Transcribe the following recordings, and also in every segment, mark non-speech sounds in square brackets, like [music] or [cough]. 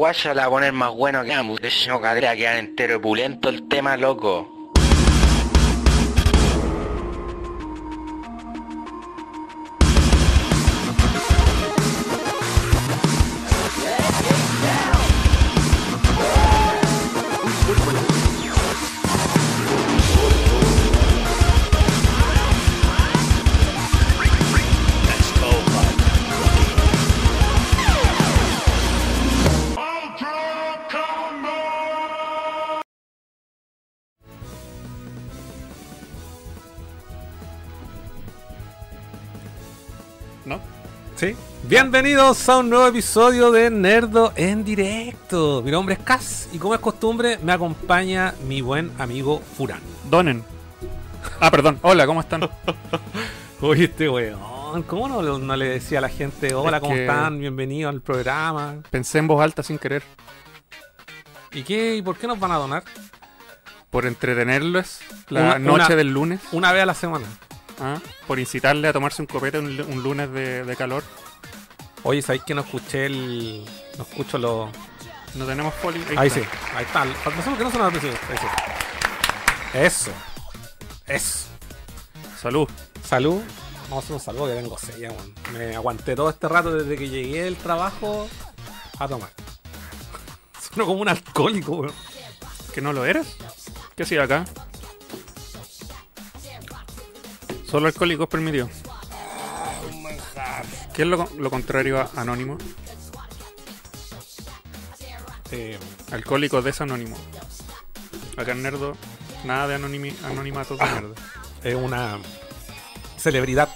guaya la a poner más bueno que ambos. De hecho, cadera quedar entero pulento el tema, loco. Bienvenidos a un nuevo episodio de Nerdo en directo. Mi nombre es Cas y como es costumbre me acompaña mi buen amigo Furán. Donen. Ah, perdón. Hola, ¿cómo están? [laughs] Oye, este weón, ¿cómo no, no le decía a la gente, hola, Es ¿cómo que- están? Bienvenidos al programa. Pensé en voz alta sin querer. ¿Y qué? ¿Y por qué nos van a donar? Por entretenerlos la Una- noche una- del lunes. Una vez a la semana. ¿ah? Por incitarle a tomarse un copete un, lu- un lunes de, de calor. Oye, ¿sabéis que no escuché el... No escucho los... No tenemos poli. Ahí está. sí, ahí está. Pasemos que no son las Ahí sí. Eso. Eso. Salud. Salud. Vamos a hacer un saludo que tengo sella, weón. Me aguanté todo este rato desde que llegué del trabajo a tomar. [laughs] Sueno como un alcohólico, weón. ¿Que no lo eres? ¿Qué hacía acá? Solo alcohólicos permitido. ¿Qué es lo, lo contrario a anónimo? Eh, Alcohólico desanónimo. Acá en Nerdo, nada de anonimi- anonimato de Nerdo. es una celebridad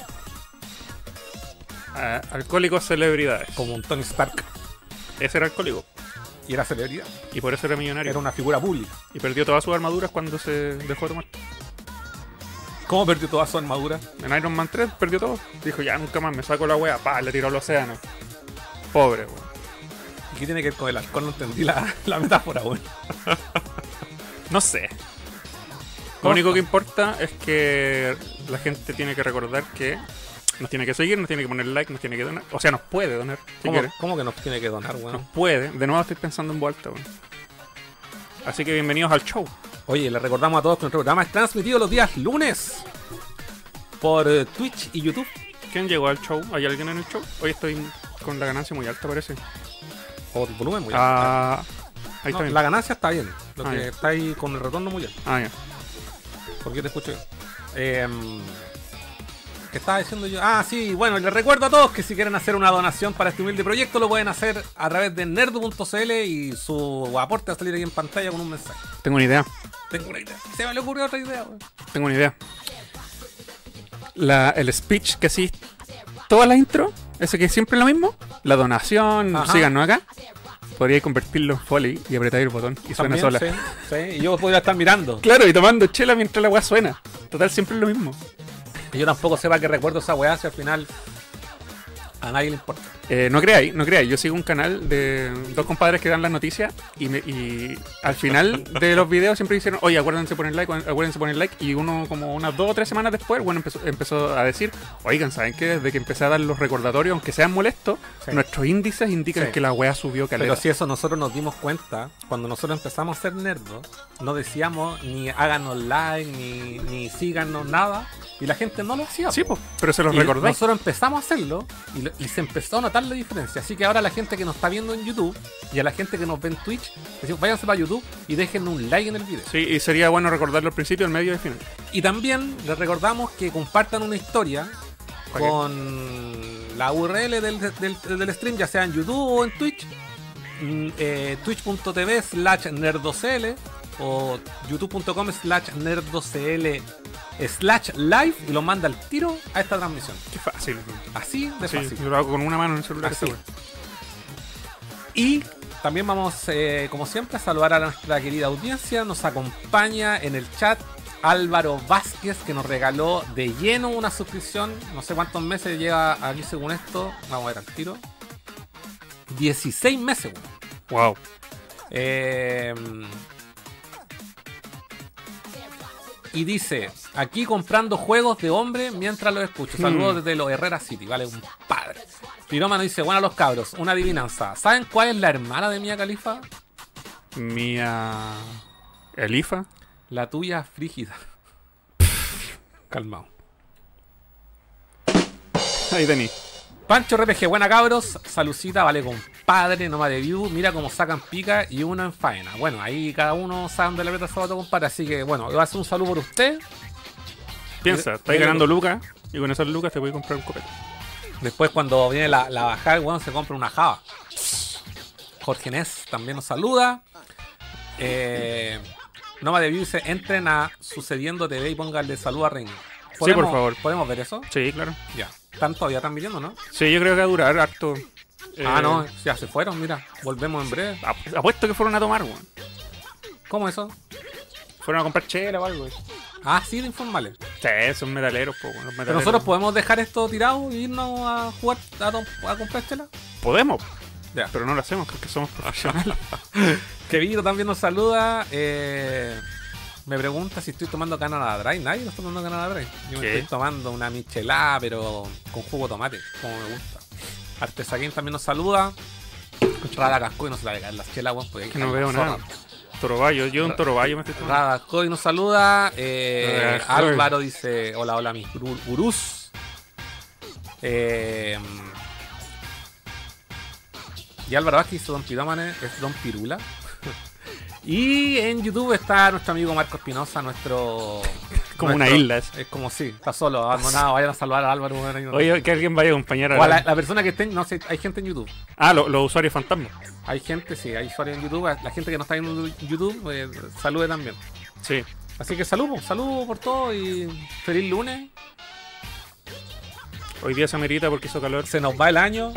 Ah, alcohólicos celebridades. como un Tony Stark. Ese era alcohólico. Y era celebridad. Y por eso era millonario. Era una figura pública. Y perdió todas sus armaduras cuando se dejó de tomar. ¿Cómo perdió toda su armadura? En Iron Man 3 perdió todo. Dijo, ya nunca más me saco la wea. Pa, le tiró al océano. Pobre, weón. ¿Y qué tiene que ver con el alcohol? No entendí la, [laughs] la metáfora, weón. [laughs] No sé. Lo único que importa es que la gente tiene que recordar que nos tiene que seguir, nos tiene que poner like, nos tiene que donar. O sea, nos puede donar, si ¿Cómo, cómo que nos tiene que donar, weón? Nos puede. De nuevo estoy pensando en vuelta, weón. Así que bienvenidos al show. Oye, les recordamos a todos que nuestro programa es transmitido los días lunes por eh, Twitch y YouTube. ¿Quién llegó al show? ¿Hay alguien en el show? Hoy estoy con la ganancia muy alta, parece. O el volumen muy alto. Ah, ahí No, está bien. la ganancia está bien. Lo Ah, que ya. está ahí con el retorno muy alto. Ah, ya. Porque yo te escucho bien. Eh, ¿Qué estaba diciendo yo? Ah, sí, bueno, les recuerdo a todos que si quieren hacer una donación para este humilde proyecto lo pueden hacer a través de nerdo.cl y su aporte va a salir aquí en pantalla con un mensaje. Tengo una idea. Tengo una idea. Se me le ocurrió otra idea, weón. Tengo una idea. La, el speech que sí, toda la intro, ese que es siempre lo mismo, la donación, Ajá. síganos acá, podría convertirlo en foley y apretar el botón y suena También, sola. Sí, sí, y yo podría estar mirando. Claro, y tomando chela mientras la weá suena. Total, siempre es lo mismo. Y yo tampoco sepa que recuerdo esa weá si al final A nadie le importa. Eh, no creáis, no creáis. Yo sigo un canal de dos compadres que dan las noticias y, me- y al final de los videos siempre dicen, oye, acuérdense de poner like, acuérdense de poner like. Y uno, como unas dos o tres semanas después, bueno, empezó, empezó a decir, oigan, ¿saben qué? Desde que empecé a dar los recordatorios, aunque sean molestos, Sí. nuestros índices indican Sí. que la wea subió caleta. Pero si eso nosotros nos dimos cuenta, cuando nosotros empezamos a ser nerdos, no decíamos ni háganos like, ni, ni síganos, nada. Y la gente no lo hacía. Sí, pues, pero se los Y recordáis. Nosotros empezamos a hacerlo y, lo- y se empezó a notar la diferencia. Así que ahora la gente que nos está viendo en YouTube y a la gente que nos ve en Twitch, decimos, váyanse para YouTube y dejen un like en el video. Sí, y sería bueno recordarlo al principio, al medio y al final. Y también les recordamos que compartan una historia con la URL del, del- del stream, ya sea en YouTube o en Twitch. Mm, eh, twitch.tv slash nerdocl o youtube.com slash nerdocl slash live y lo manda al tiro a esta transmisión. Qué fácil. Así de Sí, fácil. yo lo hago con una mano en el celular. Así. Y también vamos, eh, como siempre, a saludar a nuestra querida audiencia. Nos acompaña en el chat Álvaro Vázquez, que nos regaló de lleno una suscripción. No sé cuántos meses lleva aquí según esto. Vamos a ver al tiro. 16 meses. Wow. Eh, y dice, aquí comprando juegos de hombre mientras los escucho. Saludos Hmm. desde los Herrera City, vale, un padre. Pirómano dice, bueno los cabros, una adivinanza. ¿Saben cuál es la hermana de Mia Califa? Mía. Elifa. La tuya frígida. [laughs] Calmado. Ahí tení. Pancho RPG, buena cabros. Salucita, vale compadre, no de view. Mira cómo sacan pica y uno en faena. Bueno, ahí cada uno sabe le mete el zapato, compadre. Así que bueno, voy a hacer un saludo por usted. Piensa, Mira- estás mira- ganando lucas y con esas lucas te voy a comprar un copete. Después cuando viene la, la bajada, bueno, se compra una java. Jorge Nes también nos saluda. Eh, Nova de View dice, entren a Sucediendo TV y pónganle salud a Reina. por favor. ¿Podemos ver eso? Sí, claro. Ya. ¿Están todavía transmitiendo, no? Sí, yo creo que va a durar harto. Ah, Eh, no, ya se fueron, mira. Volvemos en breve. ap- Apuesto que fueron a tomar, weón. ¿Cómo eso? Fueron a comprar chela o algo. Ah, sí, de informales. Sí, son metaleros, po, Pero nosotros podemos dejar esto tirado e irnos a jugar, a, comprar chela. Podemos, Ya. pero no lo hacemos porque somos profesionales. [laughs] Kevin también nos saluda. eh, me pregunta si estoy tomando Canada Dry. Nadie está tomando Canada Dry. Yo me estoy tomando una michelada, pero con jugo de tomate, como me gusta. Artesaquín también nos saluda. Rada Cascoy no se la las chelas, weón, porque que no veo nada. Toroballo, yo un toroballo me estoy tomando. Rada Cascoy nos saluda. eh. Álvaro dice: Hola, hola, mis gurús. Eh, y Álvaro Vázquez dice Don Pirómane, es Don Pirula. [laughs] y en YouTube está nuestro amigo Marco Espinosa, nuestro. Como una isla es. Es como si, está solo, abandonado. Vayan a salvar a Álvaro. Oye, que alguien vaya a acompañar a o a la... la, la persona que esté, no sé, hay gente en YouTube. Ah, lo- los usuarios fantasmas. Hay gente, sí, hay usuarios en YouTube. La gente que no está en YouTube, eh, salude también. Sí. Así que saludos, saludos por todo y feliz lunes. Hoy día se amerita porque hizo calor. Se nos va el año,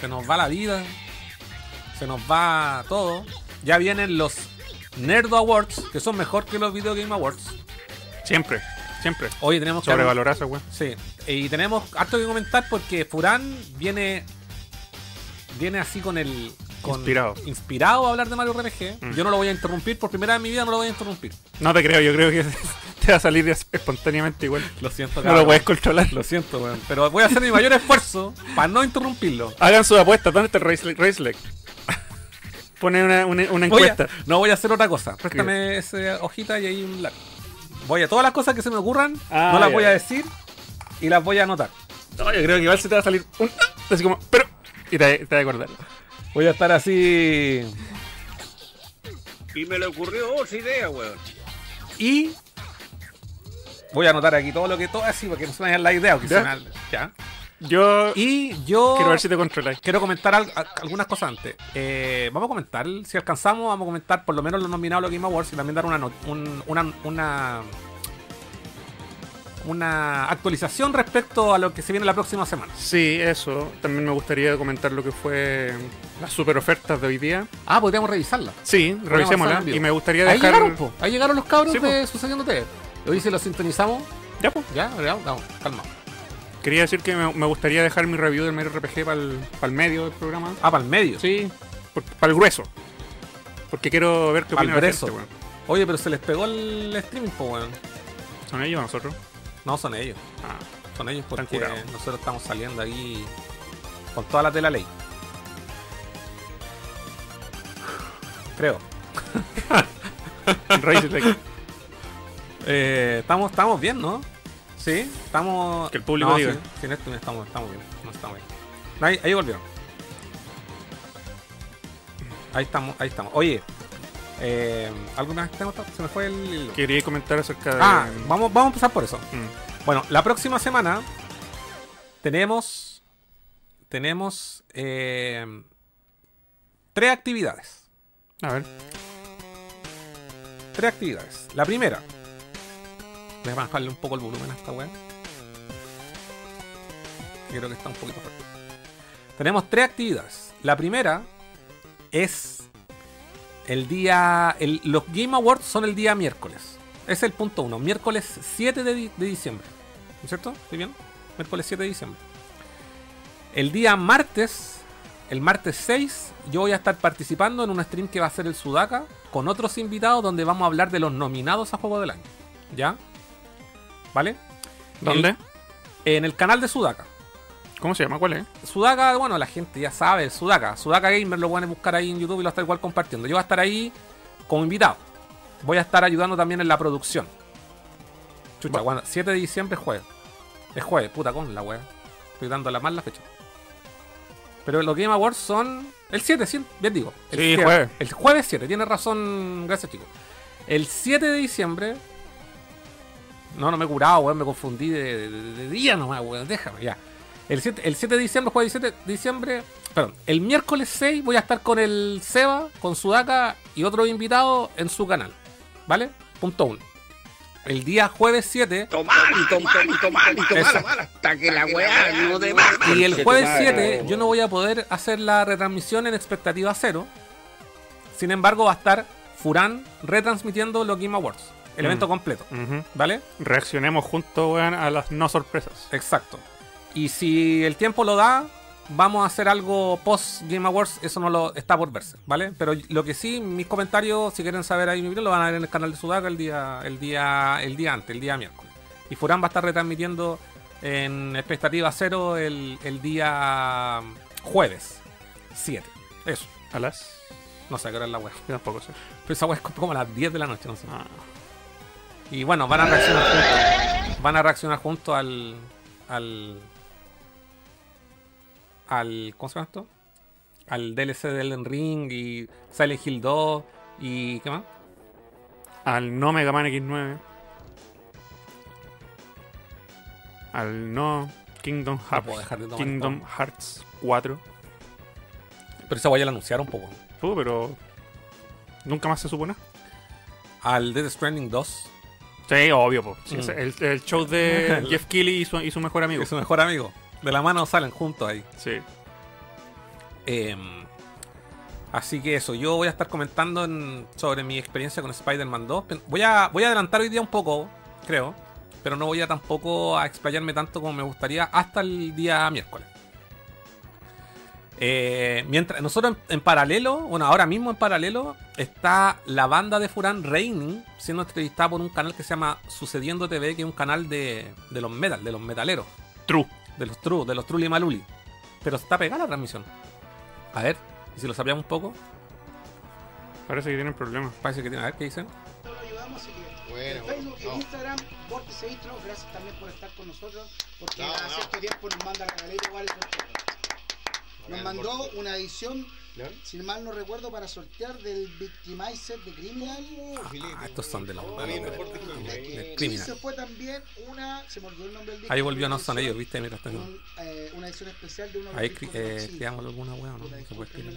se nos va la vida, se nos va todo. Ya vienen los Nerd Awards, que son mejor que los Video Game Awards. Siempre, siempre. Hoy tenemos que Sobrevalorazo, weón. Sí, y tenemos harto que comentar porque Furán viene viene así con el con- Inspirado. inspirado a hablar de Mario RPG. Mm. Yo no lo voy a interrumpir por primera vez en mi vida, no lo voy a interrumpir. No te creo, yo creo que [laughs] te va a salir es- espontáneamente igual. Lo siento, No cabrón. lo puedes controlar. Lo siento, weón. Pero voy a hacer mi mayor esfuerzo para no interrumpirlo. Hagan sus apuestas. ¿Dónde está el Race- Raceleg? [laughs] Pone una, una, una Voy a- encuesta. no voy a hacer otra cosa. Préstame esa hojita y ahí un. Voy a todas las cosas que se me ocurran, Ah, no las ya. voy a decir y las voy a anotar. No, yo creo que igual se te va a salir un. Así como. Pero. Y te, te vas a acordar. Voy a estar así. Y me le ocurrió otra idea, weón. Y voy a anotar aquí todo lo que todo así, porque no se me vaya la idea. ¿Ya? se me- ya. Yo. Y yo Quiero ver si te controláis. quiero comentar al- a- algunas cosas antes. Eh, vamos a comentar, si alcanzamos, vamos a comentar por lo menos los nominados a los Game Awards y también dar una, un- una, una, una actualización respecto a lo que se viene la próxima semana. Sí, eso. También me gustaría comentar lo que fue las super ofertas de hoy día. Ah, podríamos revisarla. Sí, revisémosla. Y me gustaría Ahí dejar. llegaron, po. Ahí llegaron los cabros Sí, de Sucediendo TV. Hoy si los sintonizamos. Ya, pues. Ya, ya, vamos, calma. Quería decir que me, me gustaría dejar mi review del Mario RPG para el medio del programa. Ah, para el medio. Sí, para el grueso. Porque quiero ver qué opina la grueso. gente, weón. Oye, pero se les pegó el streaming, pues, weón. ¿Son ellos o nosotros? No, son ellos. Ah, Son ellos porque nosotros estamos saliendo aquí con todas las de la ley. Creo. [laughs] Eh, estamos, estamos bien, ¿no? Sí, estamos. Que el público no, diga. sí, sin esto estamos, estamos bien. No estamos bien. Ahí, ahí volvieron. Ahí estamos, ahí estamos. Oye, eh, ¿algo más que? Se me fue el. Quería comentar acerca de. Ah, vamos, vamos a empezar por eso. Mm. Bueno, la próxima semana tenemos tenemos eh, tres actividades. A ver. Tres actividades. La primera. Voy a bajarle un poco el volumen a esta weá. Creo que está un poquito fuerte. Tenemos tres actividades. La primera es el día. los Game Awards son el día miércoles. Es el punto uno. Miércoles 7 de, de diciembre. ¿No es cierto? ¿Estoy bien? Miércoles 7 de diciembre. El día martes, el martes 6, yo voy a estar participando en un stream que va a ser el Sudaka con otros invitados donde vamos a hablar de los nominados a Juego del Año. ¿Ya? ¿Vale? ¿Dónde? En el canal de Sudaka. ¿Cómo se llama? ¿Cuál es? Sudaka, bueno, la gente ya sabe, Sudaka. Sudaka Gamer lo pueden buscar ahí en YouTube y lo está igual compartiendo. Yo voy a estar ahí como invitado. Voy a estar ayudando también en la producción. Chucha, bueno, 7 de diciembre es jueves. Es jueves, puta con la wea. Estoy dando la mal la fecha. Pero los Game Awards son el 7, sí, bien digo. El Sí, 7, jueves. El jueves 7, tiene razón, gracias chicos. El 7 de diciembre. No, no me he curado, weón, me confundí de, de- de día nomás, weón, déjame, ya. El 7, el 7 de diciembre, jueves 17 de diciembre. Perdón, el miércoles 6 voy a estar con el Seba, con Sudaka y otro invitado en su canal. ¿Vale? Punto 1. El día jueves 7 Tomar y tomar y tomar y tomar hasta que la weá no dé más. y el jueves tu madre. 7 yo no voy a poder hacer la retransmisión en expectativa cero. Sin embargo, va a estar Furán retransmitiendo los Game Awards. El Mm. evento completo. ¿Vale? Reaccionemos juntos, weón, a las no sorpresas. Exacto. Y si el tiempo lo da, vamos a hacer algo post Game Awards. Eso no lo está por verse, ¿vale? Pero lo que sí, mis comentarios, si quieren saber ahí mi video, lo van a ver en el canal de Sudaka el día, el día, el día antes, el día miércoles. Y Furán va a estar retransmitiendo en expectativa cero el, el día jueves 7. Eso. A las. No sé qué hora es la web. Yo tampoco sé. Pero esa web es como a las 10 de la noche, no sé. Ah, Y bueno, van a reaccionar juntos. Van a reaccionar juntos al. al. al. ¿Cómo se llama esto? Al DLC de Elden Ring y Silent Hill 2 y. ¿qué más? al no Mega Man X9. Al no Kingdom Hearts. tomar Kingdom Hearts 4. Pero esa ya la anunciaron un poco. Uh, pero. Nunca más se supone. Al Dead Stranding 2, Sí, obvio, po. Sí, Mm. el, el show de [laughs] Jeff Keighley y su, y su mejor amigo. es su mejor amigo. De la mano salen juntos ahí. Sí. Em, así que eso, yo voy a estar comentando en- sobre mi experiencia con Spider-Man 2. Pen- Voy a, voy a adelantar hoy día un poco, creo, pero no voy a tampoco a explayarme tanto como me gustaría hasta el día miércoles. Eh, mientras nosotros en, en paralelo, bueno, ahora mismo en paralelo, está la banda de Furán Raining siendo entrevistada por un canal que se llama Sucediendo TV, que es un canal de, de los metal, de los metaleros, True. de los true, de los Trulli Maluli. Pero está pegada la transmisión. A ver, y si lo sabíamos un poco, Parece que tienen problemas. parece que tiene. A ver qué dicen. Bueno, en Facebook, no. en Instagram, Vórtice Intro, gracias también por estar con nosotros, porque No, hace no. cierto tiempo nos manda regalito igual. Nos mandó una edición, ¿Ya? si mal no recuerdo, para sortear del Victimizer de Criminal. Ah, estos son de los malos de Y se fue también una, se me olvidó el nombre del disco. Ahí volvió, una no son ellos, viste, mira, están- un, eh, una edición especial de uno de Ahí eh, Maxine. escribamos alguna wea, ¿no? Se puede escribir.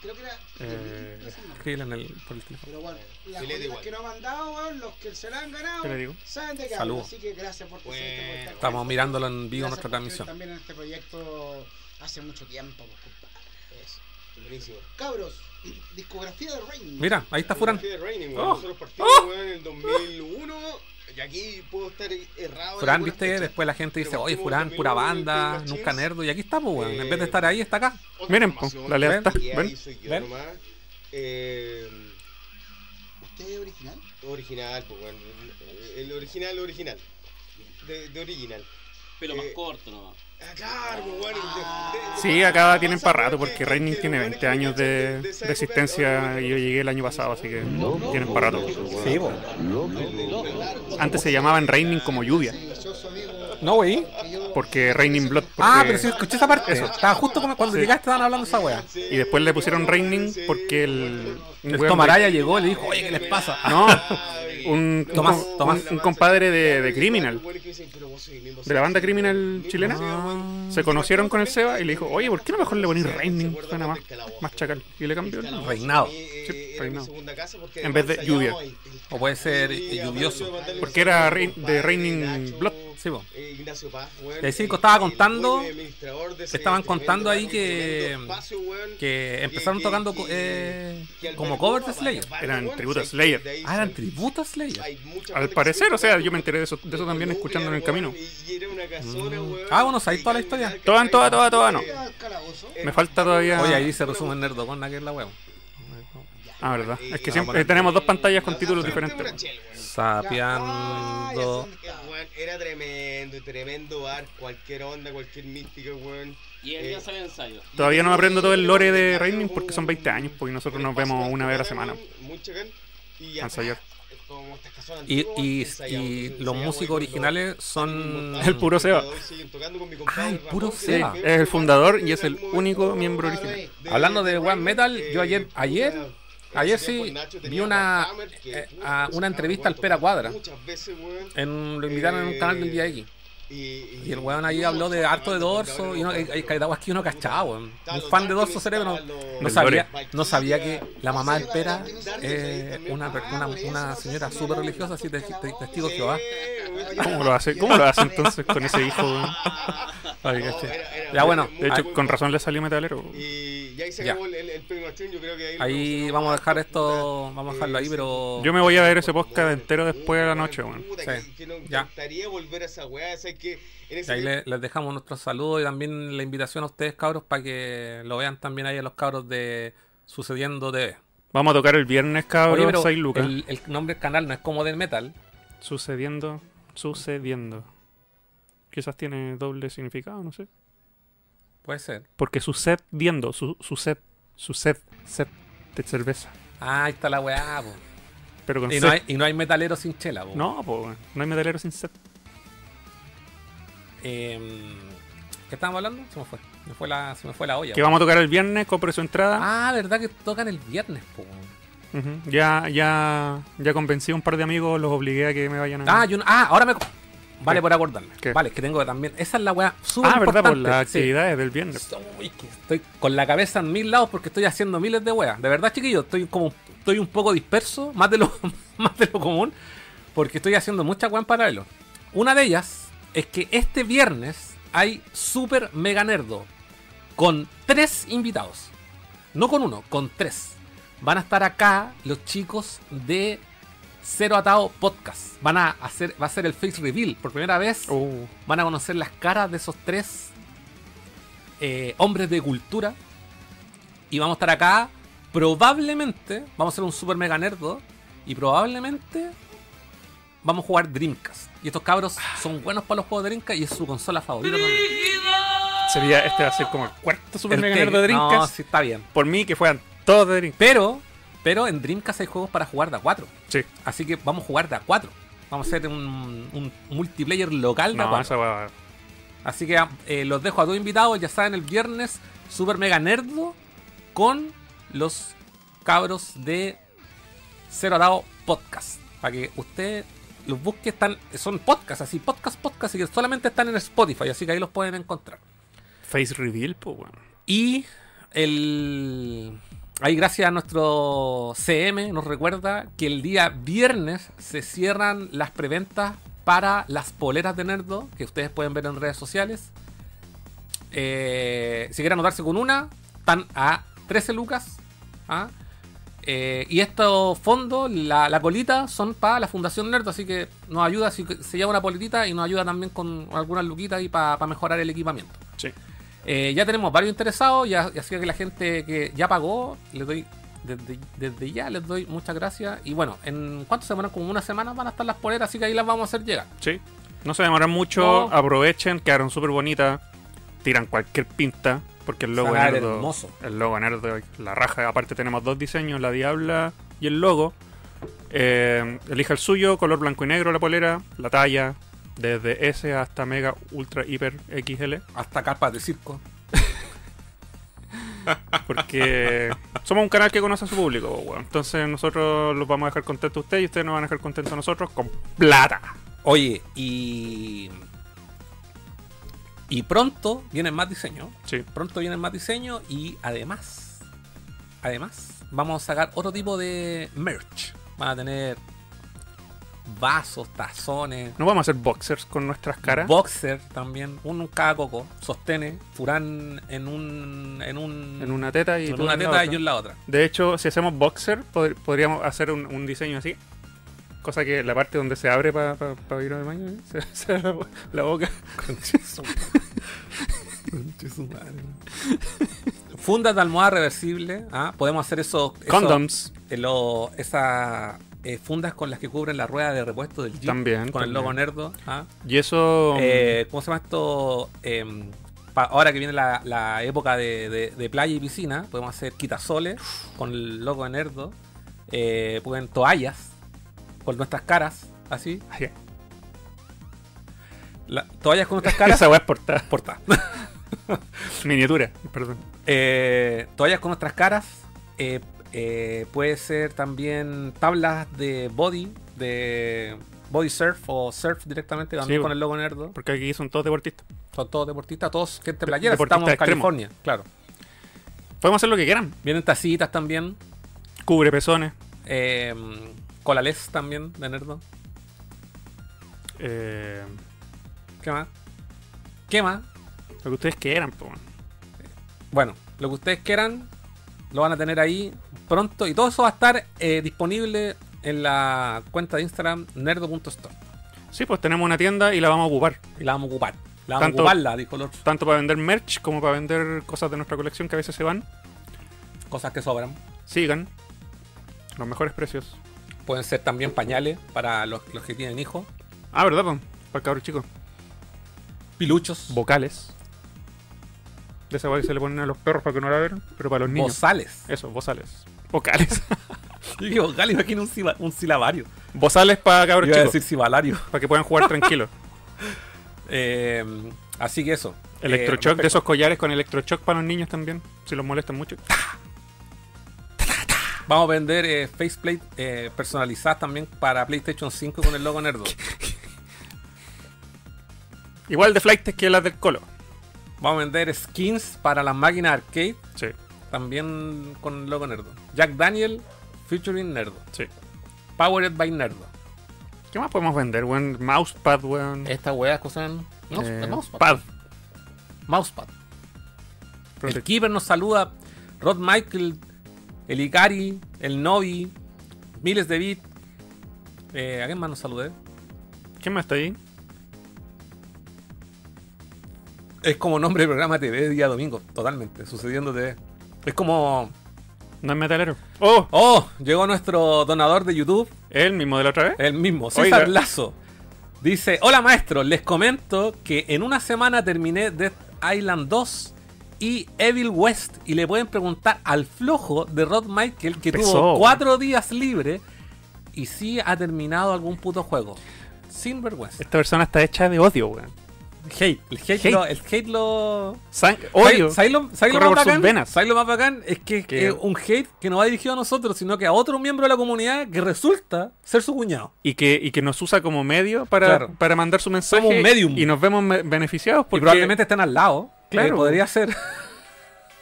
creo que era Eh. Escríbela en el, por el teléfono. Pero bueno, las igual. que nos han mandado, weón, los que se la han ganado, ¿Qué le digo? saben de qué. Así que gracias por tu Estamos mirándolo en vivo Gracias nuestra transmisión. También en este proyecto hace mucho tiempo, pues, compadre. Eso. Buenísimo. Cabros, [clears throat] discografía de Raining. Mira, ahí está Furán. Fui de Raining, weón. Oh. Nosotros partimos, Oh. weón, en el 2001. Y aquí puedo estar errado. en Furán, viste, fechas. después la gente dice, oye, Furán, pura 2001 banda, nunca nerdo. Y aquí está, pues, weón. En vez de Eh, estar ahí, está acá. Miren, po, la lealtad, ¿ven? soy yo ¿Ven? nomás. Eh, ¿Usted es original? original, pues, weón. El original, original. De, de original. Pelo más Eh, corto nomás. Claro, weón. de- de- Sí, acá tienen para rato porque que tiene los 20 weones años de, existencia y yo llegué el año pasado, así que tienen para rato. Sí. Antes se llamaban Raining como lluvia. No, güey. porque Raining Blood. Ah, pero sí, escuché esa parte. Estaba justo como cuando Sí. llegaste, estaban hablando esa wea. Y después le pusieron Raining porque el... El Tomaraya llegó y le dijo, oye, ¿qué les pasa? [laughs] No, [laughs] un, Tomás, un, Tomás. un compadre de, de Criminal, de la banda Criminal chilena, Ah. se conocieron con el Seba y le dijo, oye, ¿por qué no mejor le ponís Raining? Suena más, más chacal. Y le cambió el nombre. Reinado. Sí, reinado. reinado. En vez de lluvia. O puede ser eh, lluvioso. Porque era Rein- de Raining Blood. Sí, po. Eh, Y ahí sí, estaba contando- estaban contando ahí que- Que empezaron tocando eh, como covers de Slayer. Eran tributo a Slayer. Ah, eran tributo a Slayer. Al parecer, o sea, yo me enteré de eso, de eso también escuchando en el camino. Ah, bueno, ¿sabéis toda la historia? Toda, toda, toda, toda, no. Me falta todavía... Oye, ahí dice resumen nerdocon, que es la wea. Ah, verdad. Es que siempre tenemos dos pantallas con títulos diferentes. Sapeando. Era tremendo, tremendo bar, cualquier onda, cualquier mística, weón. Y él ya sabe ensayo. Todavía no me aprendo todo el lore de Raining porque son 20 años, porque nosotros nos vemos una vez a la semana. Y ensayar. Y, y, los músicos originales son. El puro Seba. Ah, el puro Seba. Es el fundador y es el único miembro original. eh. Hablando de One Metal, yo ayer- ayer- Ayer sí vi una, eh, a- una entrevista al Pera Cuadra. En, lo invitaron en un canal del día X. Y el weón ahí habló de harto de dorso. Y uno, cagadas que uno cachaba, weón. Un fan de dorso cerebro no, sabía, no sabía que la mamá del Pera es una, una, una señora súper religiosa, así de, de- testigo de Jehová. [laughs] ¿Cómo lo hace? ¿Cómo lo hace entonces con ese hijo? weón? [laughs] Ay, caché. Ya bueno, De hecho, ahí- con razón le salió metalero. Y, y ahí se Ya. acabó el, yo creo que ahí, vamos a dejar esto, vamos a dejarlo ahí, pero... Yo me voy a ver ese podcast entero después de la noche, weón. Sí. que, que nos Ya. encantaría volver a esa weá, que en Y ese ahí le- les dejamos nuestros saludos y también la invitación a ustedes, cabros, para que lo vean también ahí a los cabros de Sucediendo TV. Vamos a tocar el viernes, Oye, cabros, pero 6 lucas. el, el nombre del canal no es como del metal. Sucediendo, sucediendo. Quizás tiene doble significado, no sé. Puede ser. Porque sucediendo, su, suced, suced, set de cerveza. Ah, ahí está la weá, po. Pero con Y no, hay, y no hay metalero sin chela, po. No, pues, weón. no hay metalero sin set. Em, ¿Qué estábamos hablando? Se me fue. Se me fue la, se me fue la olla. Que vamos a tocar el viernes, compre su entrada. Ah, ¿verdad que tocan el viernes, po? Ya, ya, ya convencí a un par de amigos, los obligué a que me vayan a. Ah, yo ah, ahora me... Vale, ¿Qué? por acordarme. ¿Qué? Vale, es que tengo que también... Esa es la weá súper Ah, verdad, por las Sí. actividades del viernes. Uy, que estoy con la cabeza en mil lados porque estoy haciendo miles de weas. De verdad, chiquillos, estoy como estoy un poco disperso, [laughs] más de lo, [laughs] más de lo común, porque estoy haciendo muchas weas en paralelo. Una de ellas es que este viernes hay Super Mega Nerdo con tres invitados. No con uno, con tres. Van a estar acá los chicos de Cero Atado Podcast. Van a hacer, va a ser el face reveal por primera vez Uh, van a conocer las caras de esos tres eh, hombres de cultura. Y vamos a estar acá. Probablemente vamos a hacer un super mega nerdo. Y probablemente vamos a jugar Dreamcast. Y estos cabros son buenos para los juegos de Dreamcast y es su consola favorita también. sería, este va a ser como el cuarto Super El Mega. Nerd de No, Dreamcast. sí, está bien. Por mí, que fueran todos de Dreamcast. Pero, pero en Dreamcast hay juegos para jugar de a 4. Sí. Así que vamos a jugar de a 4. Vamos a hacer un, un multiplayer local de a No, 4. esa va. Así que eh, los dejo a todos invitados, ya saben, el viernes, Super Mega Nerdo con los cabros de Cero Dado Podcast. Para que usted los busque, están, son podcasts, así, podcast, podcast, y que solamente están en Spotify, así que ahí los pueden encontrar. Face Reveal, pues, weón. Y el. Ahí, gracias a nuestro CM, nos recuerda que el día viernes se cierran las preventas para las poleras de Nerdo, que ustedes pueden ver en redes sociales. Eh, si quieren anotarse con una, están a 13 lucas. ¿ah? Eh, y estos fondos, la, la colita, son para la Fundación Nerd, así que nos ayuda si se lleva una politita y nos ayuda también con algunas luquitas y para mejorar el equipamiento. Sí. Eh, ya tenemos varios interesados, ya, y así que la gente que ya pagó, les doy desde, desde ya les doy muchas gracias. Y bueno, en cuántas semanas, como una semana van a estar las poleras, así que ahí las vamos a hacer llegar. Sí. No se demoran mucho, No. aprovechen, quedaron súper bonitas. Tiran cualquier pinta, porque el logo ver nerdo. hermoso. El logo nerdo, la raja. Aparte, tenemos dos diseños: la diabla y el logo. Eh, elija el suyo, color blanco y negro, la polera, la talla, desde S hasta Mega Ultra Hiper XL. Hasta carpas de circo. [laughs] Porque somos un canal que conoce a su público, weón. Entonces, nosotros los vamos a dejar contentos a ustedes y ustedes nos van a dejar contentos a nosotros con plata. Oye, y. Y pronto vienen más diseños. Sí. Pronto vienen más diseños y además. Además, vamos a sacar otro tipo de merch. Van a tener vasos, tazones, No vamos a hacer boxers con nuestras caras. boxer también, en cada coco, sostenes, furán en un. en un. en una teta y en una teta y otra. yo en la otra. De hecho, si hacemos boxer, pod- podríamos hacer un, un diseño así. Cosa que la parte donde se abre para ir al baño, ¿eh? [laughs] se, se abre la, la boca. [laughs] Fundas de almohada reversible. ¿ah? Podemos hacer esos. esos- Condoms. lo- esa eh, fundas con las que cubren la rueda de repuesto del Jeep También, con el logo nerdo ¿ah? Y eso. Eh, ¿cómo se llama esto? Em, pa- ahora que viene la, la época de, de- de playa y piscina podemos hacer quitasoles con el logo de nerdo eh, pueden toallas con nuestras caras así La- toallas con nuestras caras [laughs] Esa weá es portada. porta [laughs] Miniatura, perdón. Eh, toallas con nuestras caras. eh, eh, puede ser también tablas de body, de body surf o surf directamente también Sí, con el logo nerdo. Porque aquí son todos deportistas. Son todos deportistas, todos gente playera. deportistas Estamos en. California, claro. Podemos hacer lo que quieran. Vienen tacitas también. Cubre pezones. Eh, colales también de nerdo. eh, ¿Qué más? ¿Qué más? lo que ustedes quieran, po. Bueno, lo que ustedes quieran lo van a tener ahí pronto y todo eso va a estar eh, disponible en la cuenta de Instagram nerdo.store. Sí, pues tenemos una tienda y la vamos a ocupar. Y la vamos a ocupar. La vamos Tanto- a ocuparla, dijo. Tanto para vender merch como para vender cosas de nuestra colección que a veces se van. Cosas que sobran. Sigan. Los mejores precios. Pueden ser también pañales para los, los que tienen hijos. Ah, ¿verdad? Para el cabro chico. Piluchos. Vocales. De esa que se le ponen a los perros para que no la vean. Pero para los niños. Bozales. Eso, vocales. [laughs] Vocales. Yo dije vocal, imagino un, siba- un silabario. vocales para cabros chicos. decir sibalario. Para que puedan jugar [laughs] tranquilos. Eh, así que eso. Electrochoc Eh, de esos collares con electrochoc para los niños también. Si los molestan mucho. Vamos a vender eh, faceplate eh, personalizadas también para PlayStation 5 con el logo nerdo. [laughs] Igual de flights que las del colo. Vamos a vender skins para las máquinas arcade Sí, también con el logo nerdo. Jack Daniel featuring nerdo. sí. Powered by nerdo. ¿Qué más podemos vender, weón? Mousepad, weón. Esta wea cosa en Eh, mousepad. pad. Mousepad. El Keeper nos saluda. Rod Michael, el Ikari, el Novi, miles de bits. Eh, ¿A quién más nos saludé? ¿Quién más está ahí? Es como nombre de programa TV día domingo, totalmente, sucediendo TV. Es como. No es metalero. ¡Oh! ¡Oh! Llegó nuestro donador de YouTube, ¿Es el mismo de la otra vez? el mismo, César Oiga. Lazo. Dice: Hola maestro, les comento que en una semana terminé Death Island 2 y Evil West. Y le pueden preguntar al flojo de Rod Michael que tuvo cuatro días libre y sí ha terminado algún puto juego. Sin vergüenza. Esta persona está hecha de odio, weón. Hate. El hate, Hate. Lo, el hate lo. Sang- odio. ¿Sabes lo, lo más bacán? venas. ¿Sabes lo más bacán? Es que es un hate que no va dirigido a nosotros, sino que a otro miembro de la comunidad que resulta ser su cuñado. Y que, y que nos usa como medio para, Claro. para mandar su mensaje. Somos un medium. Y nos vemos beneficiados Y porque... probablemente estén al lado. Claro. Eh, podría ser. [laughs]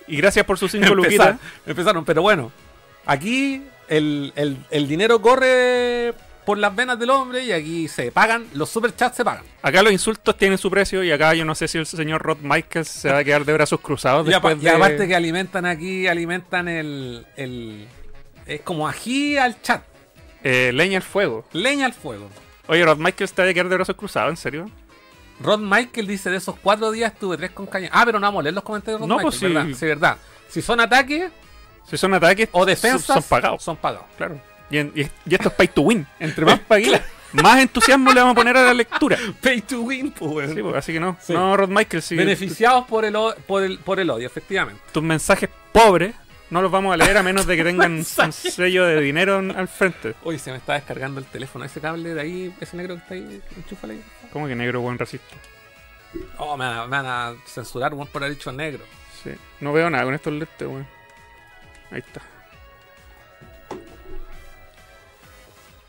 Y gracias por sus cinco luquitas. empezaron, pero bueno. Aquí el, el- el dinero corre por las venas del hombre y aquí se pagan, los superchats se pagan. Acá los insultos tienen su precio y acá yo no sé si el señor Rod Michaels se va a quedar de brazos cruzados después y de... aparte que alimentan aquí, alimentan el, el... Es como ají al chat, eh, leña al fuego. leña al fuego. Oye, Rod Michaels te va a quedar de brazos cruzados, ¿en serio? Rod Michael dice, de esos cuatro días tuve tres con caña. Ah, pero no vamos a leer los comentarios de Rod No, Michael, pues sí. ¿verdad? Sí, verdad. Si son ataques Si son ataques o defensas, son, son pagados. Son pagados. Claro. Y, en- y- y esto es pay to win. Entre más [laughs] pagué, más entusiasmo le vamos a poner a la lectura. [laughs] Pay to win, pues. Sí, pues, así que no. Sí. No, Rod Michaels, sí. Beneficiados por el, por, el, por el odio, efectivamente. tus mensajes pobres no los vamos a leer a menos de que [laughs] tengan un sello de dinero al frente. Uy, se me está descargando el teléfono. Ese cable de ahí, ese negro que está ahí, enchúfale ahí. ¿Cómo que negro buen racista? Oh, me van a, me van a censurar weón, por haber dicho negro. Sí. No veo nada con estos lentes, weón. Ahí está.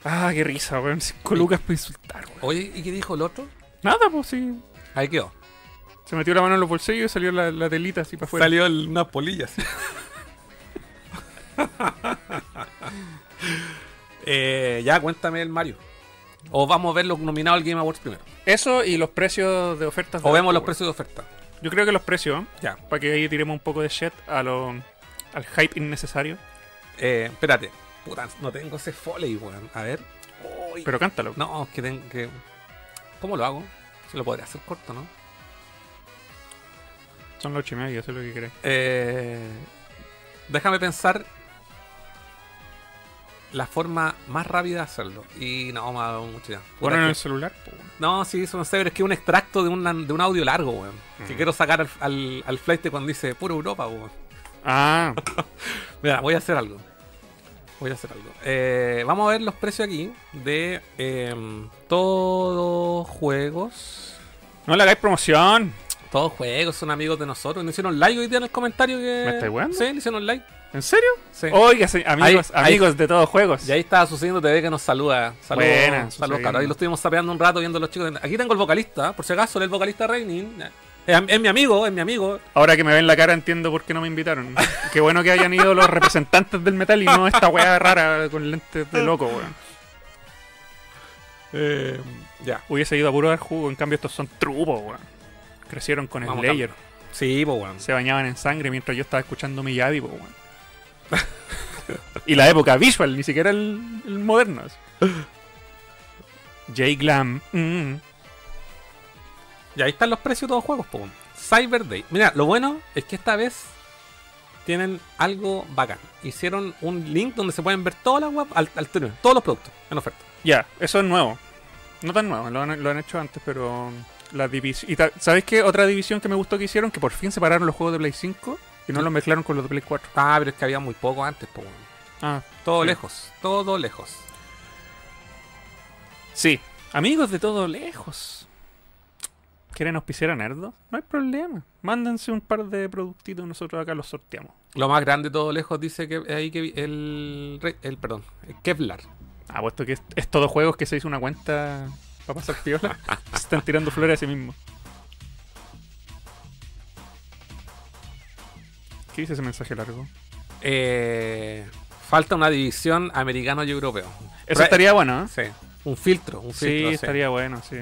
Ah, qué risa, weón. Cinco lucas para insultar, weón. Oye, ¿y qué dijo el otro? Nada, pues sí. Ahí quedó. Se metió la mano en los bolsillos y salió la, la telita así para afuera. Salió el- unas polillas. [laughs] eh, ya, cuéntame el Mario. O vamos a ver los nominados al Game Awards primero. Eso y los precios de ofertas. de O vemos los precios de oferta. Yo creo que los precios, Ya. para que ahí tiremos un poco de shit a lo, al hype innecesario. Eh, espérate. Puta, no tengo ese foley, weón. A ver. Uy. Pero cántalo. No, es que tengo que. ¿Cómo lo hago? Se lo podría hacer corto, ¿no? Son los ocho y media, eso es lo que querés. Eh, déjame pensar la forma más rápida de hacerlo. Y no, me ha dado mucho ya. Bueno, en el celular. No, sí, eso no sé, pero es que es un extracto de, una- de un audio largo, weón. Que Mm. quiero sacar al, al, al flight cuando dice puro Europa, weón. Ah, [laughs] Mira, voy a hacer algo. Voy a hacer algo. Eh, vamos a ver los precios aquí de em, todos juegos. no le hagáis promoción. Todos juegos son amigos de nosotros. Nos hicieron like hoy día en el comentario que. ¿Me estáis? Sí, le hicieron like. ¿En serio? Sí. Oiga, se- amigos, Ahí- amigos de todos juegos. Y ahí estaba sucediendo TV que nos saluda. Saludos, Buena, saludos, sucediendo. cabrón. Ahí lo estuvimos sapeando un rato viendo a los chicos. Aquí tengo el vocalista, por si acaso, el vocalista Reining. Es, es mi amigo, es mi amigo. Ahora que me ven la cara entiendo por qué no me invitaron. [laughs] Qué bueno que hayan ido los representantes del metal y no esta weá rara con lentes de loco, weón. Eh, ya. Hubiese ido a puro dar jugo, en cambio estos son trupos, weón. Crecieron con Vamos, Slayer. Sí, pues, weón. Se bañaban en sangre mientras yo estaba escuchando Miyavi, po, weón. [laughs] y la época visual, ni siquiera el, el moderno. así. J Glam. mm. Y ahí están los precios de todos los juegos, weón. Cyber Day. Mira, lo bueno es que esta vez tienen algo bacán. Hicieron un link donde se pueden ver todas las web al, al todos los productos en oferta. Ya, eso es nuevo. No tan nuevo, lo han, lo han hecho antes, pero la división... ¿Y sabes qué? Otra división que me gustó que hicieron, que por fin separaron los juegos de Play 5 y no los mezclaron con los de Play 4. Ah, pero es que había muy poco antes, pues. Ah, Todo Sí. lejos, todo lejos. sí. Amigos de todo lejos. ¿Quieren auspiciar a Nerdo? No hay problema. Mándense un par de productitos, nosotros acá los sorteamos. Lo más grande todo lejos dice que ahí que el, el perdón, el Kevlar. Ah, puesto que es, es todo juegos que se hizo una cuenta para pasar piola. [laughs] se están tirando flores a sí mismos. ¿Qué dice ese mensaje largo? Eh, falta una división americano y europeo. Eso Pero- estaría bueno, ¿eh? Sí, un filtro, un filtro. sí. estaría bueno, sí.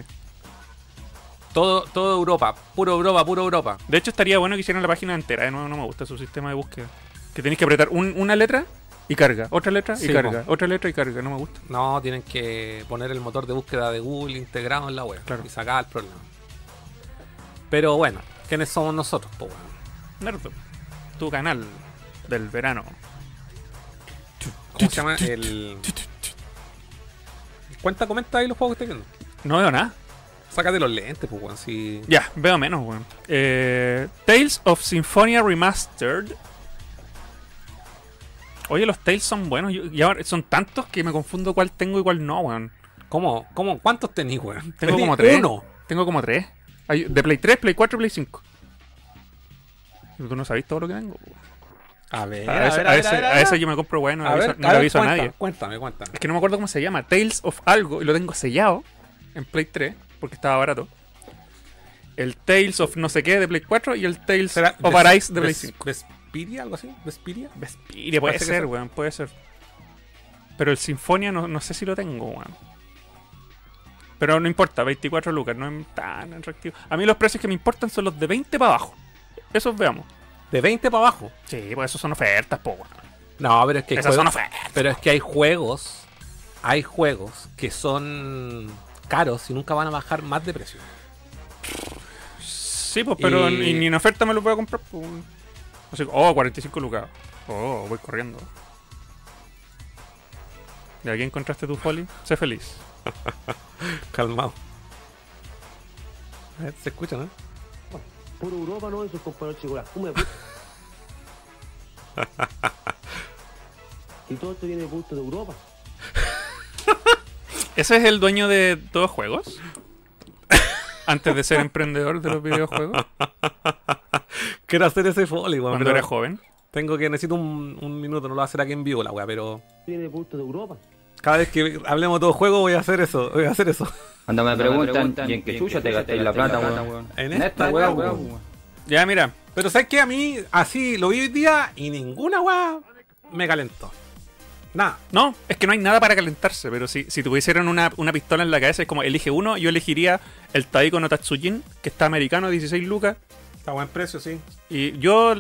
Todo, todo Europa, puro Europa, puro Europa. De hecho, estaría bueno que hicieran la página entera. De nuevo, no me gusta su sistema de búsqueda. Que tenéis que apretar un- una letra y carga, otra letra y Sí, carga, otra letra y carga. No me gusta. No, tienen que poner el motor de búsqueda de Google integrado en la web Claro. y sacar el problema. Pero bueno, ¿quiénes somos nosotros? po, weón? Nerdo, tu canal del verano. ¿Cómo se llama? El... Cuenta, comenta ahí los juegos que estés viendo. No veo nada. Sácate los lentes, pues, weón. Si... Ya, veo menos, weón. Eh, Tales of Symphonia Remastered. Oye, los Tales son buenos. Yo- y ahora son tantos que me confundo cuál tengo y cuál no, weón. ¿Cómo? ¿Cómo? ¿Cuántos tenís, weón? Tengo como tres. Uno. Tengo como tres. Hay- de Play 3, Play 4 y Play 5. Tú no sabes todo lo que tengo. A ver, A, ese yo me compro, bueno, no, A ver, aviso, no a le ver, aviso a nadie. Cuéntame, cuéntame. Es que no me acuerdo cómo se llama. Tales of algo. Y lo tengo sellado en Play 3 porque estaba barato. El Tales of no sé qué de Play 4 y el Tales ¿Será of Arise de Play Ves- 5. Vespiria, algo así? ¿Vespiria? Vespiria, puede Parece ser, weón, puede ser. Pero el Sinfonia no, no sé si lo tengo, weón. Pero no importa, 24 lucas, no es tan atractivo. A mí los precios que me importan son los de 20 para abajo. Esos veamos. De 20 para abajo. Sí, pues esos son ofertas, po. No, pero es que Esas son ofertas. pero es que hay juegos, hay juegos que son caros y nunca van a bajar más de precio. Sí, pues, pero Y- ni, ni en oferta me lo voy a comprar. Pues. Así, oh, 45 lucas. Oh, voy corriendo. ¿Y aquí encontraste tu folly? Sé feliz. [laughs] Calmado. Se escucha, ¿no? Por Europa no, esos compañeros chicos, ¿cómo me Y todo esto viene de punto de Europa. ¿Ese es el dueño de todos juegos? Antes de ser emprendedor de los videojuegos, Quiero hacer ese foley, weón. cuando era joven. Tengo que, necesito un, un minuto, no lo voy a hacer aquí en vivo la weá, pero Viene de punto de Europa. Cada vez que hablemos de todo juego voy a hacer eso, voy a hacer eso. Cuando me preguntan, ¿y en qué chucha te gastáis la plata, weón? En En esta weón. weón. Ya, mira. Pero ¿sabes qué? A mí, así, lo vi hoy día y ninguna weá me calentó. Nada. No, es que no hay nada para calentarse, pero si, si tuvieran una, una pistola en la cabeza, es como elige uno, yo elegiría el Taiko no Tatsujin, que está americano, 16 lucas. Está buen precio, sí. Y yo,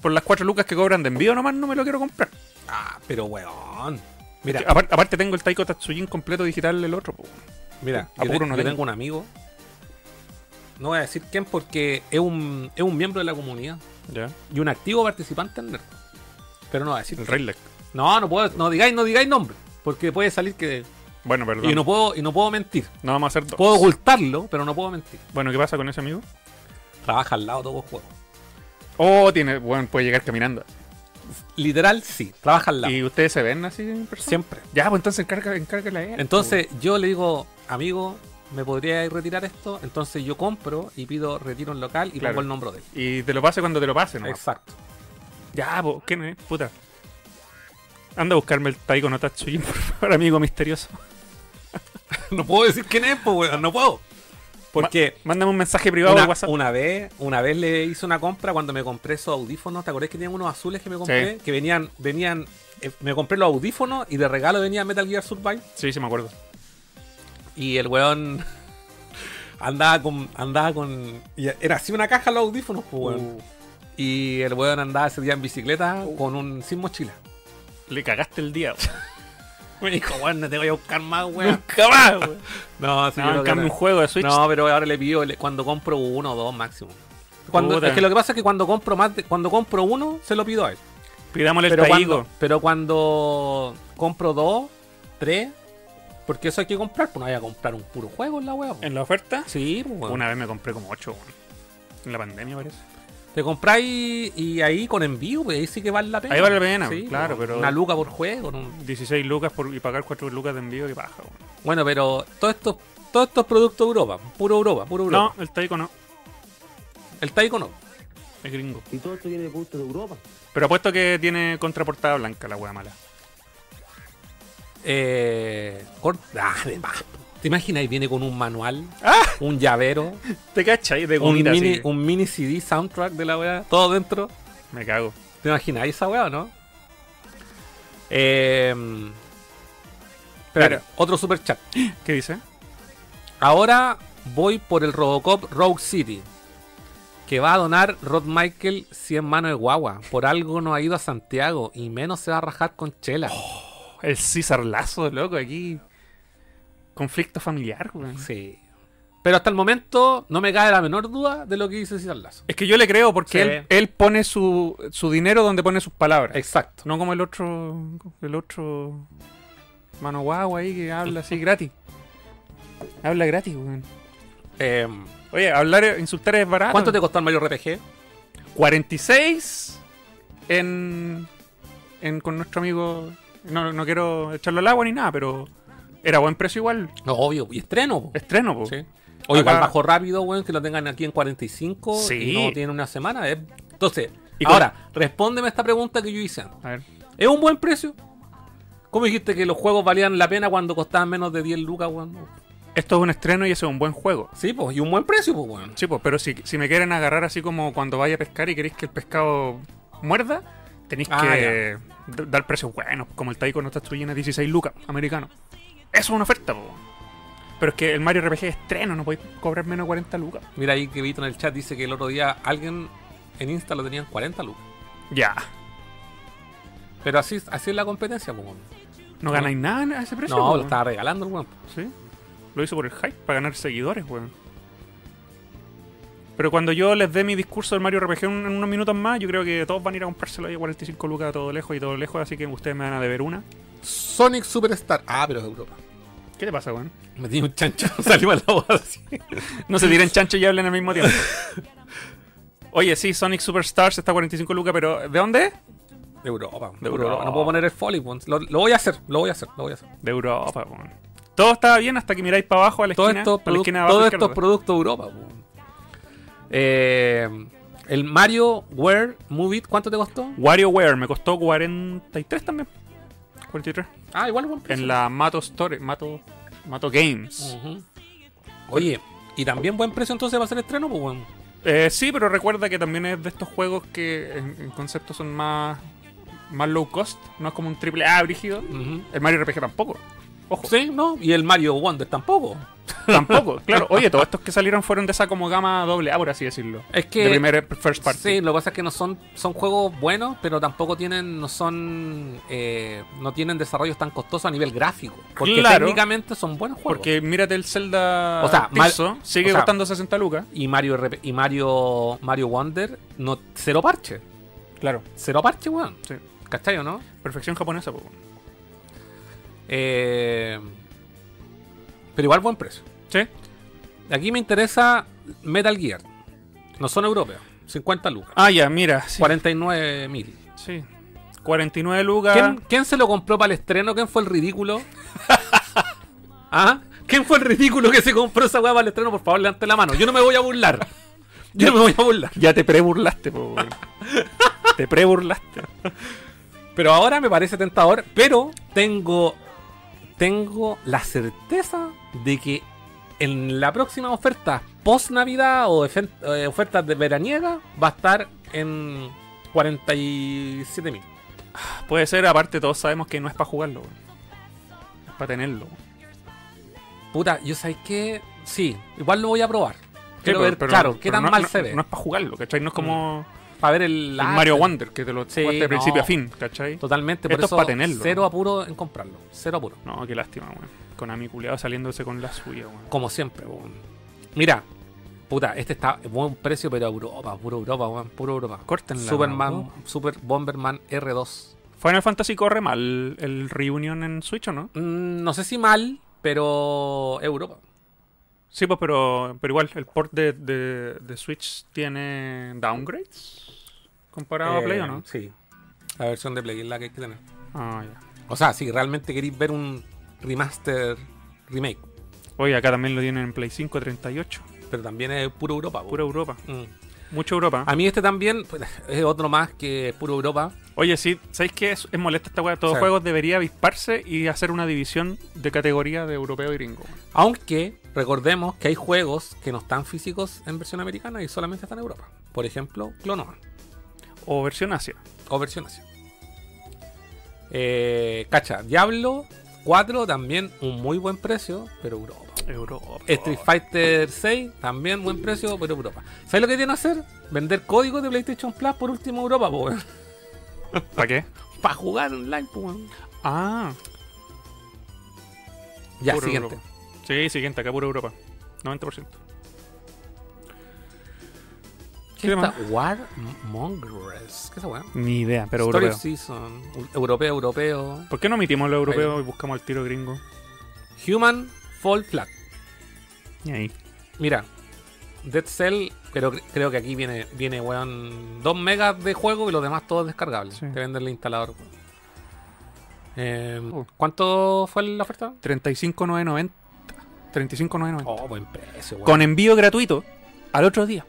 por las 4 lucas que cobran de envío nomás, no me lo quiero comprar. Ah, pero weón. Mira, Que apar- aparte tengo el Taiko Tatsujin completo digital el otro. po. mira, yo, te- no yo tengo. tengo un amigo. No voy a decir quién porque es un, es un miembro de la comunidad Ya, y un activo participante en Nerd. Pero no voy a decir. el. Rayleigh. No, no puedo, no digáis, no digáis nombre. Porque puede salir que. Bueno, perdón. Y no puedo, y no puedo mentir. No vamos a hacer dos. Puedo ocultarlo, pero no puedo mentir. Bueno, ¿qué pasa con ese amigo? Trabaja al lado de todo el juego. Oh, tiene, bueno, puede llegar caminando. Literal, sí, trabaja al lado. ¿Y ustedes se ven así en persona? Siempre. Ya, pues entonces encarga, encárgala él. Entonces yo le digo, amigo, ¿me podría retirar esto? Entonces yo compro y pido retiro en local y Claro. pongo el nombre de él. Y te lo pase cuando te lo pase, ¿no? Exacto. Ya, pues, ¿qué no es? Puta. Anda a buscarme el Taiko no Tatsujin, [laughs] por favor, amigo misterioso. [laughs] no puedo decir quién es, pues, weón, no puedo. Porque Mándame un mensaje privado una, de WhatsApp. una vez, una vez le hice una compra cuando me compré esos audífonos. ¿Te acordás que tenían unos azules que me compré? Sí. Que venían, venían, eh, me compré los audífonos y de regalo venía Metal Gear Survive. Sí, sí, me acuerdo. Y el weón [laughs] andaba con, andaba con, era así una caja los audífonos, pues, weón. Y el weón andaba ese día en bicicleta con un sin mochila. Le cagaste el día. Me dijo, weón, no te voy a buscar más, weón. Nunca más, weón. [laughs] No, sí, No, yo cambio, un juego de Switch. No, pero ahora le pido le- cuando compro uno o dos máximo. Cuando, Puta. es que lo que pasa es que cuando compro más de- cuando compro uno, se lo pido a él. Pidámosle Pero el cuando, pero cuando compro dos, tres, porque eso hay que comprar, pues no vaya a comprar un puro juego en la web. ¿En la oferta? Sí, pues, weón. Una vez me compré como 8, En la pandemia, parece. Te compráis y ahí con envío, pues ahí sí que vale la pena. Ahí vale la pena, Sí, claro, pues, pero- Una luca por juego. ¿no? 16 lucas por, y pagar 4 lucas de envío, que baja, weón. Bueno, pero todos estos todos estos productos de Europa, puro Europa, puro Europa. No, el Taiko no. El Taiko no. Es gringo. Y todo esto viene de punto de Europa. Pero apuesto que tiene contraportada blanca la wea mala. Eh, cor- ah, de más. ¿Te imaginas? Viene con un manual, ¡Ah! un llavero, ¿Te cachai? De un mini, así. un mini CD soundtrack de la weá, todo dentro. Me cago. ¿Te imaginas esa weá o no? Eh, espérate, Mira. otro super chat. ¿Qué dice? Ahora voy por el Robocop Rogue City. Que va a donar Rod Michael 100 manos de guagua. Por algo no ha ido a Santiago y menos se va a rajar con Chela. El César Lazo, loco, aquí. Conflicto familiar, weón. Sí. Pero hasta el momento no me cae la menor duda de lo que dice César Lazo. Es que yo le creo porque Sí. él, él pone su, su dinero donde pone sus palabras. Exacto. No como el otro. El otro. Mano guagua ahí que habla así gratis. Habla gratis, weón. Eh, Oye, hablar, insultar es barato. ¿Cuánto te costó el Mario RPG? 46 en, en con nuestro amigo. No, no quiero echarlo al agua ni nada, pero era buen precio igual. No, obvio. Y estreno, po. Estreno, po. Sí. Acá- igual bajo rápido, weón, que lo tengan aquí en 45 Sí. y no tiene una semana. eh. Entonces, Y ahora, respóndeme esta pregunta que yo hice. A ver. ¿Es un buen precio? ¿Cómo dijiste que los juegos valían la pena cuando costaban menos de 10 lucas, weón? Esto es un estreno y ese es un buen juego. Sí, pues, y un buen precio, pues, weón. Sí, pues, pero si, si me quieren agarrar así como cuando vaya a pescar y queréis que el pescado muerda, Tenéis Ah, que dar precios buenos, como el Taiko no Tatsujin a 16 lucas, americano. Eso es una oferta, po. Pero es que el Mario RPG es estreno, no podéis cobrar menos de 40 lucas. Mira ahí que Vito en el chat dice que el otro día alguien en Insta lo tenían 40 lucas. Ya. Pero así, así es la competencia, weón. No ganáis nada a ese precio. No, po. lo estaba regalando el weón. Sí. Lo hizo por el hype, para ganar seguidores, weón. Pero cuando yo les dé mi discurso del Mario RPG en en unos minutos más, yo creo que todos van a ir a comprárselo ahí a 45 lucas a todo lejos y todo lejos, así que ustedes me van a deber una. Sonic Superstar. Ah, pero es Europa. ¿Qué te pasa, weón? Me tiene un chancho, [laughs] salió al agua así. No se tiren chancho y hablen al mismo tiempo. Oye, sí, Sonic Superstars está a 45 lucas, pero ¿de dónde? De Europa. De Europa. No puedo poner el folly. Lo, lo voy a hacer, lo voy a hacer, lo voy a hacer. De Europa, weón. Todo estaba bien hasta que miráis para abajo a la Todos esquina. estos, a la produ- esquina de abajo todos izquierda. estos productos de Europa, weón. Eh, el Mario Wear Move It, ¿cuánto te costó? WarioWare me costó 43 también. 43. Ah, igual buen precio. En la Mato Store, Mato, Mato Games. Oye, y también buen precio entonces va a ser estreno, pues weón. Eh, sí, pero recuerda que también es de estos juegos que en, en concepto son más, más low cost. No es como un triple A brígido. El Mario RPG tampoco. Ojo. Sí, ¿no? Y el Mario Wonder tampoco. [laughs] Tampoco, claro. Oye, todos estos que salieron fueron de esa como gama doble A, por así decirlo. Es que. de primer first party. Sí, lo que pasa es que no son, son juegos buenos, pero tampoco tienen, no son, eh, no tienen desarrollos tan costosos a nivel gráfico. Porque Claro. técnicamente son buenos juegos. Porque mírate el Zelda O sea, Tirso, sigue o sea, costando 60 lucas. y Mario RP y Mario Mario Wonder no cero parche, Claro, cero parche, weón. sí. ¿Cachai o no? Perfección japonesa, po. Eh, pero igual buen precio. Sí. Aquí me interesa Metal Gear. No son europeos. 50 lucas. Ah, ya, mira. Sí. 49 mil. sí. 49 lucas. ¿Quién, quién se lo compró para el estreno? ¿Quién fue el ridículo? [laughs] ¿Ah? ¿Quién fue el ridículo que se compró esa weá para el estreno? Por favor, levante la mano. Yo no me voy a burlar. Yo no me voy a burlar. Ya te pre-burlaste, [laughs] te pre-burlaste. Pero ahora me parece tentador. Pero tengo. Tengo la certeza de que en la próxima oferta post Navidad o ofertas de veraniega va a estar en 47 mil. Puede ser, aparte, todos sabemos que no es para jugarlo. Es para tenerlo. Puta, yo sé que. Sí, igual lo voy a probar. Sí, Quiero pero- ver, pero claro, qué tan no- mal no- se ve. No es para jugarlo, ¿cachai? No es como para ver el. Mario Wonder, que te lo Sí, de principio no. a fin, ¿cachai? Totalmente, por Esto es eso pa' tenerlo. cero apuro en comprarlo. Cero apuro. No, qué lástima, weón. Con mi culeado saliéndose con la suya, weón. Como siempre, weón. Mira, puta, este está a buen precio, pero Europa, puro Europa, weón, puro Europa. Córtenla, Superman, weón. Super Bomberman R2. Final Fantasy corre mal el Reunion en Switch, ¿o no? Mm, no sé si mal, pero Europa. Sí, pues, pero, pero igual, el port de, de, de Switch tiene downgrades comparado a Play, ¿o Eh, no? Sí. La versión de Play es la que hay que tener. Ah, ya. O sea, si realmente queréis ver un remaster remake, Oye, acá también lo tienen en Play 5 38. pero también es puro Europa. Pura Europa. Mm. Mucho Europa. A mí este también pues, es otro más que puro Europa. Oye, sí, ¿sabéis qué? Es, es molesta esta weá. Todo Sí. juegos debería avisparse y hacer una división de categoría de europeo y gringo. Aunque recordemos que hay juegos que no están físicos en versión americana y solamente están en Europa. Por ejemplo, Clonoa O versión Asia. o versión Asia. Eh, cacha, Diablo 4 también un muy buen precio, pero Europa. Europa. Street Fighter 6 también buen precio, pero Europa. ¿Sabes lo que tienen que hacer? Vender códigos de PlayStation Plus por último Europa, pues. [laughs] ¿Para qué? Para jugar online, pues. Ah, Ya, siguiente. Europa. Sí, siguiente, acá pura Europa. 90%. ¿Qué ¿Qué está? más? War Mongrels. ¿Qué es esa? Ni idea, pero Story europeo. Season. Europeo, europeo. ¿Por qué no omitimos lo europeo y buscamos el tiro gringo? Human Fall Flat. Y ahí. Mira, Dead Cell, pero cre- creo que aquí viene, viene weón, 2 megas de juego y los demás todos descargables. Sí. Te venden el instalador. Eh, Uh. ¿Cuánto fue la oferta? 35,990. 35,990. Oh, buen precio, weón. Con envío gratuito al otro día.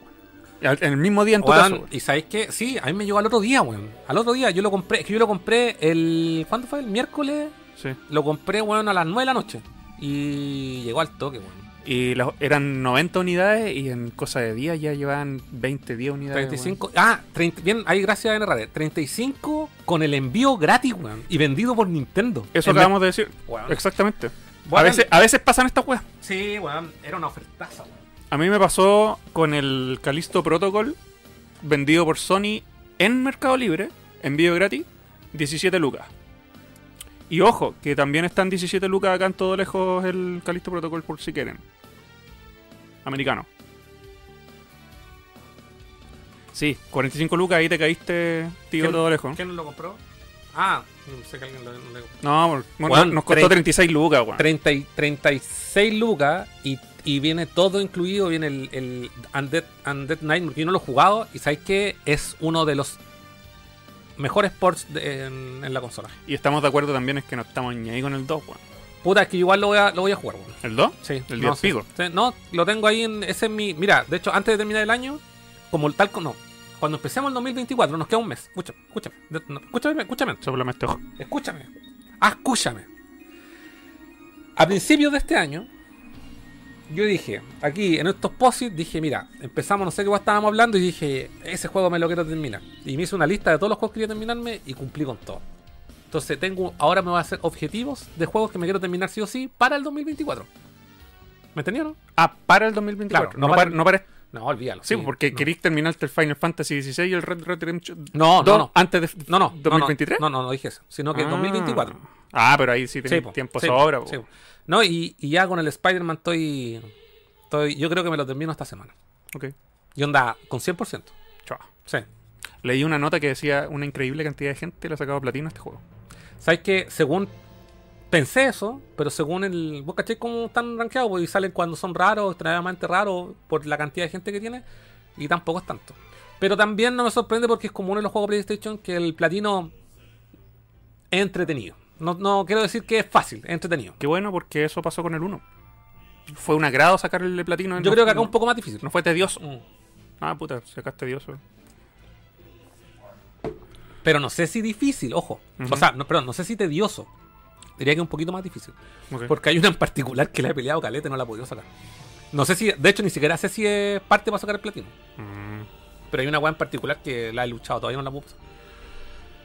Al- En el mismo día en tu Weón, caso. weón. y sabéis qué? Sí, a mí me llegó al otro día, weón. Al otro día, yo lo compré, es que yo lo compré el. ¿Cuándo fue? El miércoles. Sí. Lo compré, weón, a las 9 de la noche. Y llegó al toque, weón. Y las- eran 90 unidades y en cosa de días ya llevaban 20, 10 unidades. 35. Ah, 30, bien, ahí gracias a NRD. 35 con el envío gratis, weón. Y vendido por Nintendo. Eso En acabamos de decir. Weón. Exactamente. Bueno, a, veces, a veces pasan estas weas. Sí, weón. Era una ofertaza, weón. A mí me pasó con el Calisto Protocol vendido por Sony en Mercado Libre, envío gratis, 17 lucas. Y ojo, que también están 17 lucas acá en todo lejos el Calisto Protocol por si quieren. Americano. Sí, 45 lucas, ahí te caíste, tío, ¿Quién- todo lejos. ¿Quién lo compró? Ah, no sé que alguien lo, lo- No, bueno, nos costó tre- 36 lucas, weón. 30 y- 36 lucas y, y viene todo incluido. Viene el, el Undead, Undead Nightmare, que yo no lo he jugado. Y sabéis que es uno de los mejores ports de- en, en la consola. Y estamos de acuerdo también es que no estamos ni ahí con el 2, weón. Puta, es que igual lo voy a, lo voy a jugar, weón. ¿El 2? Sí, El no, 10 sí. pico. Sí, No, lo tengo ahí en. Ese es mi. Mira, de hecho, antes de terminar el año, como tal. No. Cuando empecemos el 2024, nos queda un mes. Escúchame, escúchame. No, escúchame, escúchame. Este ojo. Escúchame. Ah, escúchame. A principios de este año, yo dije, aquí en estos posits, dije, mira, empezamos, no sé qué estábamos hablando, y dije, ese juego me lo quiero terminar. Y me hice una lista de todos los juegos que quería terminarme y cumplí con todo. Entonces tengo, ahora me voy a hacer objetivos de juegos que me quiero terminar sí o sí para el 2024. ¿Me entendieron? Ah, para el 2024. Claro, no, no para, para- no para- No, olvídalo. Sí, porque no. queréis terminarte el Final Fantasy XVI y el Red Red Redemption No, no, 2 no. antes de No, no. 2023. No, no, no, dije eso. Sino que Ah. 2024. Ah, pero ahí sí po, tiempo sí, sobra. po. No, y, y ya con el Spider-Man estoy, estoy. Yo creo que me lo termino esta semana. Ok. Y onda con 100%. Chao. Sí. Leí una nota que decía una increíble cantidad de gente le ha sacado platino a este juego. ¿Sabes que Según. Pensé eso, pero según el. ¿Vos cachai cómo están rankeados? Pues, y salen cuando son raros, extremadamente raros, por la cantidad de gente que tiene. Y tampoco es tanto. Pero también no me sorprende porque es como uno de los juegos de PlayStation que el platino es entretenido. No, no quiero decir que es fácil, es entretenido. Qué bueno porque eso pasó con el 1. Fue un agrado sacarle platino. Yo no- creo que acá no- un poco más difícil. No fue tedioso. Mm. Ah, puta, sacaste tedioso. Pero no sé si difícil, ojo. O sea, no, perdón, no sé si tedioso. Diría que un poquito más difícil. Porque hay una en particular que la he peleado caleta y no la he podido sacar. No sé si, de hecho, ni siquiera sé si es parte para sacar el platino. Mm. Pero hay una weá en particular que la he luchado, todavía no la puedo.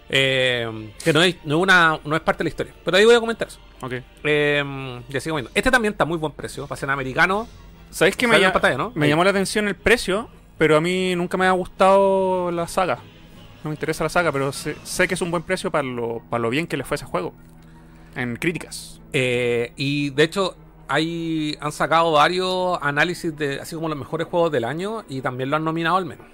Eh, que no es, no, es una, no es parte de la historia. Pero ahí voy a comentar eso. Ok. Eh, ya sigo viendo. Este también está muy buen precio. Para ser americano. ¿Sabéis que me, pantalla, ¿no? me Ahí. llamó la atención el precio? Pero a mí nunca me ha gustado la saga. No me interesa la saga, pero sé, sé que es un buen precio para lo, para lo bien que le fue a ese juego. En críticas. Eh, y de hecho, hay, han sacado varios análisis de así como los mejores juegos del año. Y también lo han nominado al menos.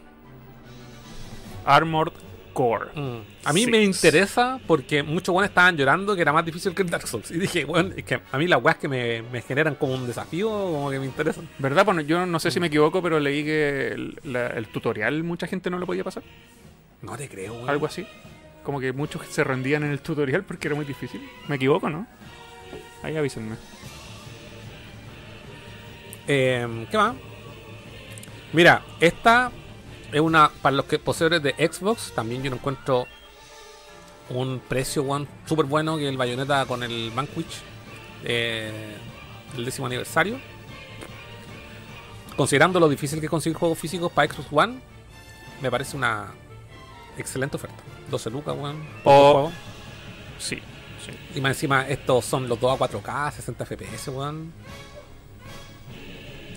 Armored Core. Mm. A mí me interesa porque muchos buenos estaban llorando que era más difícil que el Dark Souls. [laughs] Y dije, bueno, es que a mí las weas que me, me generan como un desafío, como que me interesan. ¿Verdad? Bueno, yo no sé si me equivoco, pero leí que el, la- el tutorial mucha gente no lo podía pasar. No te creo, weón. Algo así. Como que muchos se rendían en el tutorial porque era muy difícil. ¿Me equivoco, no? Ahí avísenme. Eh, ¿Qué más? Mira, esta es una. Para los que poseedores de Xbox, también yo no encuentro un precio súper bueno que el Bayonetta con el Vanquish. eh, el décimo aniversario. Considerando lo difícil que es conseguir juegos físicos para Xbox One, me parece una excelente oferta. 12 lucas, weón. O-. Sí, sí. Y más encima, estos son los dos a 4K, 60 FPS, weón.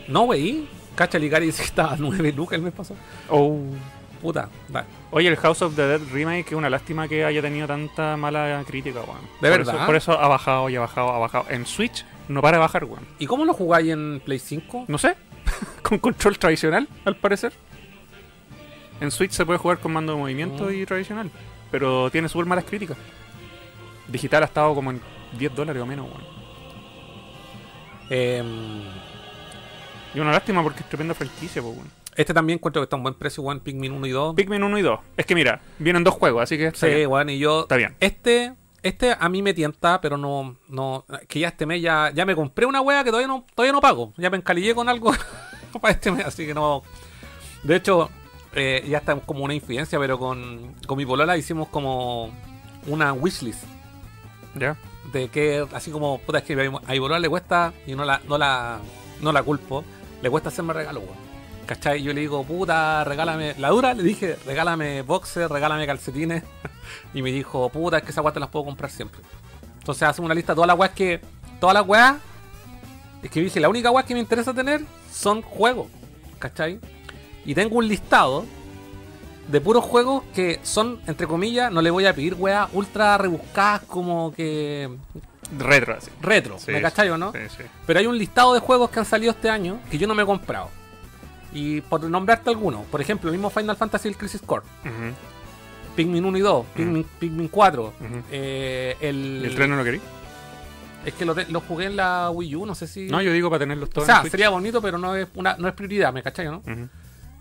No, wey. Cacha Ligari dice que estaba a 9 lucas el mes pasado. Oh. Puta, da. Oye, el House of the Dead Remake es una lástima que haya tenido tanta mala crítica, weón. ¿De por verdad? Eso, por eso ha bajado y ha bajado, ha bajado. En Switch no para de bajar, weón. ¿Y cómo lo jugáis en Play 5? No sé. [laughs] con control tradicional, al parecer. En Switch se puede jugar con mando de movimiento Mm. y tradicional. Pero tiene súper malas críticas. Digital ha estado como en 10 dólares o menos, weón. Em, Y una lástima porque es tremenda franquicia, pues, este también encuentro que está a un buen precio, weón. Pikmin 1 y 2. Pikmin 1 y 2. Es que mira, vienen dos juegos, así que está Sí, bien. weón, y yo. Está bien. Este, este a mí me tienta, pero no, no, que ya este mes ya, ya me compré una wea que todavía no, todavía no pago. Ya me encalillé con algo [laughs] para este mes, así que no. De hecho, eh, ya está como una infidencia, pero con, con mi polola hicimos como una wishlist Ya. de que así como puta es que a mi polola le cuesta y no la, no la, no la culpo, le cuesta hacerme regalo, weón. ¿Cachai? Yo le digo, puta, regálame, la dura le dije, regálame boxer, regálame calcetines. [laughs] Y me dijo, puta, es que esas weas te las puedo comprar siempre. Entonces hace una lista de todas las weas que. Todas las weas. Es que dije, la única wea que me interesa tener son juegos. ¿Cachai? Y tengo un listado de puros juegos que son, entre comillas, no le voy a pedir weas ultra rebuscadas como que Retro, así. retro. Sí, ¿Me cachai o no? Sí, sí. Pero hay un listado de juegos que han salido este año que yo no me he comprado. Y por nombrarte algunos, por ejemplo, el mismo Final Fantasy el Crisis Core. Pikmin 1 y 2, Pikmin, Pikmin 4, Ujú. eh, el, ¿Y el tren no lo querí? Es que lo, te- lo jugué en la Wii U, no sé si. No, yo digo para tenerlos o todos. sea, en Switch. sería bonito, pero no es, una, no es prioridad, ¿me cachai, no?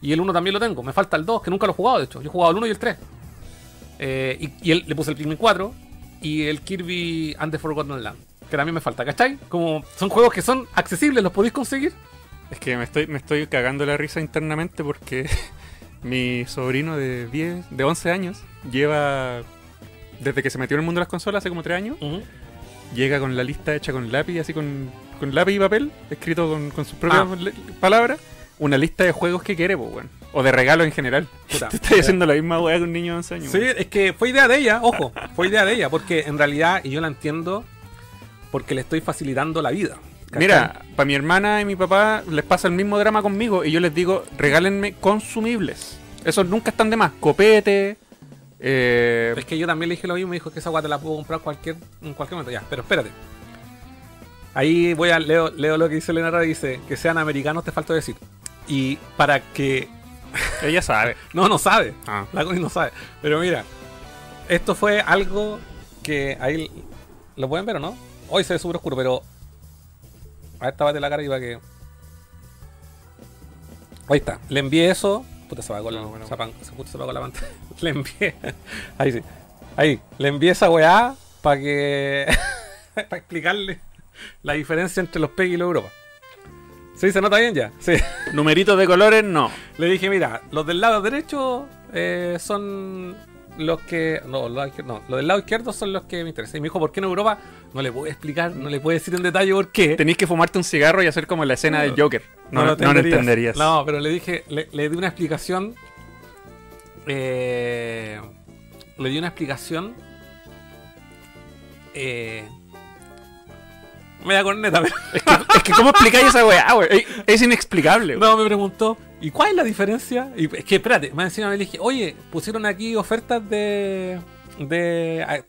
Y el 1 también lo tengo. Me falta el 2, que nunca lo he jugado, de hecho. Yo he jugado el 1 y el 3. Eh, y y el- le puse el Pikmin 4 y el Kirby and the Forgotten Land. Que también me falta, ¿cachai? Como son juegos que son accesibles, los podéis conseguir. Es que me estoy, me estoy cagando la risa internamente porque [laughs] mi sobrino de 10, de 11 años, lleva, desde que se metió en el mundo de las consolas hace como 3 años, llega con la lista hecha con lápiz, así con, con lápiz y papel, escrito con, con sus propias Ah. palabras, una lista de juegos que quiere, pues, weón. O de regalos en general. Puta. Te [laughs] estoy haciendo la misma weá que un niño de 11 años. Sí, weón. es que fue idea de ella, ojo, fue idea de ella, porque en realidad, y yo la entiendo, porque le estoy facilitando la vida. ¿cachai? Mira, para mi hermana y mi papá les pasa el mismo drama conmigo y yo les digo, regálenme consumibles. Esos nunca están de más. Copete, eh, Es que yo también le dije lo mismo, me dijo que esa guata la puedo comprar cualquier, en cualquier momento. Ya, pero espérate. Ahí voy a leo, leo lo que dice Elena Rara, dice que sean americanos te falta decir. Y para que. [laughs] ella sabe. [laughs] No, no sabe. Ah. La Connie no sabe. Pero mira, esto fue algo que ahí. ¿Lo pueden ver o no? Hoy se ve súper oscuro, pero. A ver, tápate la cara y va que. Ahí está. Le envié eso. Puta, se apagó, la, No, bueno. se apagó- se- justo se apagó la pantalla. [laughs] Le envié. Ahí sí. Ahí. Le envié esa weá para que. para explicarle la diferencia entre los PEG y los Europa. ¿Sí? ¿Se nota bien ya? Sí. Numeritos de colores, no. Le dije, mira, los del lado derecho eh, son los que. No, los, no, los del lado izquierdo son los que me interesan. Y me dijo, ¿por qué en Europa? No le puedo explicar, no le puedo decir en detalle por qué. Tenéis que fumarte un cigarro y hacer como la escena del Joker. No, no, lo lo entenderías. No, pero le dije, le, le di una explicación. eh, le di una explicación. Eh, me da corneta, pero. Es que, ¿cómo explicáis esa weá, wey? Es, es inexplicable, wey. No, me preguntó, ¿y cuál es la diferencia? Y es que, espérate, más encima me dije, oye, pusieron aquí ofertas de. de. ah,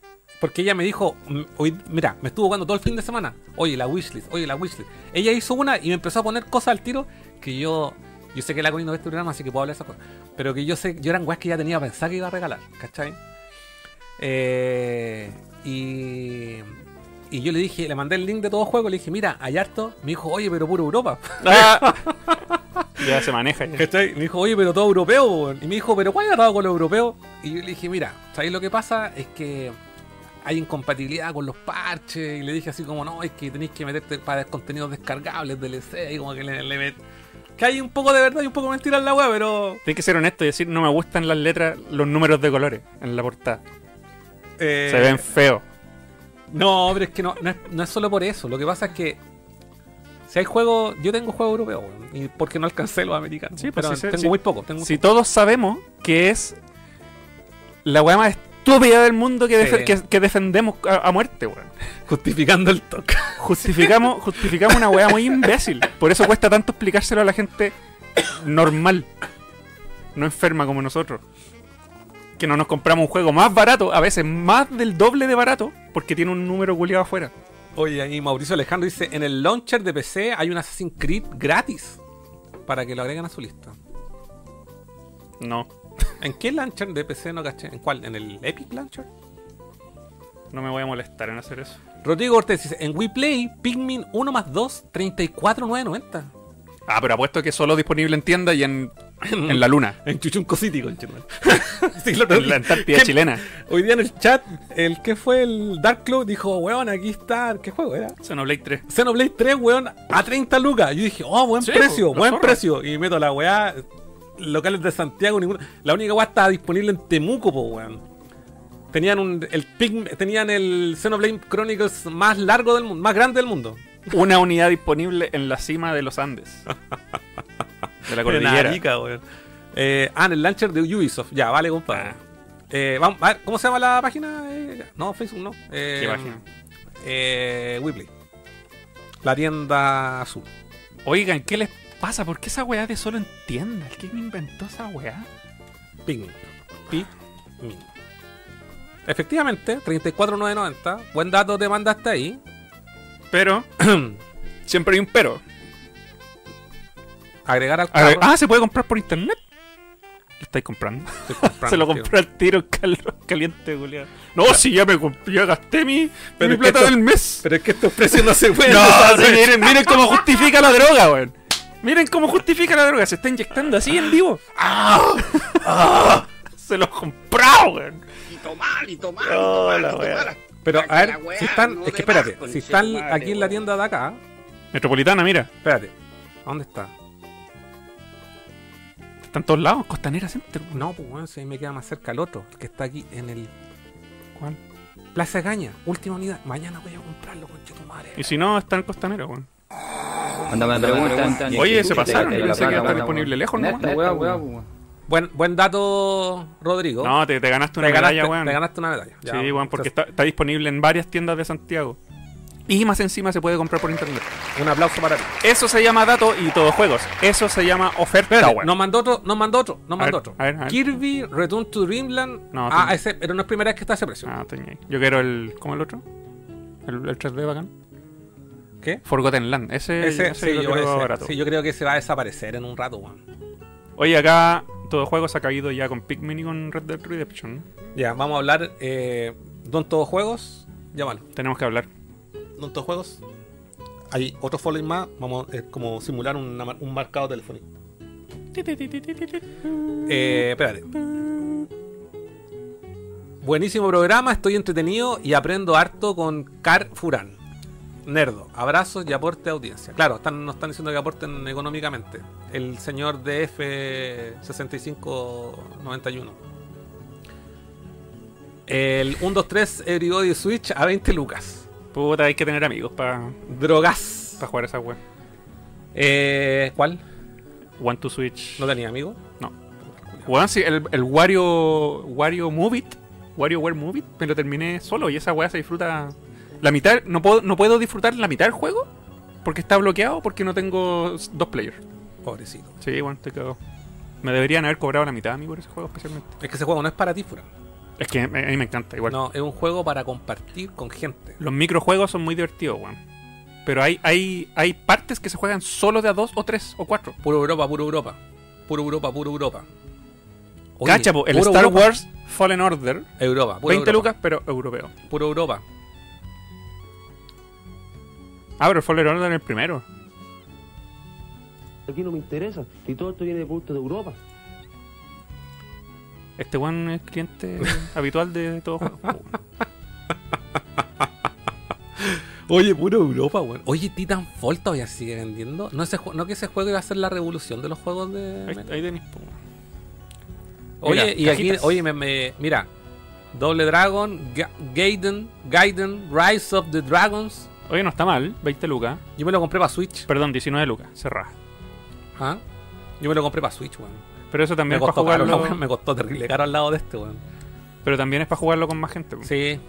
Porque ella me dijo, mm, hoy, mira, me estuvo jugando todo el fin de semana. Oye, la wishlist, oye, la wishlist. Ella hizo una y me empezó a poner cosas al tiro que yo. Yo sé que la Connie no ve este programa, así que puedo hablar de esas cosas. Pero que yo sé, yo eran weas que ya tenía pensado que iba a regalar, ¿cachai? Eh, y. Y yo le dije, le mandé el link de todo juego, le dije, mira, hay harto. Me dijo, oye, pero puro Europa. [laughs] Ah. ya se maneja. Me dijo, oye, pero todo europeo. Y me dijo, pero ¿cuál el con lo europeo? Y yo le dije, mira, ¿sabéis lo que pasa? Es que hay incompatibilidad con los parches. Y le dije así como, no, es que tenéis que meterte para contenidos descargables, DLC. Y como que le, le met- Que hay un poco de verdad y un poco de mentira en la web, pero. Tienes que ser honesto y decir, no me gustan las letras, los números de colores en la portada. eh, Se ven feos. No, pero es que no, no, es, no es solo por eso. Lo que pasa es que. Si hay juegos. Yo tengo juegos europeos, weón, y porque no alcancé los americanos. Sí, pues pero tengo muy poco. Tengo muy Si todos sabemos que es la weá más estúpida del mundo que, Sí. que, que defendemos a, a muerte, weón. poco. Justificando el toque. Justificamos, justificamos una weá muy imbécil. Por eso cuesta tanto explicárselo a la gente normal. No enferma como nosotros. Que no nos compramos un juego más barato, a veces más del doble de barato, porque tiene un número culiado afuera. Oye, ahí Mauricio Alejandro dice: En el launcher de PC hay un Assassin's Creed gratis. Para que lo agreguen a su lista. No, ¿En qué launcher de PC no caché? ¿En cuál? ¿En el Epic Launcher? no me voy a molestar en hacer eso. Rodrigo Ortiz dice: En WePlay, Pikmin 1 más 2, 34,990. Ah, pero apuesto que es solo disponible en tienda y en, en la luna. En Chuchunco City, [laughs] sí, lo En la Antártida ¿Qué? chilena. Hoy día en el chat, el que fue el Dark Club dijo: Weón, aquí está. ¿Qué juego era? Xenoblade 3. Xenoblade 3, weón, a 30 lucas. Yo dije, oh, buen Sí, precio, pues, buen precio. Y meto la weá, locales de Santiago, ninguna. La única weá estaba disponible en Temuco, po, weón. Tenían un, el Pig- tenían el Xenoblade Chronicles más largo del mundo, más grande del mundo. Una unidad disponible en la cima de los Andes. [laughs] [laughs] De la cordillera. Arica. Eh, ah, en el launcher de Ubisoft. Ya, vale, compadre. Eh, vamos, a ver, ¿cómo se llama la página? Eh, no, Facebook no. Eh, ¿Qué página? Eh, Weebly. La tienda azul. Oigan, ¿qué les pasa? ¿Por qué esa weá de solo en tiendas? ¿Quién inventó esa weá? Pikmin. Pikmin. Efectivamente, 34,990. Buen dato te mandaste ahí. Pero, [clears throat] siempre hay un pero. Agregar al carro. ah, ¿se puede comprar por internet? ¿Lo estáis comprando? [laughs] Estoy comprando, Se lo tío. compró al tiro Carlos caliente, Julián. No, si ya me compré, ya gasté mi, Pero mi plata esto- del mes. Pero es que estos precios no se [laughs] pueden. No, miren, miren cómo justifica la droga, weón. Miren cómo justifica la droga. Se está inyectando así en vivo. ¡Ah! ¡Ah! [laughs] Se lo comprado, weón. Y tomar, y tomar, y Oh, tomar, la y wea. tomar. Pero a ver, si están. no Es que espérate, si están madre, aquí en la tienda de acá. Metropolitana, mira. Espérate. ¿A dónde está? Está en todos lados. Costanera Center. No, pues bueno, si ahí me queda más cerca el otro, el que está aquí en el ¿Cuál? Plaza Gaña, última unidad. Mañana voy a comprarlo, conche tu madre. Y si no, está en Costanera, weón. Cuando me preguntan. Oye, se pasaron. Pensé que está disponible lejos, ¿no? Buen, buen dato, Rodrigo. No, te, te ganaste una te, ganaste, medalla, weón. te ganaste una medalla. Ya, Sí, weón, porque está disponible en varias tiendas de Santiago. Y más encima se puede comprar por internet. Un aplauso para ti. Eso se llama dato y todos juegos. Eso se llama oferta, Espérate, weón. nos mandó otro, nos mandó otro, nos mandó ver, otro. a ver, a ver. Kirby Return to Dreamland. No, ah, ese, pero no es primera vez que está a ese precio. Ah, tenía. Yo quiero el. ¿Cómo el otro? El, el 3D bacán. ¿Qué? Forgotten Land. Ese, Ese, ese sí, yo, ese- sí, yo creo que se va a desaparecer en un rato, weón. Oye, acá todo juego se ha caído ya con Pikmin y con Red Dead Redemption. Ya, vamos a hablar. Eh, Don Todos Juegos. Llámalo. Tenemos que hablar. Todos Juegos. Hay otro following más. Vamos como simular una un marcado telefónico. Eh, espérate. Buenísimo programa, estoy entretenido y aprendo harto con Car Furán. Nerdo, abrazos y aporte a audiencia. Claro, están, nos están diciendo que aporten económicamente. El señor DF6591. El 123 Everybody Switch a 20 lucas. Puta, hay que tener amigos para Drogas. jugar esa web. Eh, ¿Cuál? One to Switch. ¿No tenía amigo? No. Weón, sí, el, el Wario, Wario Move It, WarioWare Move It, me lo terminé solo y esa weá se disfruta. La mitad, no puedo, no puedo disfrutar la mitad del juego porque está bloqueado porque no tengo dos players. Pobrecito. Sí, bueno, te cago. Me deberían haber cobrado la mitad a mí por ese juego especialmente. Es que ese juego no es para ti, Furán. Es que a mí me encanta, igual. No, es un juego para compartir con gente. Los microjuegos son muy divertidos, weón. Pero hay, hay, hay partes que se juegan solo de a dos o tres o cuatro. Puro Europa, puro Europa. Puro Europa, puro Europa. Oye, Cacha, po, el puro Star Europa. Wars Fallen Order, Europa, puro 20 Europa. lucas, pero europeo. Puro Europa. Ah, pero el Fallen Order es el primero. Aquí no me interesa. Y todo esto viene de producto de Europa. Este weón es cliente [laughs] habitual de todo juego. Oye, puro Europa, weón. Oye, Titanfall todavía sigue vendiendo. No, ese no que ese juego iba a ser la revolución de los juegos de. Ahí, ahí tenéis, po. Oye, Mira, y aquí, oye, me, me- mira. Doble Dragon, Ga- Gaiden, Gaiden, Rise of the Dragons. Oye, no está mal, 20 lucas. Yo me lo compré para Switch. Perdón, 19 lucas, cerrada. ¿Ah? Yo me lo compré para Switch, weón. Pero eso Me también es para costó, caro, la jugarlo. weá, me costó terrible caro al lado de este, weón. Pero también es para jugarlo con más gente. po. Sí.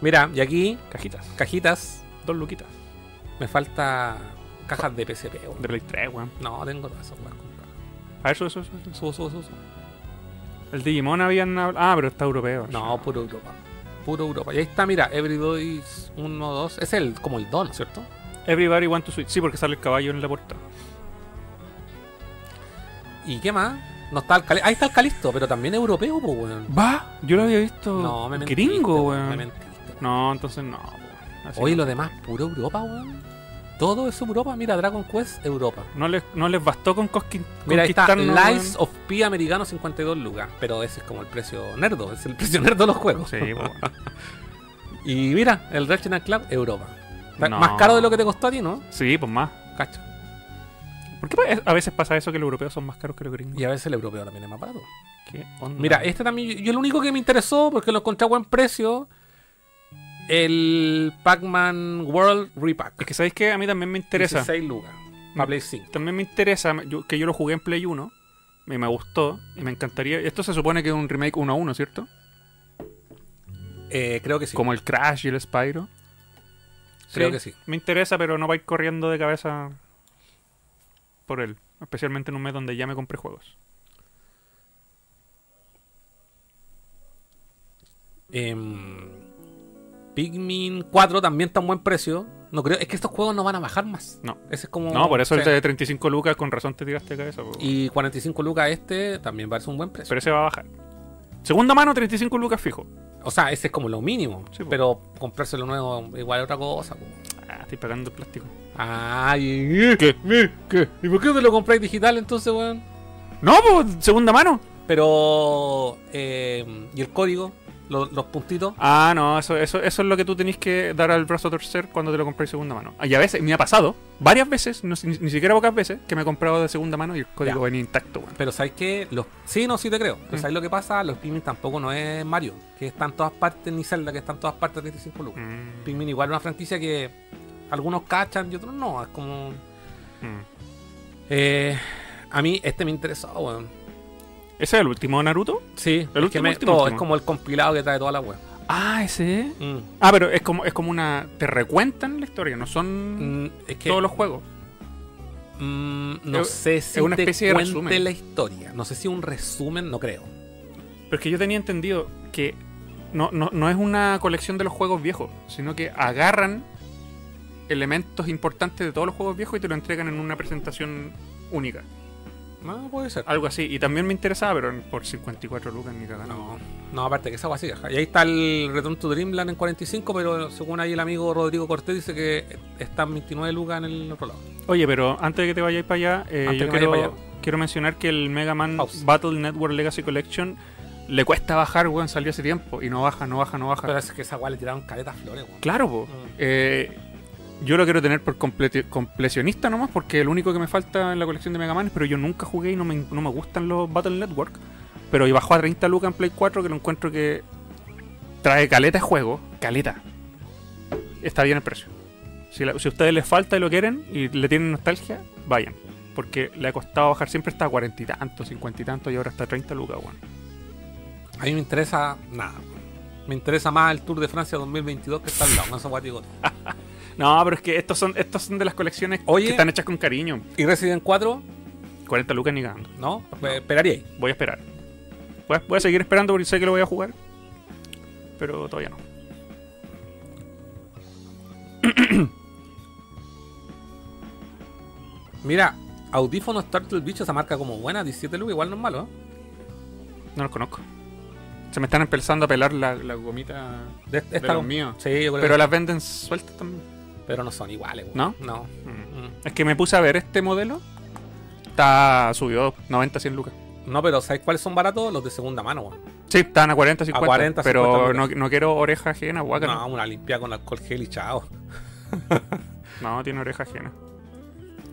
Mira, y aquí, Cajitas. cajitas. Dos luquitas. Me falta cajas de PSP, weón. De Play 3, weón. No, tengo todas esas compradas. A ver, eso, eso, eso. Subo, subo, subo. El Digimon habían. Ah, pero está europeo. No, puro Europa. Puro Europa. Y ahí está, mira, Everybody's 1, 2. Es el, como el Don, ¿cierto? Everybody want to switch. Sí, porque sale el caballo en la portada. ¿Y qué más? No está el Cali- Ahí está el Calisto, pero también europeo, pues, weón. Va, yo lo había visto. No, me mentiste, Gringo, weón, Me mentiste. No, entonces no. weón. Oye, no. lo demás, puro Europa, weón. Todo es Europa. Mira, Dragon Quest, Europa. No les, no les bastó con cosqui- Mira, ahí está Lies of P americano 52 lucas. Pero ese es como el precio nerdo. Es el [laughs] precio nerdo de los juegos. Sí, weón. [laughs] Y mira, el Ratchet Club, Europa. No. Más caro de lo que te costó a ti, ¿no? Sí, pues más. Cacho. ¿Por qué a veces pasa eso que los europeos son más caros que los gringos? Y a veces el europeo también es más barato. ¿Qué onda? Mira, este también, yo lo único que me interesó, porque lo encontré a buen precio, el Pac-Man World Repack. Es que sabéis que a mí también me interesa. 16 lucas. Para Play 5. También me interesa yo- que yo lo jugué en Play 1 y me gustó y me encantaría. Esto se supone que es un remake 1 a 1, ¿cierto? Eh, creo que sí. Como el Crash y el Spyro. Creo que sí. Me interesa, pero no va a ir corriendo de cabeza por él. Especialmente en un mes donde ya me compré juegos. Em, Pikmin 4 también está a un buen precio. No creo, es que estos juegos no van a bajar más. No. Ese es como. No, por eso sí. el de 35 lucas con razón te tiraste de cabeza. po. Y 45 lucas este también parece un buen precio. Pero ese va a bajar. Segunda mano, 35 lucas fijo. o sea, ese es como lo mínimo. Sí, pero comprárselo nuevo igual es otra cosa. po. Ah, estoy pagando el plástico. Ay, ¿qué? ¿Qué? ¿Y por qué te lo compráis digital entonces, weón? No, pues, segunda mano. Pero. eh, ¿Y el código? Lo- los puntitos. Ah, no, eso, eso, eso es lo que tú tenés que dar al brazo a torcer cuando te lo compras segunda mano. Y a veces, me ha pasado, varias veces, no, ni, ni siquiera pocas veces, que me he comprado de segunda mano y el código Ya. venía intacto, weón. Pero ¿sabes qué? Los... Sí, no, sí te creo. Pero Mm. ¿sabes lo que pasa? Los Pikmin tampoco no es Mario, que está en todas partes, ni Zelda, que está en todas partes de 35 lucas. Mm, Pikmin igual una franquicia que algunos cachan y otros no. Es como... mm. Eh, a mí este me interesó, weón. ¿Ese es el último Naruto? Sí, El es, que último, me- último, todo, último. es como el compilado que trae toda la web. Ah, ese. Mm. Ah, pero es como, es como una. Te recuentan la historia, no son Mm, es que todos los juegos. no es- sé si es una te especie de resumen. la historia. No sé si un resumen, no creo. Pero es que yo tenía entendido que no, no, no es una colección de los juegos viejos, sino que agarran elementos importantes de todos los juegos viejos y te lo entregan en una presentación única. No, puede ser. Algo así. Y también me interesaba, pero por 54 lucas ni cagando. No, no, aparte que esa así. Y ahí está el Return to Dreamland en 45, pero según ahí el amigo Rodrigo Cortés dice que está en 29 lucas en el otro lado. Oye, pero antes de que te vayáis para allá, eh, yo quiero, para allá. quiero mencionar que el Mega Man. Battle Network Legacy Collection le cuesta bajar, weón, salió hace tiempo. Y no baja, no baja, no baja. Pero es que esa weá le tiraron caletas flores, weón. Claro, po. Mm. Eh, yo lo quiero tener por completi- completionista nomás, porque el único que me falta en la colección de Mega Man, pero yo nunca jugué y no me, no me gustan los Battle Network. Pero y bajó a 30 lucas en Play 4, que lo encuentro que trae caleta de juego. Caleta. Está bien el precio. Si, si a ustedes les falta y lo quieren y le tienen nostalgia, vayan. Porque le ha costado bajar, siempre está a 40 y tanto, 50 y tanto, y ahora está a 30 lucas, weón. A mí me interesa nada. Me interesa más el Tour de Francia 2022 que está al lado, esos guatigotes. No, pero es que estos son, estos son de las colecciones Oye. que están hechas con cariño. ¿Y Resident 4? 40 lucas ni cagando. ¿No? Pues Esperaría ahí. Voy a esperar. Voy a, voy a seguir esperando porque sé que lo voy a jugar. Pero todavía no. [clears throat] Mira, audífonos Turtle Beach, esa marca como buena, 17 lucas, igual no es malo, ¿eh? No los conozco. Se me están empezando a pelar la, la gomita De, los míos. Sí, yo creo Pero que- las venden sueltas también. Pero no son iguales, weón. ¿No? No. Mm. Mm. Es que me puse a ver este modelo. Está subió 90, 100 lucas. No, pero ¿sabes cuáles son baratos? Los de segunda mano, weón. Sí, están a 40, 50. 40, pero 50 no, lucas. no quiero oreja ajena, guaca. No, No, una limpia con alcohol gel y chao. [laughs] no, tiene oreja ajena.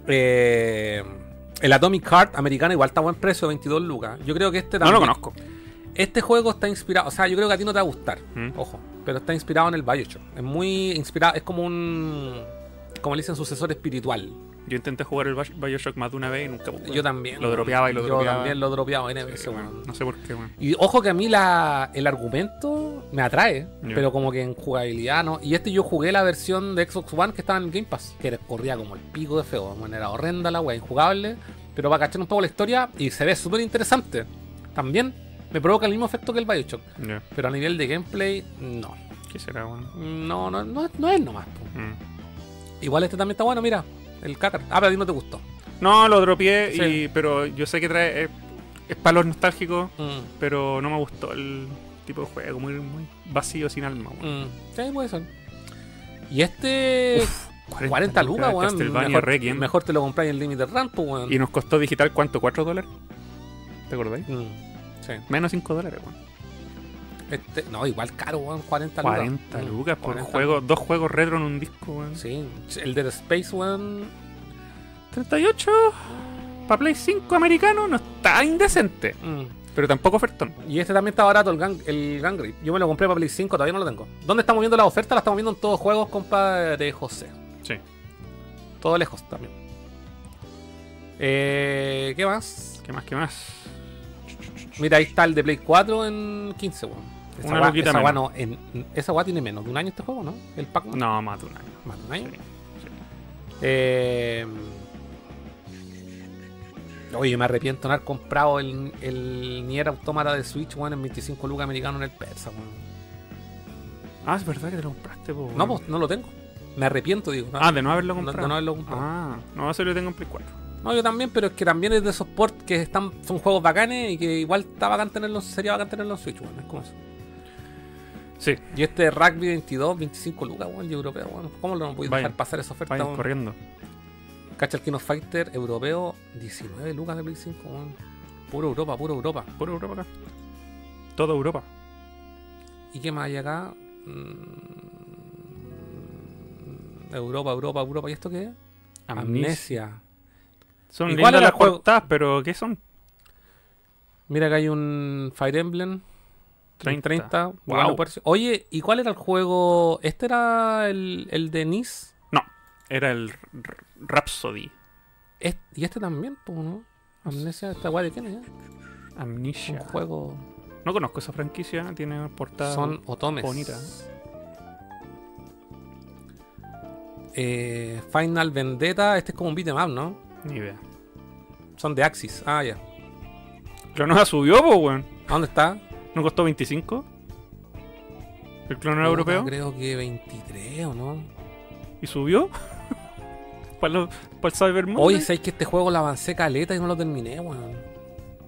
Eh, el Atomic Heart americano igual está a buen precio, 22 lucas. Yo creo que este No también. lo conozco. Este juego está inspirado, o sea, yo creo que a ti no te va a gustar, Mm. ojo, pero está inspirado en el Bioshock. Es muy inspirado, es como un, como le dicen, sucesor espiritual. Yo intenté jugar el Bios- Bioshock más de una vez y nunca pude. Yo también. Lo dropeaba y lo Yo dropeaba. también lo dropeaba N Sí, weón. No sé por qué, weón. Y ojo que a mí la, el argumento me atrae, pero como que en jugabilidad no. Y este yo jugué la versión de Xbox One que estaba en Game Pass, que corría como el pico de feo, de manera horrenda la wea, injugable, pero para cachar un poco la historia y se ve súper interesante. También me provoca el mismo efecto que el Bioshock, pero a nivel de gameplay, no. ¿Qué será, weón? No, no, no, no es nomás. Mm. Igual este también está bueno, mira. El Cacar. Ah, pero a ti no te gustó. No, lo dropeé, Sí. y, pero yo sé que trae. Es, es para los nostálgicos, Mm, pero no me gustó el tipo de juego, muy, muy vacío, sin alma. weón. mm. Sí, puede ser. Y este. 40, lucas, weón. Castlevania Mejor, mejor te lo compráis en Limited Run, pues, weón. Y nos costó digital, ¿cuánto? ¿4 dólares? ¿Te acordáis? Mm, Sí. Menos 5 dólares, weón. Este, no, igual caro, weón. 40 lucas. 40 Mm, lucas por 40. juego, dos juegos retro en un disco, weón. Sí. El Dead Space, weón. 38 para Play 5 americano no está indecente, Mm. pero tampoco ofertón. Y este también está barato, el Gang, el Gang Grip. Yo me lo compré para Play 5, todavía no lo tengo. ¿Dónde estamos viendo la oferta? La estamos viendo en todos juegos, compadre José. Sí. Todo lejos también. Eh, ¿Qué más? ¿Qué más? ¿Qué más? Mira, ahí está el de Play 4 en 15, weón. Esa Una luquita esa menos. no, en- esa weá tiene menos de un año este juego, ¿no? El Pac-Man. No, más de un año. Más de un año. Sí, Eh, Oye, me arrepiento de no haber comprado el, el Nier Automata de Switch, weón, en 25 lucas americano en el Persa, weón. Ah, es verdad que te lo compraste, po, No, pues no lo tengo. Me arrepiento, digo. ¿no? Ah, de no haberlo No- comprado. de no haberlo comprado. Ah, no, eso lo tengo en Play 4. No, yo también, pero es que también es de esos ports que están, son juegos bacanes y que igual está bacán tenerlo, sería bacán tenerlo en Switch, weón. Es como eso. Sí, Y este Rugby 22, 25 lucas, weón, y europeo, weón. ¿Cómo lo podéis Vayan, dejar pasar esa oferta, vayan corriendo. Cacha el Kino Fighter europeo, 19 lucas de Play 5, weón. Puro Europa, puro Europa. Puro Europa acá. Toda Europa. ¿Y qué más hay acá? Mm, Europa, Europa, Europa. ¿Y esto qué es? Amnesia. Son ¿Y cuál lindas las juego? portadas, pero ¿qué son? Mira que hay un Fire Emblem. 30. 30. Wow. bueno, Oye, ¿y cuál era el juego? ¿Este era el, el de Nice? No, era el R- Rhapsody. Y este también, ¿no? Amnesia, esta guay de quién es? Un Amnesia. juego. No conozco esa franquicia, tiene portadas Son otomes. bonitas. Eh, Final Vendetta, este es como un beat'em up, ¿no? Ni idea. Son de Axis. Ah, ya. Clonoa subió, po, weón. ¿A dónde está? ¿No costó 25? ¿El Clonoa Puta, europeo? Creo que 23 o no. ¿Y subió? [laughs] ¿Para, lo- para el Cybermonday? Oye, sabes que este juego lo avancé caleta y no lo terminé, weón.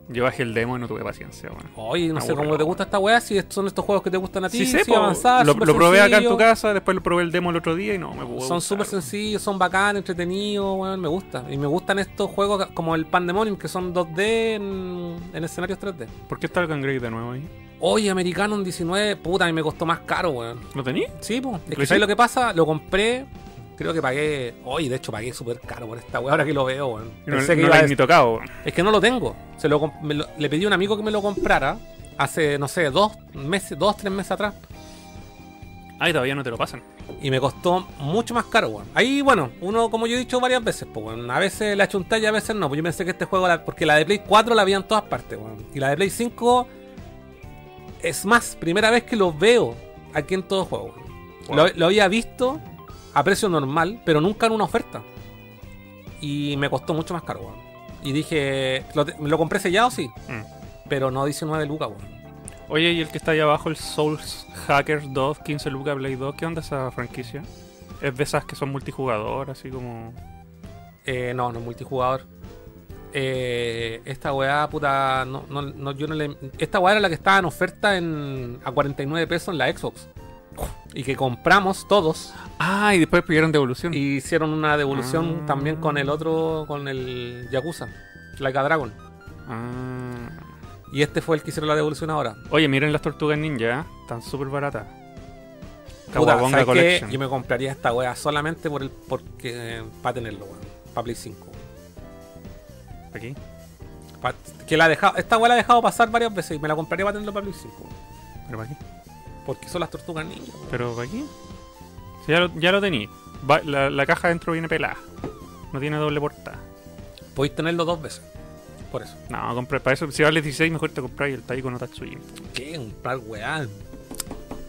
Yo bajé el demo y no tuve paciencia, weón. Oye, no Me sé cómo te gusta esta weá, si son estos juegos que te gustan a ti, Sí, sé, sí, po. avanzar, lo, lo probé acá en tu casa, después lo probé el demo el otro día y no me pudo Son súper sencillos, son bacán, entretenidos, weón, me gusta. Y me gustan estos juegos como el Pandemonium, que son 2D en, en escenarios 3D. ¿Por qué está el Gangrave de nuevo ahí? Oye, Americano en 19, puta, a mí me costó más caro, weón. ¿Lo tení? Sí, pues. Es ¿Play que ¿sabes lo que pasa? Lo compré, creo que pagué. Oye, de hecho pagué súper caro por esta weá, ahora que lo veo, weón. No, que no iba lo a ni tocado, weón. Es que no lo tengo. Se lo, lo- le pedí a un amigo que me lo comprara hace, no sé, dos meses, dos, tres meses atrás. Ay, todavía no te lo pasan. Y me costó mucho más caro, weón. Ahí, bueno, uno, como yo he dicho varias veces, pues, weón. A veces la chunté y a veces no. Pues yo pensé que este juego, la- porque la de Play 4 la había en todas partes, weón. Y la de Play 5, es más, primera vez que lo veo aquí en todo juego. Wow. Lo, lo había visto a precio normal, pero nunca en una oferta. Y me costó mucho más caro, weón. Y dije, ¿lo, ¿lo compré sellado? Sí. Mm. Pero no 19 lucas, weón. Oye, y el que está ahí abajo, el Souls Hackers 2, 15 Lucas Play 2, ¿qué onda esa franquicia? Es de esas que son multijugador, así como. Eh, no, no es multijugador. Eh, esta weá, puta, no, no, no, yo no le... Esta weá era la que estaba en oferta en, a 49 pesos en la Xbox. Y que compramos todos. Ah, y después pidieron devolución. Y hicieron una devolución Ah. también con el otro, con el Yakuza. Like a Dragon. Ah. Y este fue el que hicieron la devolución ahora. Oye, miren las tortugas ninja, ¿eh? están súper baratas. Puta, ¿sabes qué? Collection. Yo me compraría esta weá solamente por el porque para tenerlo, weón. Para Play 5. Aquí. Pa- que la ha dejado, esta weá la he dejado pasar varias veces y me la compraría para tenerlo para Play 5. weón. Pero para aquí. Porque son las tortugas ninja. Pero para aquí. Sí, ya lo, ya lo tení. Va- la, la caja adentro viene pelada. No tiene doble portada. Podéis tenerlo dos veces. Por eso. No, compré para eso. Si vale 16, mejor te compráis el Taiko no Tatsujin. ¿Qué? Par weá.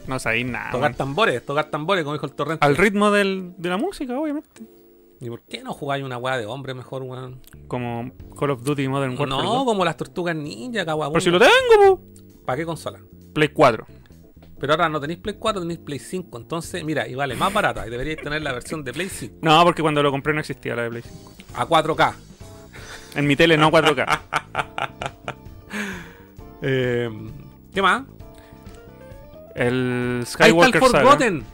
No sabéis nada. tocar tambores, tocar tambores, como dijo el torrente. Al ritmo del- de la música, obviamente. ¿Y por qué no jugáis una weá de hombre mejor, weón? Como Call of Duty Modern Warfare. No, 2. como las tortugas ninja, caguabón. Por si lo tengo, po. ¿Para qué consola? Play 4. Pero ahora no tenéis Play 4, tenéis Play 5. Entonces, mira, y vale más barata. Y deberíais tener la versión de Play 5 No, porque cuando lo compré no existía la de Play 5. a 4K. En mi tele no [laughs] 4K. Eh, ¿Qué más? El Ahí está el Skywalker Saga. Forgotten.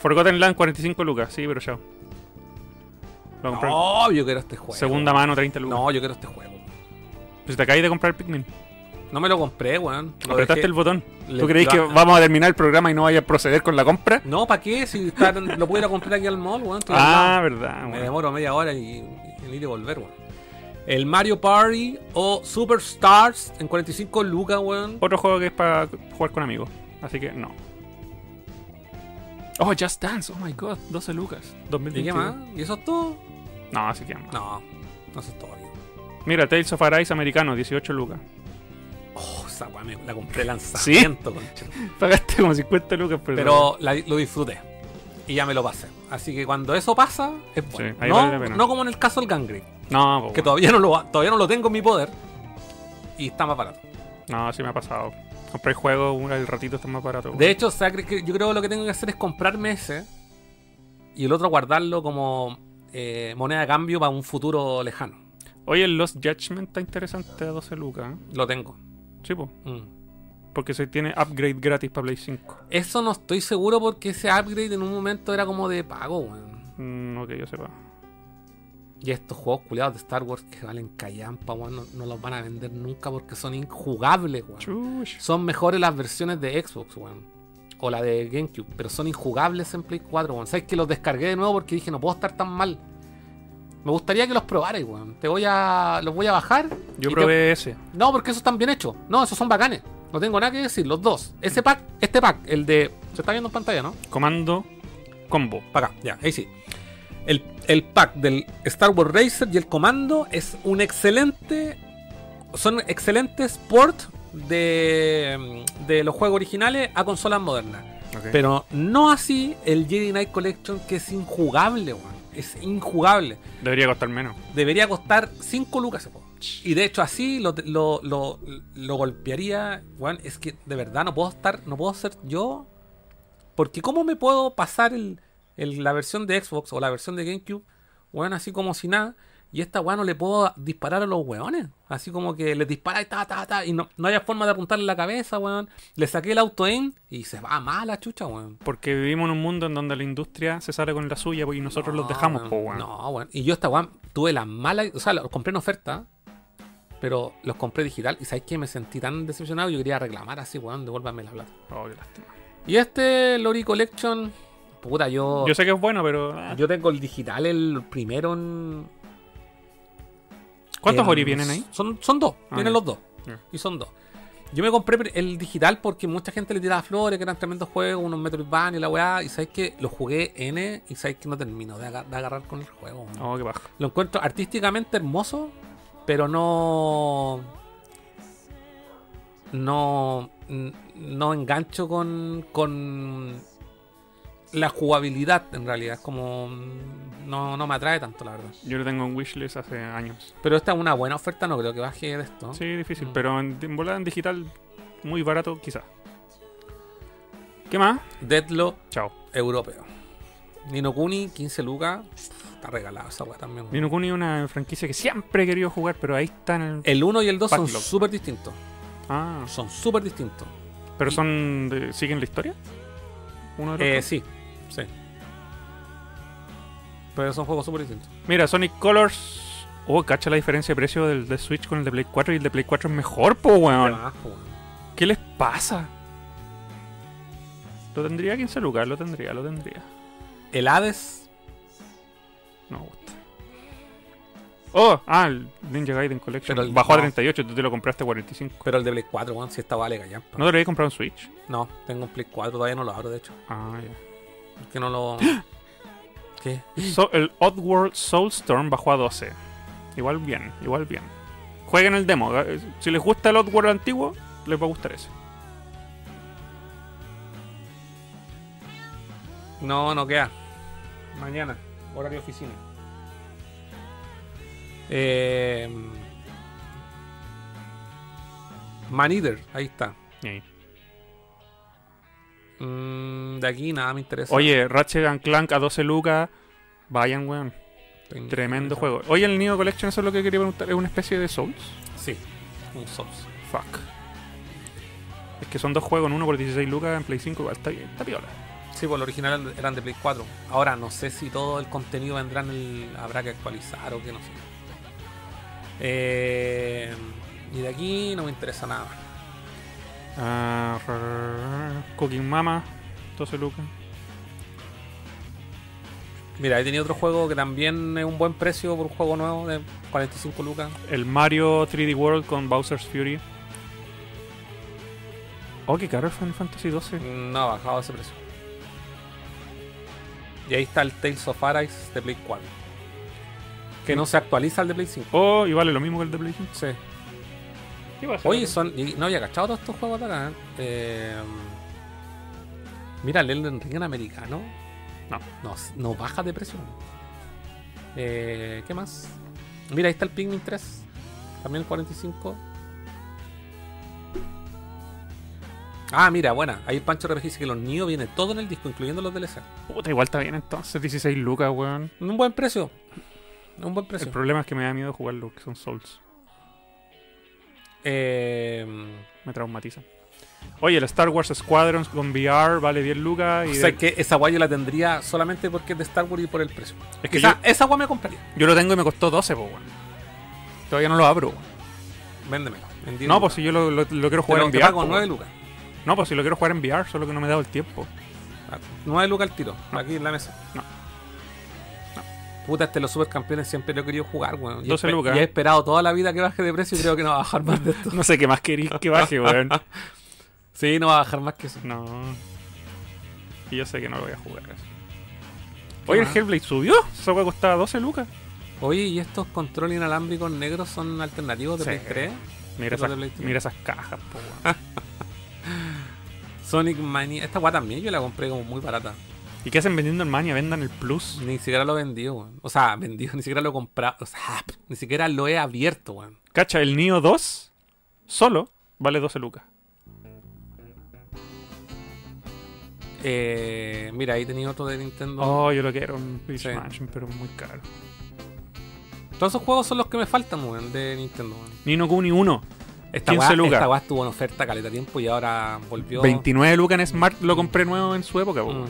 Forgotten Land 45 lucas, sí, pero ya. Lo compré. No, yo quiero este juego. Segunda mano 30 lucas. No, yo quiero este juego. Pues te acabas de comprar Pikmin. No me lo compré, weón. Lo Apretaste dejé- el botón. le- ¿Tú creéis que vamos a terminar el programa y no vaya a proceder con la compra? No, ¿para qué? Si está- lo pudiera comprar aquí al mall, weón. Ah, verdad. Me bueno. demoro media hora y, y ir y volver, weón. El Mario Party o Superstars en 45 lucas, weón. Otro juego que es para jugar con amigos. Así que no. Oh, Just Dance. Oh my god. 12 lucas. ¿Y 2022. qué más? ¿Y eso es todo? No, así que no. No, no eso es todo, amigo. Mira, Tales of Arise americano, 18 lucas. Esa weá me la compré lanzamiento, concha. Pagaste como 50 lucas, pero. Pero la- lo disfruté. Y ya me lo pasé. Así que cuando eso pasa, es bueno. no, vale no como en el caso del Gangrene, No, po, que todavía no, lo, todavía no lo tengo en mi poder. Y está más barato. No, sí me ha pasado. Compré el juego, un- el ratito está más barato. De hecho, o sea, yo creo que lo que tengo que hacer es comprarme ese. Y el otro guardarlo como eh, moneda de cambio para un futuro lejano. Oye, el Lost Judgment está interesante a 12 lucas. ¿eh? Lo tengo. Sí. Mm. Porque se tiene upgrade gratis para Play 5. Eso no estoy seguro porque ese upgrade en un momento era como de pago, weón. Mm, no que yo sepa. Y estos juegos culiados de Star Wars que valen callampa, weón, no, no los van a vender nunca porque son injugables, weón. Son mejores las versiones de Xbox, weón. O la de GameCube, pero son injugables en Play 4, weón. Sabes que los descargué de nuevo porque dije, no puedo estar tan mal. Me gustaría que los probarais, weón. Te voy a. Los voy a bajar. Yo te- probé ese. No, porque esos están bien hechos. No, esos son bacanes. No tengo nada que decir, los dos. Ese pack, este pack, el de. Se está viendo en pantalla, ¿no? Comando combo. Para acá, ya, ahí sí. El, el pack del Star Wars Racer y el Comando es un excelente. Son excelentes port de, de los juegos originales a consolas modernas. Pero no así el Jedi Knight Collection, que es injugable, weón. Es injugable. Debería costar menos. Debería costar 5 lucas. Y de hecho así lo, lo, lo, lo golpearía. Weón, es que de verdad no puedo estar, no puedo ser yo. Porque ¿cómo me puedo pasar el, el- la versión de Xbox o la versión de GameCube? Weón, así como si nada. Y esta weón no le puedo disparar a los weones. Así como que les dispara y ta, ta, ta. Y no, no haya forma de apuntarle la cabeza, weón. Le saqué el auto aim y se va mal la chucha, weón. Porque vivimos en un mundo en donde la industria se sale con la suya pues, y nosotros los dejamos, weón. po, weón. No, weón. Y yo esta weón tuve la mala. O sea, los compré en oferta. Pero los compré digital. Y sabes que me sentí tan decepcionado. Yo quería reclamar así, weón. Devuélvame la plata. Oh, qué lástima. Y este Lori Collection. Puta, yo. Yo sé que es bueno, pero. ah. Yo tengo el digital, el primero en. ¿Cuántos Ori vienen ahí? Son, son dos. Ah, vienen los dos. Y son dos. Yo me compré el digital porque mucha gente le tiraba flores, que eran tremendos juegos, unos Metroidvania y la weá. Y sabes que lo jugué N y sabes que no termino de, de agarrar con el juego. Oh, qué baja. Lo encuentro artísticamente hermoso, pero no. No. No engancho con. con. La jugabilidad en realidad. Es como. mm, No, no me atrae tanto, la verdad. Yo lo tengo en wishlist hace años. Pero esta es una buena oferta, no creo que baje de esto. Sí, difícil, Mm. pero en, en volada en digital, muy barato, quizás. ¿Qué más? Deadlock Chao. europeo. Nino Kuni, 15 lucas. Está regalado esa weá también. weón. Nino Kuni es una franquicia que siempre he querido jugar, pero ahí está en el. El 1 y el 2 son súper distintos. Ah, Son súper distintos. pero y- son. de- ¿Siguen la historia? Uno de los Eh, sí, sí. Pero son juegos súper distintos. Mira, Sonic Colors. Oh, cacha la diferencia de precio del de Switch con el de Play 4 y el de Play 4 es mejor, po, weón. Además, po, weón. ¿Qué les pasa? Lo tendría 15 lucas, lo tendría, lo tendría. El Hades, No me gusta. Oh, ah, el Ninja Gaiden Collection. El- Bajó a no. 38, tú te lo compraste a 45. pero el de Play 4, weón, si esta vale gallampa. ¿No te lo había comprado en Switch? No, tengo un Play 4, todavía no lo abro, de hecho. Ah, ya. Porque no lo. ¿Qué? So- el Oddworld Soulstorm bajó a 12. Igual bien, igual bien. Jueguen el demo. eh, Si les gusta el Oddworld antiguo, les va a gustar ese. No, no queda. Mañana, horario oficina. Eh, Man Eater, ahí está. Mm, de aquí nada me interesa. Oye, Ratchet and Clank a 12 lucas. Vayan, weón. Tremendo juego. Oye, el Neo Collection, eso es lo que quería preguntar. ¿Es una especie de Souls? Sí, un Souls. Fuck. Es que son dos juegos en uno por 16 lucas en Play 5. Igual está bien, está piola. Sí, pues los originales eran de Play 4. Ahora no sé si todo el contenido vendrá en el. Habrá que actualizar o qué, no sé. Eh, y de aquí no me interesa nada. Ah, Cooking Mama, 12 lucas. Mira, he tenido otro juego que también es un buen precio por un juego nuevo de 45 lucas. El Mario 3D World con Bowser's Fury. Oh, qué caro el Final Fantasy 12. No ha bajado ese precio. Y ahí está el Tales of Arise de Play 4. Que no se actualiza el de Play 5. Oh, y vale lo mismo que el de Play 5. Sí. ¿Qué pasa? Oye, son. no había cachado todos estos juegos de acá. ¿eh? Eh, mira, el Elden Ring en americano. No. No, no baja de precio. Eh, ¿Qué más? Mira, ahí está el Pikmin 3. También 45. Ah, mira, buena. Ahí el Pancho RPG dice que los Nio viene todo en el disco, incluyendo los DLC. Puta, igual está bien entonces. 16 lucas, weón. Un buen precio. Un buen El precio. problema es que me da miedo jugar lo que son Souls. Eh, Me traumatiza. Oye, el Star Wars Squadrons con VR vale 10 lucas. Y o de- sea que esa guay yo la tendría solamente porque es de Star Wars y por el precio. Es que esa guay me compraría. yo lo tengo y me costó 12, pues, weón. Todavía no lo abro, weón. Véndemelo. en 10 No, lucas. pues si yo lo, lo- lo quiero jugar Pero en te VR. pago po, 9 weón. lucas. No, pues si lo quiero jugar en VR, solo que no me he dado el tiempo. 9 lucas al tiro. Aquí en la mesa. No. Puta, este los supercampeones siempre lo he querido jugar, weón. Y 12 espe- lucas. Y he esperado toda la vida que baje de precio y creo que no va a bajar más de esto. No sé qué más queréis que baje, weón. [laughs] Sí, no va a bajar más que eso. No. Y yo sé que no lo voy a jugar. Oye, el? Hellblade subió. Esa weá costaba 12 lucas. Oye, ¿y estos controles inalámbricos negros son alternativos de Sí. Play 3? Mira, esas, mira cajas, po, weón. [laughs] Sonic Mania. Esta guay también yo la compré como muy barata. ¿Y qué hacen vendiendo en Mania? Vendan el Plus. Ni siquiera lo vendí, weón. O sea, vendido, [laughs] ni siquiera lo he comprado. O sea, [laughs] ni siquiera lo he abierto, weón. Cacha, el Neo 2 solo vale 12 lucas. Eh, mira, ahí tenía otro de Nintendo. Oh, yo lo quiero Switch Sí. Mansion, pero muy caro. Todos esos juegos son los que me faltan, weón, de Nintendo, weón. Nino Kuni 1, Esta 15 weá, lucas. esta weá estuvo en oferta caleta tiempo y ahora volvió. 29 lucas en Smart lo compré nuevo en su época, po. Mm.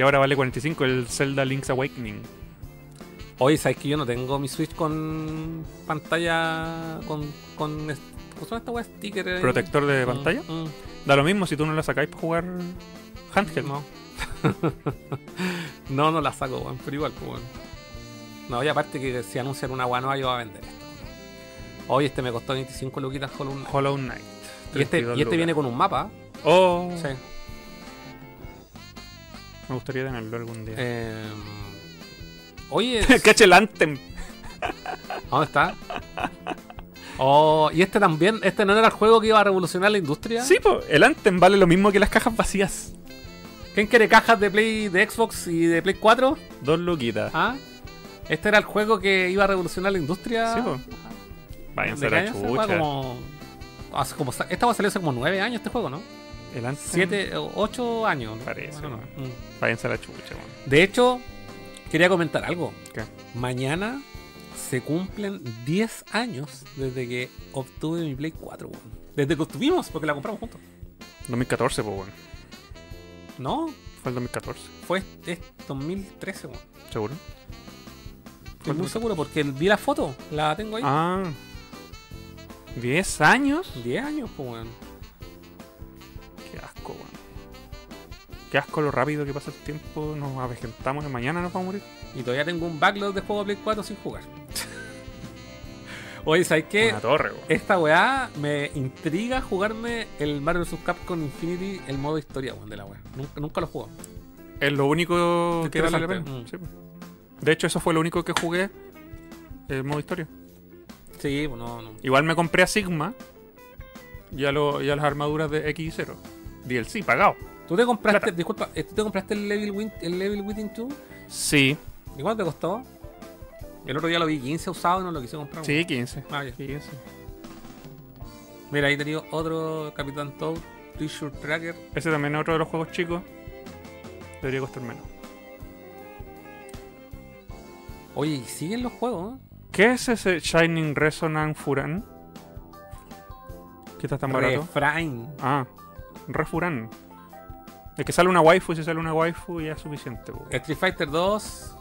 Y ahora vale 45 el Zelda Link's Awakening. Oye, ¿sabes que yo no tengo mi Switch con pantalla. con. con. ¿Cómo se esta weá? Sticker. ahí? Protector de Mm, pantalla. mm. Da lo mismo si tú no la sacáis para jugar handheld. No. [laughs] no, no la saco, weón, pero igual, pues, weón. No, y aparte que si anuncian una nueva, yo voy a vender esto. Oye, este me costó 25 luquitas Hollow Knight. Hollow Knight. Y este, 32 y este viene con un mapa. Oh, Sí. Me gustaría tenerlo algún día. Eh, oye, [laughs] Cacha el Anthem. ¿dónde está? Oh, y este también, este no era el juego que iba a revolucionar la industria. Sí, po, el Anthem vale lo mismo que las cajas vacías. ¿Quién quiere cajas de Play, de Xbox y de Play 4? Dos luquitas. ¿Ah? Este era el juego que iba a revolucionar la industria. Sí, po. Váyanse ¿De a la chucha. Como, hace como, esta va a salir hace como 9 años este juego, ¿no? El Anthem. 7, 8 años. ¿no? Parece, Bueno, ¿no? mm. Váyanse a la chucha, weón. De hecho, quería comentar algo. ¿Qué? Mañana se cumplen 10 años desde que obtuve mi Play 4, weón. Desde que obtuvimos, porque la compramos juntos. 2014, pues, weón. No, Fue el 2014, fue es 2013, weón. seguro. Estoy muy seguro porque vi la foto, la tengo ahí. Ah. 10 años. 10 años, pues, weón. Qué asco lo rápido que pasa el tiempo. Nos avejentamos y mañana nos vamos a morir. Y todavía tengo un backlog de juego de Play 4 sin jugar. Oye, ¿sabes qué? Una torre, weón. Esta weá me intriga jugarme el Mario vs. Capcom Infinity, el modo historia, weón, de la weá. Nunca, nunca lo juego. Es lo único que vale la pena. Mm. Sí, pues. De hecho, eso fue lo único que jugué. El modo historia. Sí, pues no. Igual me compré a Sigma. Ya, lo, ya las armaduras de X0. DLC, pagado. ¿Tú te compraste, disculpa, eh, ¿tú te compraste el Level, Win, el Level Within 2? Sí. ¿Y cuánto te costó? El otro día lo vi 15 usado y no lo quise comprar. Sí, 15. Ah, ya. 15. Mira, ahí tenía otro Capitán Toad, Treasure Tracker. Ese también es otro de los juegos chicos. Debería costar menos. Oye, ¿y siguen los juegos? ¿eh? ¿Qué es ese Shining Resonant Furan? ¿Qué está tan barato? Refrain. Ah, Refuran. Es que sale una waifu, si sale una waifu ya es suficiente. po. Street Fighter 2,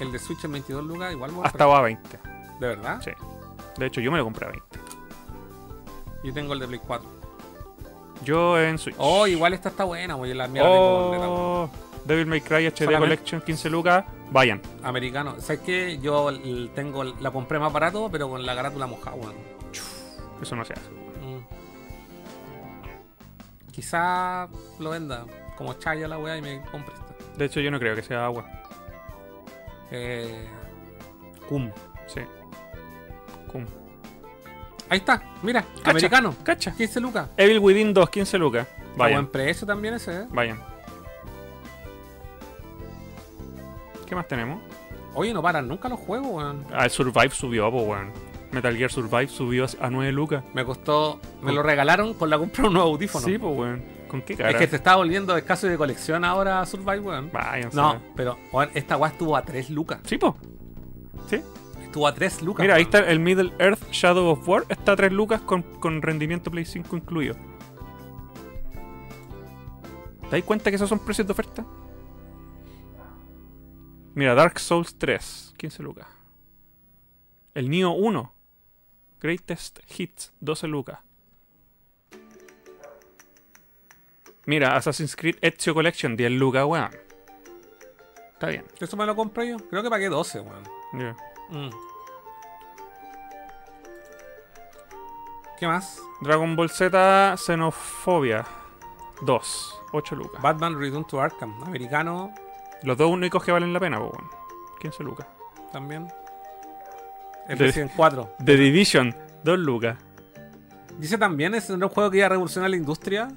el de Switch en 22 lucas, igual Hasta va a 20. comprar. ¿De verdad? Sí. De hecho, yo me lo compré a 20. Yo tengo el de Play 4. Yo en Switch. Oh, igual esta está buena, oye, la mierda tengo completa, weón. Oh, Devil May Cry HD Solamente- Collection 15 lucas. Vayan. Americano. ¿Sabes qué? Yo tengo, la compré más barato, pero con la carátula mojada, weón. Eso no se hace. Mm. Quizá lo venda como chaya la weá y me compre esta. De hecho, yo no creo que sea agua. Eh, Cum. Sí. Cum. Ahí está, mira, Cacha, americano. Cacha. 15 lucas. Evil Within 2, 15 lucas. Vayan. buen precio también ese, ¿eh? Vayan. ¿Qué más tenemos? Oye, no paran nunca los juegos, weón. Ah, el Survive subió, pues, weón. Metal Gear Survive subió a 9 lucas. Me costó. Me lo regalaron con la compra de un nuevo audífono. Sí, pues, weón. ¿Con qué cara? es que te está volviendo escaso de colección ahora Survive, weón. Váyanse. No, pero weón, esta weá estuvo a 3 lucas. Sí, pues. Sí. Estuvo a 3 lucas. Mira, ahí weón. está el Middle Earth Shadow of War. Está a 3 lucas con, con rendimiento Play 5 incluido. ¿Te das cuenta que esos son precios de oferta? Mira, Dark Souls 3, 15 lucas. El Neo 1, Greatest Hits, 12 lucas. Mira, Assassin's Creed Ezio Collection, 10 lucas, weón. Está bien. Eso me lo compré yo. Creo que pagué 12, weón. ya. Mm. ¿Qué más? Dragon Ball Z Xenofobia 2, 8 lucas. Batman Return to Arkham. Americano Los dos únicos que valen la pena, weón. 15 lucas. también. El De- Resident 4. The Division, 2 lucas. Dice también, es un juego que iba a revolucionar la industria.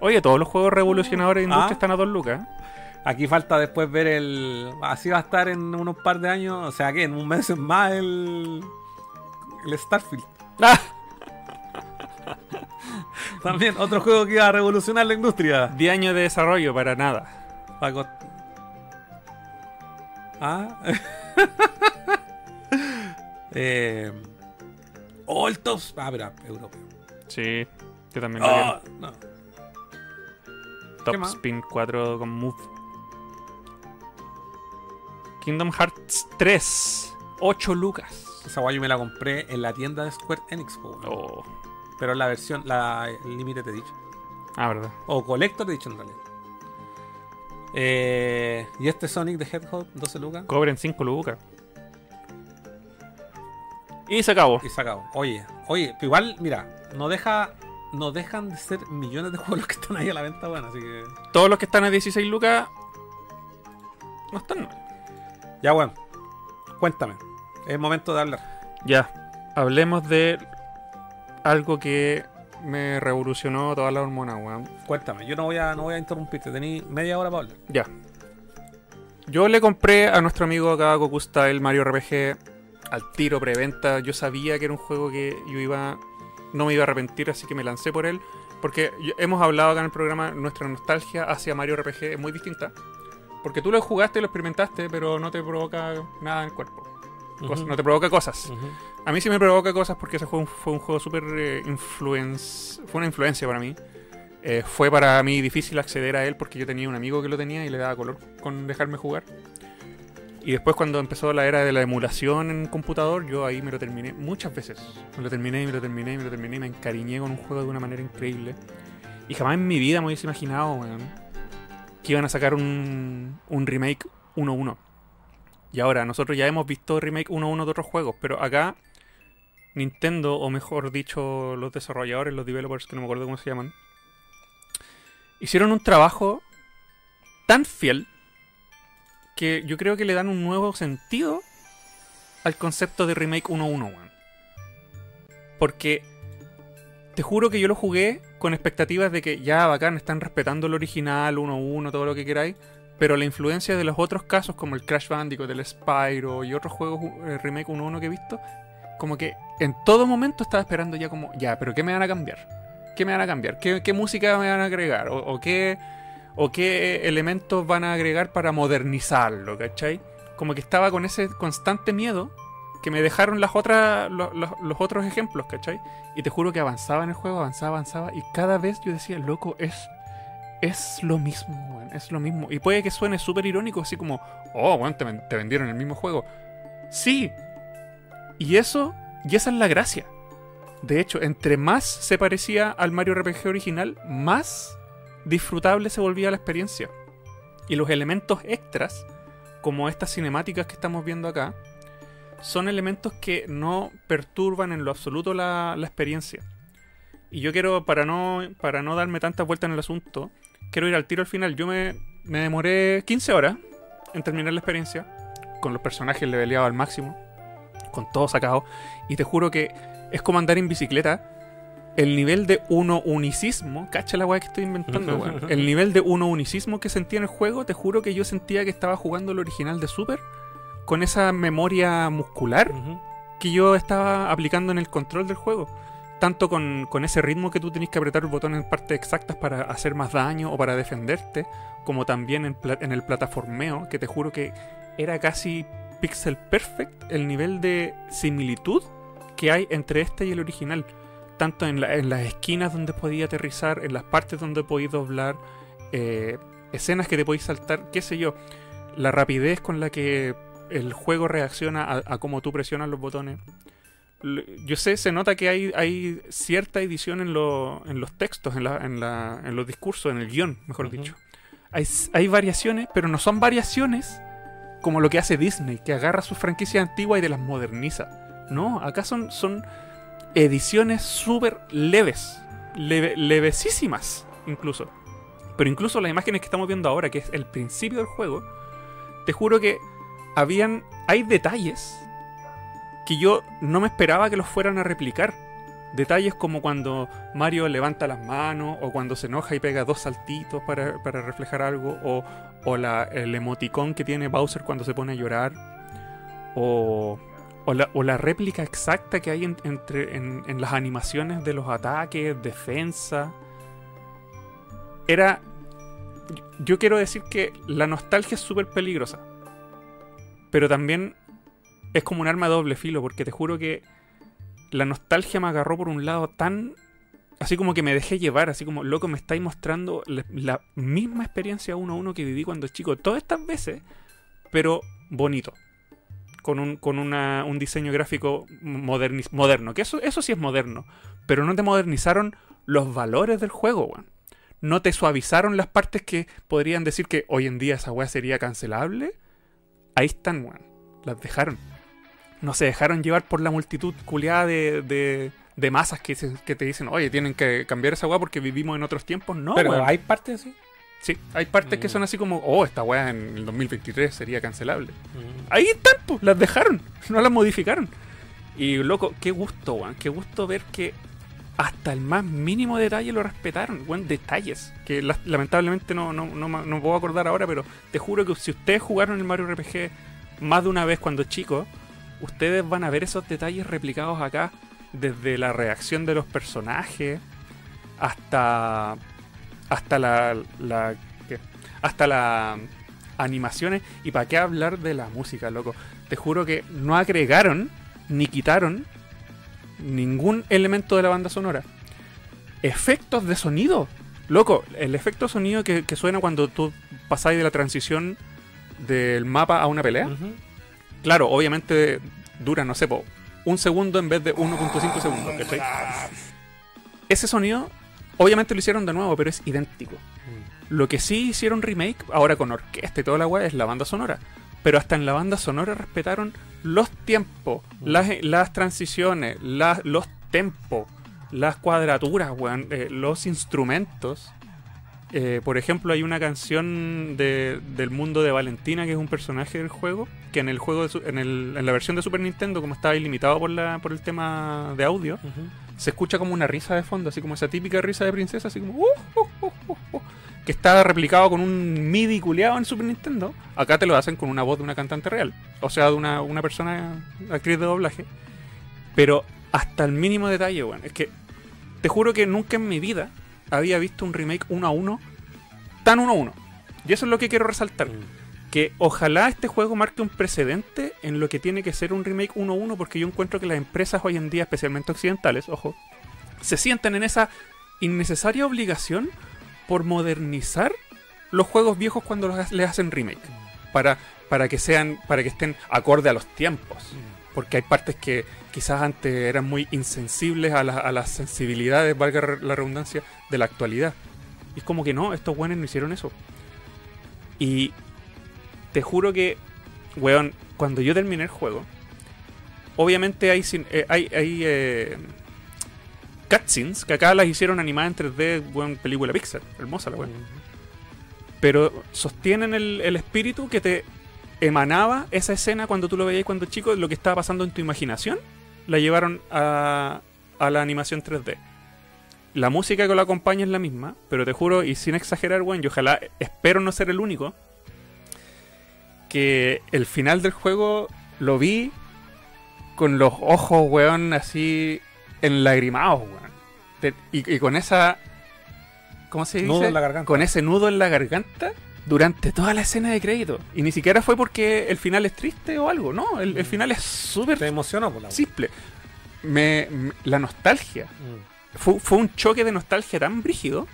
Oye, todos los juegos revolucionadores de industria Ah. están a 2 lucas. Aquí falta después ver el. Así va a estar en unos par de años. O sea que en un mes [laughs] más el. El Starfield. ¡Ah! [laughs] También otro juego que iba a revolucionar la industria. 10 años de desarrollo para nada. Paco- Ah. [laughs] eh... Oh, el Tops. Ah, espera, europeo. Sí, yo también lo Ah, no. Quiero. ¿qué Top? Spin 4 con Move. Kingdom Hearts 3, 8 lucas. Esa guay yo me la compré en la tienda de Square Enix, po. Oh. pero la versión, la Limited Edition. Ah, verdad. O Collector Edition, en realidad. Eh, y este Sonic the Hedgehog, 12 lucas. Cobren 5 lucas. Y se acabó. Y se acabó. Oye, oye, igual, mira, no deja. No dejan de ser millones de juegos los que están ahí a la venta, bueno, así que. Todos los que están a 16 lucas no están mal. Ya, bueno. Cuéntame. Es momento de hablar. Ya, hablemos de algo que me revolucionó toda la hormona, weón. Cuéntame. Yo no voy a, no voy a interrumpirte. Tení media hora para hablar. Ya. Yo le compré a nuestro amigo acá, Goku Style, Mario RPG, al tiro preventa. Yo sabía que era un juego que yo iba. No me iba a arrepentir, así que me lancé por él. Porque hemos hablado acá en el programa, nuestra nostalgia hacia Mario RPG es muy distinta. Porque tú lo jugaste y lo experimentaste, pero no te provoca nada en el cuerpo. No te provoca cosas. A mí sí me provoca cosas porque ese juego fue un juego súper eh, influence, fue una influencia para mí. Eh, fue para mí difícil acceder a él porque yo tenía un amigo que lo tenía y le daba color con dejarme jugar. Y después cuando empezó la era de la emulación en computador, yo ahí me lo terminé muchas veces. Me lo terminé y me lo terminé y me lo terminé y me encariñé con un juego de una manera increíble. Y jamás en mi vida me hubiese imaginado, weón, que iban a sacar un, un remake 1-1. Y ahora, nosotros ya hemos visto remake 1-1 de otros juegos, pero acá Nintendo, o mejor dicho, los desarrolladores, los developers, que no me acuerdo cómo se llaman, hicieron un trabajo tan fiel que yo creo que le dan un nuevo sentido al concepto de remake 1-1, weón. Porque te juro que yo lo jugué con expectativas de que ya bacán, están respetando el original, 1-1, todo lo que queráis. Pero la influencia de los otros casos, como el Crash Bandicoot, el Spyro y otros juegos eh, remake 1-1 que he visto, como que en todo momento estaba esperando ya como, ya, pero ¿qué me van a cambiar? ¿Qué me van a cambiar? ¿Qué, qué música me van a agregar? ¿O, o qué, ¿O qué elementos van a agregar para modernizarlo? ¿Cachai? Como que estaba con ese constante miedo que me dejaron las otras, los, otros ejemplos, ¿cachai? Y te juro que avanzaba en el juego, avanzaba, avanzaba, y cada vez yo decía, loco, es, es lo mismo, es lo mismo. Y puede que suene súper irónico, así como, oh, weón, te, te vendieron el mismo juego. Sí. Y eso, y esa es la gracia. De hecho, entre más se parecía al Mario RPG original, más disfrutable se volvía la experiencia. Y los elementos extras, como estas cinemáticas que estamos viendo acá, son elementos que no perturban en lo absoluto la, la experiencia. Y yo quiero, para no, para no darme tantas vueltas en el asunto, quiero ir al tiro al final. Yo me, me demoré 15 horas en terminar la experiencia, con los personajes leveleados al máximo. con todo sacado. Y te juro que es como andar en bicicleta. El nivel de uno unicismo, cacha la weá que estoy inventando, weón. [laughs] El nivel de uno unicismo que sentía en el juego, te juro que yo sentía que estaba jugando el original de Super con esa memoria muscular que yo estaba aplicando en el control del juego. Tanto con, con ese ritmo que tú tenés que apretar el botón en partes exactas para hacer más daño o para defenderte, como también en, pla- en el plataformeo, que te juro que era casi pixel perfect el nivel de similitud que hay entre este y el original. Tanto en, la- en las esquinas donde podía aterrizar, en las partes donde podías doblar, eh, escenas que te podéis saltar, qué sé yo. La rapidez con la que el juego reacciona a, a cómo tú presionas los botones. Yo sé, se nota que hay, hay cierta edición en, lo- en los textos, en, la- en, la- en los discursos, en el guion, mejor dicho. Hay, variaciones, pero no son variaciones como lo que hace Disney, que agarra sus franquicias antiguas y te las moderniza. No, acá son, son ediciones súper leves, leve- levesísimas incluso. Pero incluso las imágenes que estamos viendo ahora, que es el principio del juego, te juro que habían. hay detalles que yo no me esperaba que los fueran a replicar. Detalles como cuando Mario levanta las manos, o cuando se enoja y pega dos saltitos para, para reflejar algo, o, o la, el emoticón que tiene Bowser cuando se pone a llorar, o, o, la, o la réplica exacta que hay en, entre, en, las animaciones de los ataques, defensa. Era. Yo quiero decir que la nostalgia es súper peligrosa. Pero también es como un arma de doble filo, porque te juro que la nostalgia me agarró por un lado tan. Así como que me dejé llevar, así como, loco, me estáis mostrando la, la misma experiencia uno a uno que viví cuando chico, todas estas veces, pero bonito. Con un, con una- un diseño gráfico moderni- moderno, que eso, eso sí es moderno, pero no te modernizaron los valores del juego, weón. No te suavizaron las partes que podrían decir que hoy en día esa weá sería cancelable. Ahí están, weón. Las dejaron no se dejaron llevar por la multitud culiada de, de, de masas que, se- que te dicen, oye, tienen que cambiar esa weá porque vivimos en otros tiempos. No, Pero weón. hay partes así. Sí, hay partes que Mm. son así como, oh, esta weá en el 2023 sería cancelable. Ahí están, pues, las dejaron, [laughs] no las modificaron. Y loco, qué gusto, weón, qué gusto ver que hasta el más mínimo detalle lo respetaron, weón, detalles. Que la- lamentablemente no, no, no, no puedo acordar ahora, pero te juro que si ustedes jugaron el Mario RPG más de una vez cuando chicos, ustedes van a ver esos detalles replicados acá, desde la reacción de los personajes hasta hasta la, la ¿qué? hasta las animaciones y para qué hablar de la música, loco. Te juro que no agregaron ni quitaron ningún elemento de la banda sonora. Efectos de sonido. Loco, el efecto de sonido que, que suena cuando tú pasáis de la transición del mapa a una pelea. Claro, obviamente dura, no sé, po, un segundo en vez de 1.5 segundos. ¿cachai? Ese sonido, obviamente lo hicieron de nuevo, pero es idéntico. Lo que sí hicieron remake, ahora con orquesta y toda la weá, es la banda sonora. Pero hasta en la banda sonora respetaron los tiempos, las, las transiciones, las- los tempos, las cuadraturas, weón, eh, los instrumentos. Eh, por ejemplo, hay una canción de- del mundo de Valentina, que es un personaje del juego, que en el juego de su- en, el- en la versión de Super Nintendo, como estaba ilimitado por la, por el tema de audio. Se escucha como una risa de fondo, así como esa típica risa de princesa, así como "Uh, uh, uh, uh, uh", que está replicado con un MIDI culeado en Super Nintendo. Acá te lo hacen con una voz de una cantante real, o sea, de una, una persona actriz de doblaje. Pero hasta el mínimo detalle, weón. Es que te juro que nunca en mi vida había visto un remake uno a uno tan uno a uno. Y eso es lo que quiero resaltar. Que ojalá este juego marque un precedente en lo que tiene que ser un remake 1-1, porque yo encuentro que las empresas hoy en día, especialmente occidentales, ojo, se sienten en esa innecesaria obligación por modernizar los juegos viejos cuando los les hacen remake. Para, para que sean, para que estén acorde a los tiempos. Porque hay partes que quizás antes eran muy insensibles a, la- a las sensibilidades, valga la redundancia, de la actualidad. Y es como que no, estos buenos no hicieron eso. Y te juro que, weón, cuando yo terminé el juego, obviamente hay, eh, hay, hay eh, cutscenes que acá las hicieron animadas en 3D, weón, película Pixar. Hermosa la weón. Pero sostienen el, el espíritu que te emanaba esa escena cuando tú lo veías cuando chico, lo que estaba pasando en tu imaginación, la llevaron a, a la animación 3D. La música que lo acompaña es la misma, pero te juro, y sin exagerar, weón, yo ojalá, espero no ser el único, que el final del juego lo vi con los ojos, weón, así enlagrimados, weón. Te- y, y con esa... ¿Cómo se dice? Nudo en la garganta. Con ese nudo en la garganta durante toda la escena de crédito. Y ni siquiera fue porque el final es triste o algo, no. El, el final es súper Te emocionó por la simple. Me, me- la nostalgia. Mm. Fue, fue un choque de nostalgia tan brígido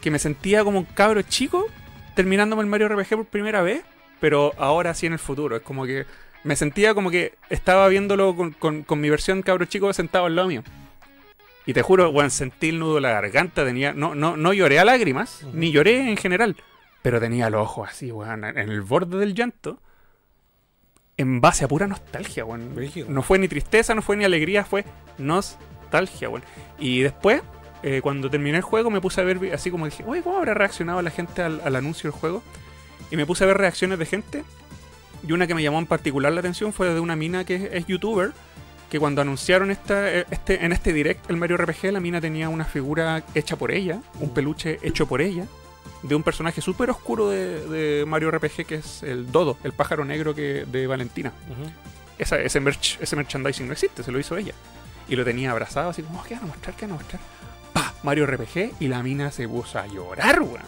que me sentía como un cabro chico terminándome el Mario RPG por primera vez, pero ahora sí en el futuro. Es como que me sentía como que estaba viéndolo con, con- con mi versión cabro chico sentado al lado mío. Y te juro, bueno, sentí el nudo en la garganta, tenía, no, no, no lloré a lágrimas, ni lloré en general, pero tenía los ojos así, weón, en el borde del llanto, en base a pura nostalgia, weón. No fue ni tristeza, no fue ni alegría, fue nostalgia, weón. Y después, eh, cuando terminé el juego, me puse a ver, así como dije, oye, ¿cómo habrá reaccionado la gente al, al anuncio del juego? Y me puse a ver reacciones de gente. Y una que me llamó en particular la atención fue de una mina que es, es youtuber. Que cuando anunciaron esta, eh, este, en este direct el Mario RPG, la mina tenía una figura hecha por ella, un peluche hecho por ella, de un personaje súper oscuro de, de Mario RPG que es el Dodo, el pájaro negro que, de Valentina esa- ese, merch- ese merchandising no existe, se lo hizo ella. Y lo tenía abrazado así como, "Oh, ¿qué van a mostrar? ¿Qué van a mostrar? Pa, Mario RPG y la mina se puso a llorar, weón.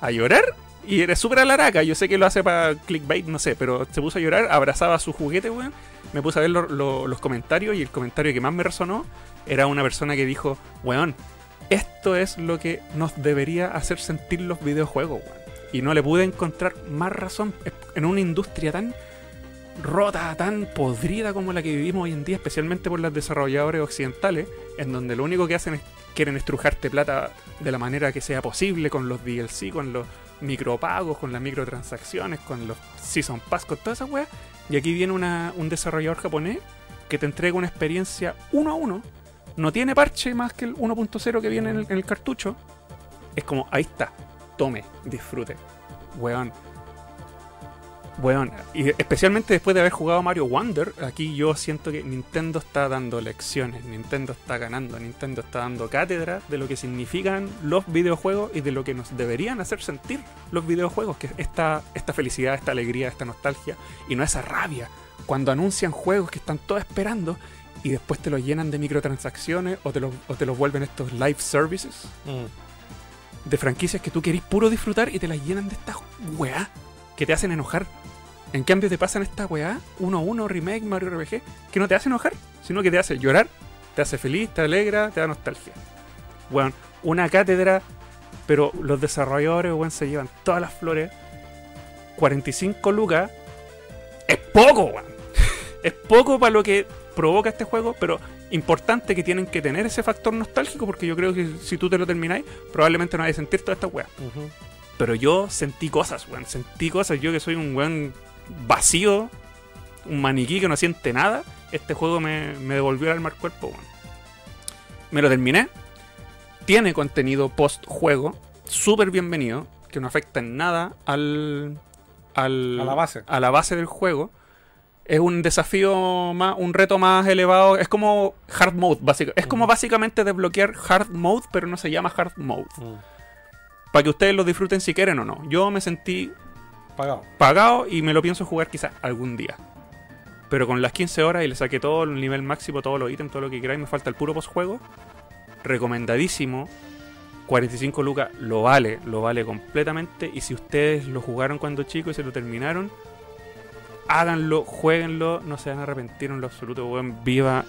A llorar y era súper alaraca. Yo sé que lo hace para clickbait, no sé, pero se puso a llorar, abrazaba a su juguete, weón. Me puse a ver lo- lo- los comentarios y el comentario que más me resonó era una persona que dijo, weón, esto es lo que nos debería hacer sentir los videojuegos, weón. Y no le pude encontrar más razón en una industria tan rota, tan podrida como la que vivimos hoy en día, especialmente por los desarrolladores occidentales, en donde lo único que hacen es quieren estrujarte plata de la manera que sea posible, con los DLC, con los micropagos, con las microtransacciones, con los Season Pass, con toda esa weá. Y aquí viene una- un desarrollador japonés que te entrega una experiencia uno a uno. No tiene parche más que el 1.0 que viene en el, en el cartucho. Es como, ahí está, tome, disfrute. Weón, Weón, y especialmente después de haber jugado Mario Wonder, aquí yo siento que Nintendo está dando lecciones, Nintendo está ganando, Nintendo está dando cátedra de lo que significan los videojuegos y de lo que nos deberían hacer sentir los videojuegos, que es esta, esta felicidad, esta alegría, esta nostalgia, y no esa rabia, cuando anuncian juegos que están todos esperando y después te los llenan de microtransacciones o te los, o te los vuelven estos live services Mm. de franquicias que tú querís puro disfrutar y te las llenan de estas weá que te hacen enojar. En cambio te pasan esta weá, 1-1, remake, Mario RPG, que no te hace enojar, sino que te hace llorar, te hace feliz, te alegra, te da nostalgia. Weón, una cátedra, pero los desarrolladores, weón, se llevan todas las flores. 45 lucas es poco, weón. [laughs] es poco para lo que provoca este juego, pero importante que tienen que tener ese factor nostálgico, porque yo creo que si tú te lo termináis, probablemente no vais a sentir toda esta weá. Ujú. Pero yo sentí cosas, weón. Sentí cosas. Yo que soy un weón vacío, un maniquí que no siente nada, este juego me, me devolvió al mar cuerpo, weón. Me lo terminé. Tiene contenido post-juego, súper bienvenido, que no afecta en nada al, al- A la base. a la base del juego. Es un desafío más, un reto más elevado. Es como hard mode, básicamente. Es como básicamente desbloquear hard mode, pero no se llama hard mode Mm. Para que ustedes lo disfruten si quieren o no. Yo me sentí Pagado. pagado y me lo pienso jugar quizás algún día. Pero con las 15 horas y le saqué todo el nivel máximo, todos los ítems, todo lo que queráis, me falta el puro postjuego. Recomendadísimo. 45 lucas lo vale, lo vale completamente. Y si ustedes lo jugaron cuando chicos y se lo terminaron, háganlo, jueguenlo, no se van a arrepentir en lo absoluto, weón. Viva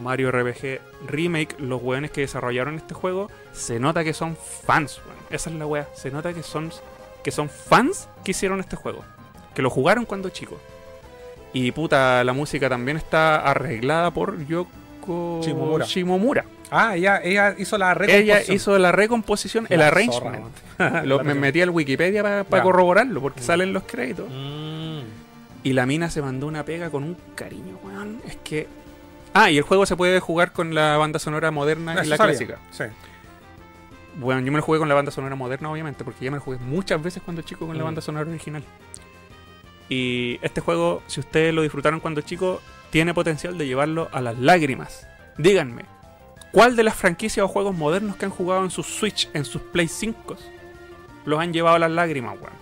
Mario RPG Remake, los weones que desarrollaron este juego, se nota que son fans, weón. Esa es la wea, se nota que son, que son fans que hicieron este juego, que lo jugaron cuando chicos. Y puta, la música también está arreglada por Yoko Shimomura. Shimomura. Ah, ella, ella hizo la recomposición. Ella hizo la recomposición, el arrangement. zorra, [laughs] Lo- [laughs] me metí al Wikipedia para corroborarlo, porque Mm. salen los créditos. Mm. Y la mina se mandó una pega con un cariño, weón. Es que. Ah, y el juego se puede jugar con la banda sonora moderna y Eso la sabía. clásica. Sí. Bueno, yo me lo jugué con la banda sonora moderna, obviamente, porque ya me lo jugué muchas veces cuando chico con la Mm. banda sonora original. Y este juego, si ustedes lo disfrutaron cuando chico, tiene potencial de llevarlo a las lágrimas. Díganme, ¿cuál de las franquicias o juegos modernos que han jugado en sus Switch, en sus Play 5, los han llevado a las lágrimas, weón?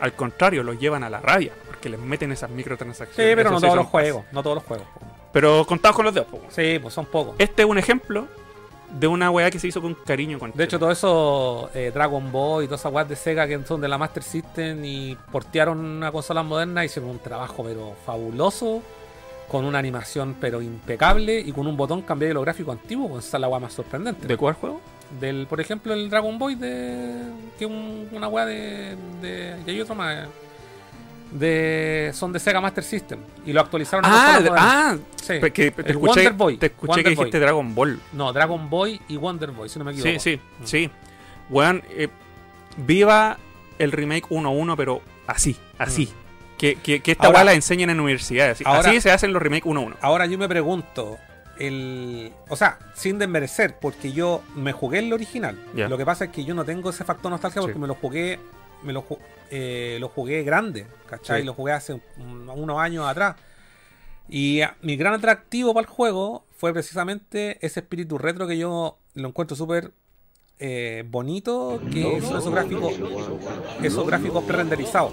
Al contrario, los llevan a la rabia, porque les meten esas Sí, microtransacciones. pero esos no todos los juegos. No todos los juegos. Pero contados con los dedos, po. Sí, pues son pocos. Este es un ejemplo de una weá que se hizo con cariño. Con De hecho, todo eso, eh, Dragon Ball y todas esas weas de Sega que son de la Master System y portearon una consola moderna, hicieron un trabajo pero fabuloso, con una animación pero impecable y con un botón cambié los gráficos antiguos, pues esa es la wea más sorprendente. ¿De cuál juego? Del, por ejemplo, el Dragon Boy de. que un- una wea de, de. y hay otro más. De, son de Sega Master System y lo actualizaron a Ah, de- modernas. ah, Sí. que te El escuché, Wonder Boy. te escuché Wonder que dijiste Boy. Dragon Ball. No, Dragon Boy y Wonder Boy, si no me equivoco. Sí, sí, sí. Weón, eh, viva el remake 1-1, pero así, así. Que, que, que esta Mm. Ahora- la enseñen en universidades. Así, Ahora- así se hacen los remake 1-1. Ahora yo me pregunto, el, o sea, sin desmerecer, porque yo me jugué el original. Lo que pasa es que yo no tengo ese factor nostalgia porque Sí. me lo jugué, me lo, eh, lo jugué grande, ¿cachai? Sí. Lo jugué hace un- unos años atrás. Y ah, mi gran atractivo para el juego fue precisamente ese espíritu retro que yo lo encuentro súper eh, bonito, que son esos gráficos, esos gráficos pre-renderizados.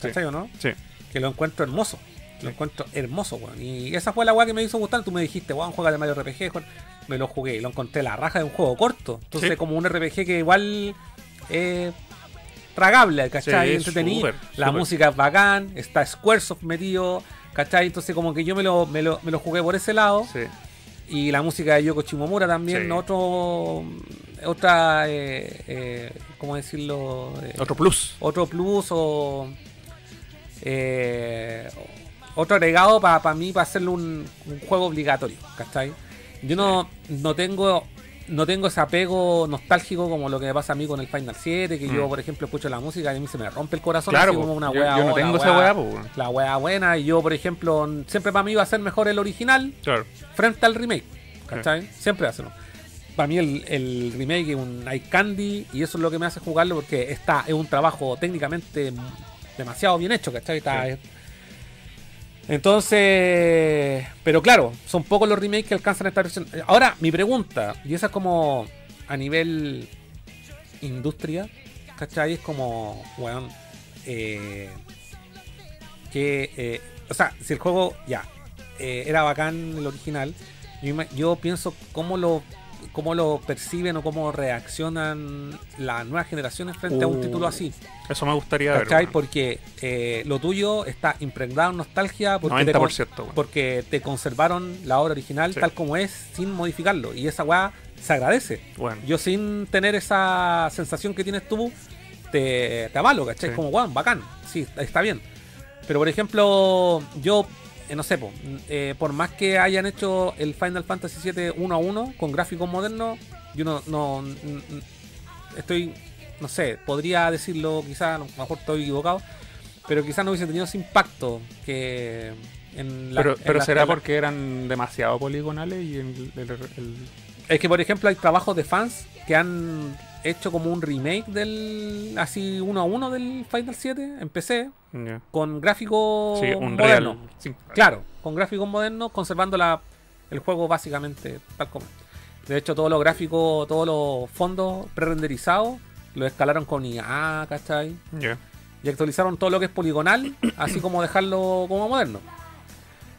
¿Cachai o no? Sí. que lo encuentro hermoso. Lo encuentro hermoso, weón. Y esa fue la weá que me hizo gustar. Tú me dijiste, weón, juega de Mario RPG. Me lo jugué y lo encontré la raja de un juego corto. Entonces, Sí. como un RPG que igual es tragable, ¿cachai? Sí, Entretenido. súper, la música es bacán, está Squaresoft metido, ¿cachai? Entonces, como que yo me lo, me lo, me lo jugué por ese lado. Sí. Y la música de Yoko Shimomura también, Sí. otro. Otra. Eh, eh, ¿Cómo decirlo? Eh, Otro plus. otro plus o eh, otro agregado para mí para hacerlo un, un juego obligatorio, ¿cachai? Yo no, no tengo no tengo ese apego nostálgico como lo que me pasa a mí con el Final 7, que yo Mm. por ejemplo escucho la música y a mí se me rompe el corazón Claro, así como una yo, wea, yo no la tengo esa wea- po, la wea buena y yo por ejemplo siempre para mí va a ser mejor el original Claro. frente al remake. ¿Cachai? Siempre hacerlo. Para mí el, el remake es un eye candy y eso es lo que me hace jugarlo porque está, es un trabajo técnicamente demasiado bien hecho, ¿cachai? Está- Sí. Es- Entonces, pero claro, son pocos los remakes que alcanzan esta versión. Ahora, mi pregunta, y esa es como a nivel industria, ¿cachai? Es como, weón, eh, que, eh, o sea, si el juego ya eh, era bacán el original, yo, yo pienso cómo lo cómo lo perciben o cómo reaccionan las nuevas generaciones frente a un Uh, título así. Eso me gustaría ver. ¿Cachai? weón. Porque eh, lo tuyo está impregnado en nostalgia porque te, 90%, con- weón. porque te conservaron la obra original Sí. tal como es sin modificarlo. Y esa weá se agradece. Bueno. Yo sin tener esa sensación que tienes tú, te, te avalo, ¿cachai? Sí. Como, weón, bacán. Sí, está bien. Pero por ejemplo, yo, eh, no sé, po, eh, por más que hayan hecho el Final Fantasy VII 1 a 1 con gráficos modernos, yo no, no estoy, no sé, podría decirlo, quizás, a lo mejor estoy equivocado, pero quizás no hubiese tenido ese impacto que en la... pero en pero la- será en porque eran demasiado poligonales y el, el- el- Es que, por ejemplo, hay trabajos de fans que han hecho como un remake del así uno a uno del Final 7 en PC con gráficos Sí, modernos. sí. Claro, con gráficos modernos, conservando la, el juego básicamente tal como. De hecho, todos los gráficos, todos los fondos pre-renderizados los escalaron con IA, ¿cachai? Ya. Y actualizaron todo lo que es poligonal, [coughs] así como dejarlo como moderno.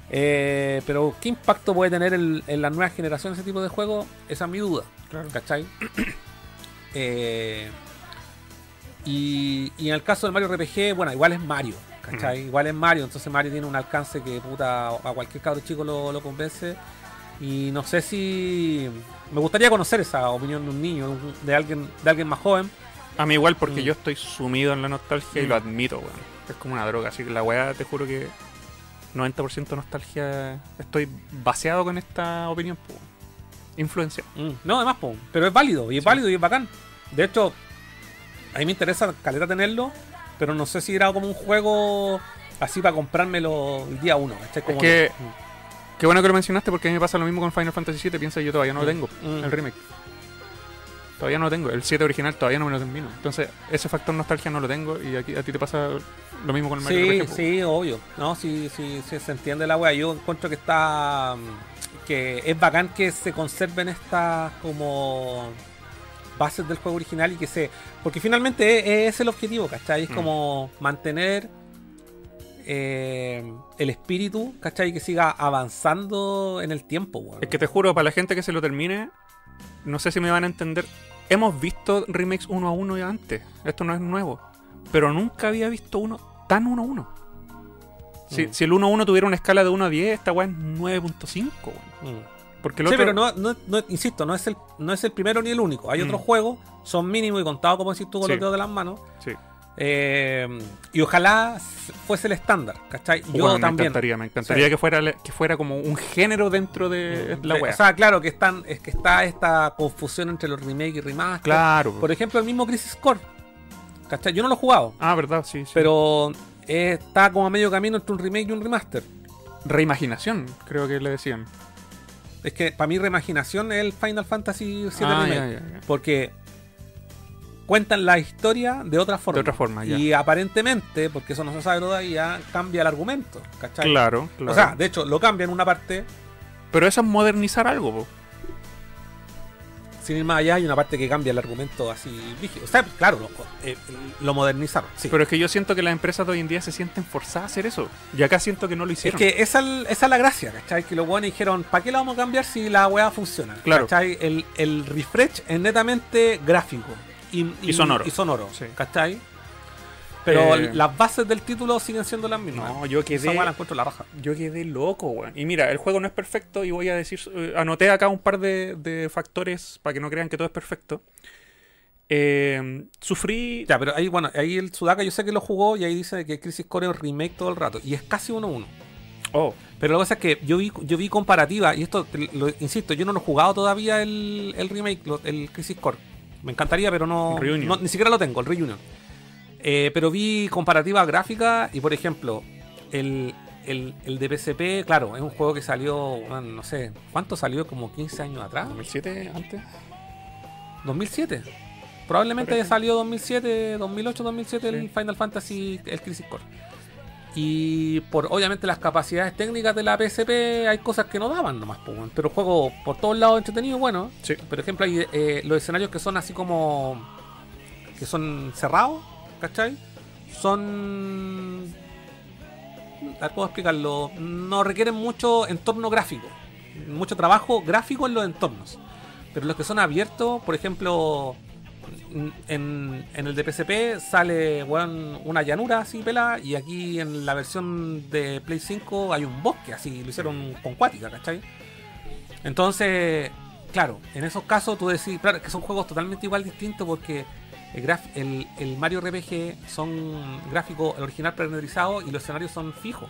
Eh, pero, ¿qué impacto puede tener el- en la nueva generación ese tipo de juego? Esa es mi duda. ¿Cachai? Eh, y, y en el caso del Mario RPG, bueno, igual es Mario. ¿Cachai? Igual es Mario, entonces Mario tiene un alcance que puta a cualquier cabro chico lo, lo convence. Y no sé si. Me gustaría conocer esa opinión de un niño, de alguien, de alguien más joven. A mí igual porque Mm. yo estoy sumido en la nostalgia y Mm. lo admito, weón. Es como una droga, así que la weá te juro que 90% nostalgia estoy vaciado con esta opinión, po. Influencia. Mm, No, además, po, pero es válido, y es Sí. válido y es bacán. De hecho, a mí me interesa caleta tenerlo, pero no sé si era como un juego así para comprármelo el día uno. ¿cachai? Como que-. Qué bueno que lo mencionaste porque a mí me pasa lo mismo con Final Fantasy VII, piensa que yo todavía no lo Mm. tengo, Mm. el remake. Todavía no lo tengo. El 7 original todavía no me lo termino. Entonces, ese factor nostalgia no lo tengo. Y aquí, a ti te pasa lo mismo con el Mario Sí, RPG, sí, obvio. No, sí, sí, sí, se entiende la wea. Yo encuentro que está. mm, que es bacán que se conserven estas como bases del juego original y que se. Porque finalmente es, es el objetivo, ¿cachai? Es Mm. como mantener eh, el espíritu, ¿cachai? Que siga avanzando en el tiempo, weón. Es que te juro, para la gente que se lo termine, no sé si me van a entender. Hemos visto remakes uno a uno ya antes. Esto no es nuevo. Pero nunca había visto uno tan uno a uno. Si, Mm. si el 1 a 1 tuviera una escala de 1 a 10, esta weá es 9.5, weón. Mm. Porque el Sí, otro. pero no, no, no- insisto, no es, el, no es el primero ni el único. Hay Mm. otros juegos, son mínimos y contados, como decís tú, con Sí. los dedos de las manos. Sí. Eh, y ojalá fuese el estándar, ¿cachai? Yo Bueno, me también. encantaría, me encantaría Sí. que fuera que fuera como un género dentro de la Sí, weá. O sea, claro que están, es que está esta confusión entre los remake y remaster. claro. Por ejemplo, el mismo Crisis Core. ¿Cachai? Yo no lo he jugado, ah, verdad, sí, sí. pero eh, está como a medio camino entre un remake y un remaster. Reimaginación, creo que le decían. Es que para mí reimaginación es el Final Fantasy VII Ah, Remake. ya, ya, ya. Porque cuentan la historia de otra forma. De otra forma, ya. Y aparentemente, porque eso no se sabe todavía, cambia el argumento. ¿cachai? Claro, claro. O sea, de hecho, lo cambia en una parte, pero eso es modernizar algo, po. sin ir más allá, hay una parte que cambia el argumento así rígido. O sea, claro, lo, eh, lo modernizaron. Sí. Pero es que yo siento que las empresas de hoy en día se sienten forzadas a hacer eso. Y acá siento que no lo es hicieron. que esa, esa es la gracia, ¿cachai? Que los buenos dijeron, ¿para qué la vamos a cambiar si la weá funciona? Claro. ¿Cachai? El, el refresh es netamente gráfico. Y, Y sonoro. Y sonoro, Sí. ¿cachai? Pero Eh, las bases del título siguen siendo las mismas. No, yo quedé, la encuentro la raja. yo quedé loco, weón. Y mira, el juego no es perfecto y voy a decir, eh, anoté acá un par de, de factores para que no crean que todo es perfecto. Eh, sufrí... Ya, pero ahí, bueno, ahí el Sudaka yo sé que lo jugó y ahí dice que Crisis Core es remake todo el rato. Y es casi 1-1. Oh, Pero la cosa es que yo vi, yo vi comparativa, y esto, lo, insisto, yo no lo he jugado todavía el, el remake, lo- el Crisis Core. Me encantaría, pero no, no- Ni siquiera lo tengo, el Reunion. Eh, pero vi comparativa gráfica y, por ejemplo, el, el, el de PSP, claro, es un juego que salió, no sé, ¿cuánto salió? Como 15 años atrás. 2007 antes. 2007. Probablemente haya salido 2007, 2008, 2007 el Sí. Final Fantasy, el Crisis Core. Y por obviamente las capacidades técnicas de la PSP hay cosas que no daban nomás, pero juego por todos lados entretenido, bueno. Sí. Por ejemplo, hay eh, los escenarios que son así como que son cerrados, ¿cachai? Son ¿cómo explicarlo? No requieren mucho entorno gráfico, mucho trabajo gráfico en los entornos. Pero los que son abiertos, por ejemplo, en, en el de PSP sale una llanura así pelada y aquí en la versión de Play 5 hay un bosque, así lo hicieron con cuática, ¿cachai? Entonces, claro, en esos casos tú decís, claro, que son juegos totalmente igual distintos porque el, graf- el, el Mario RPG son gráficos, el original pre-renderizado y los escenarios son fijos.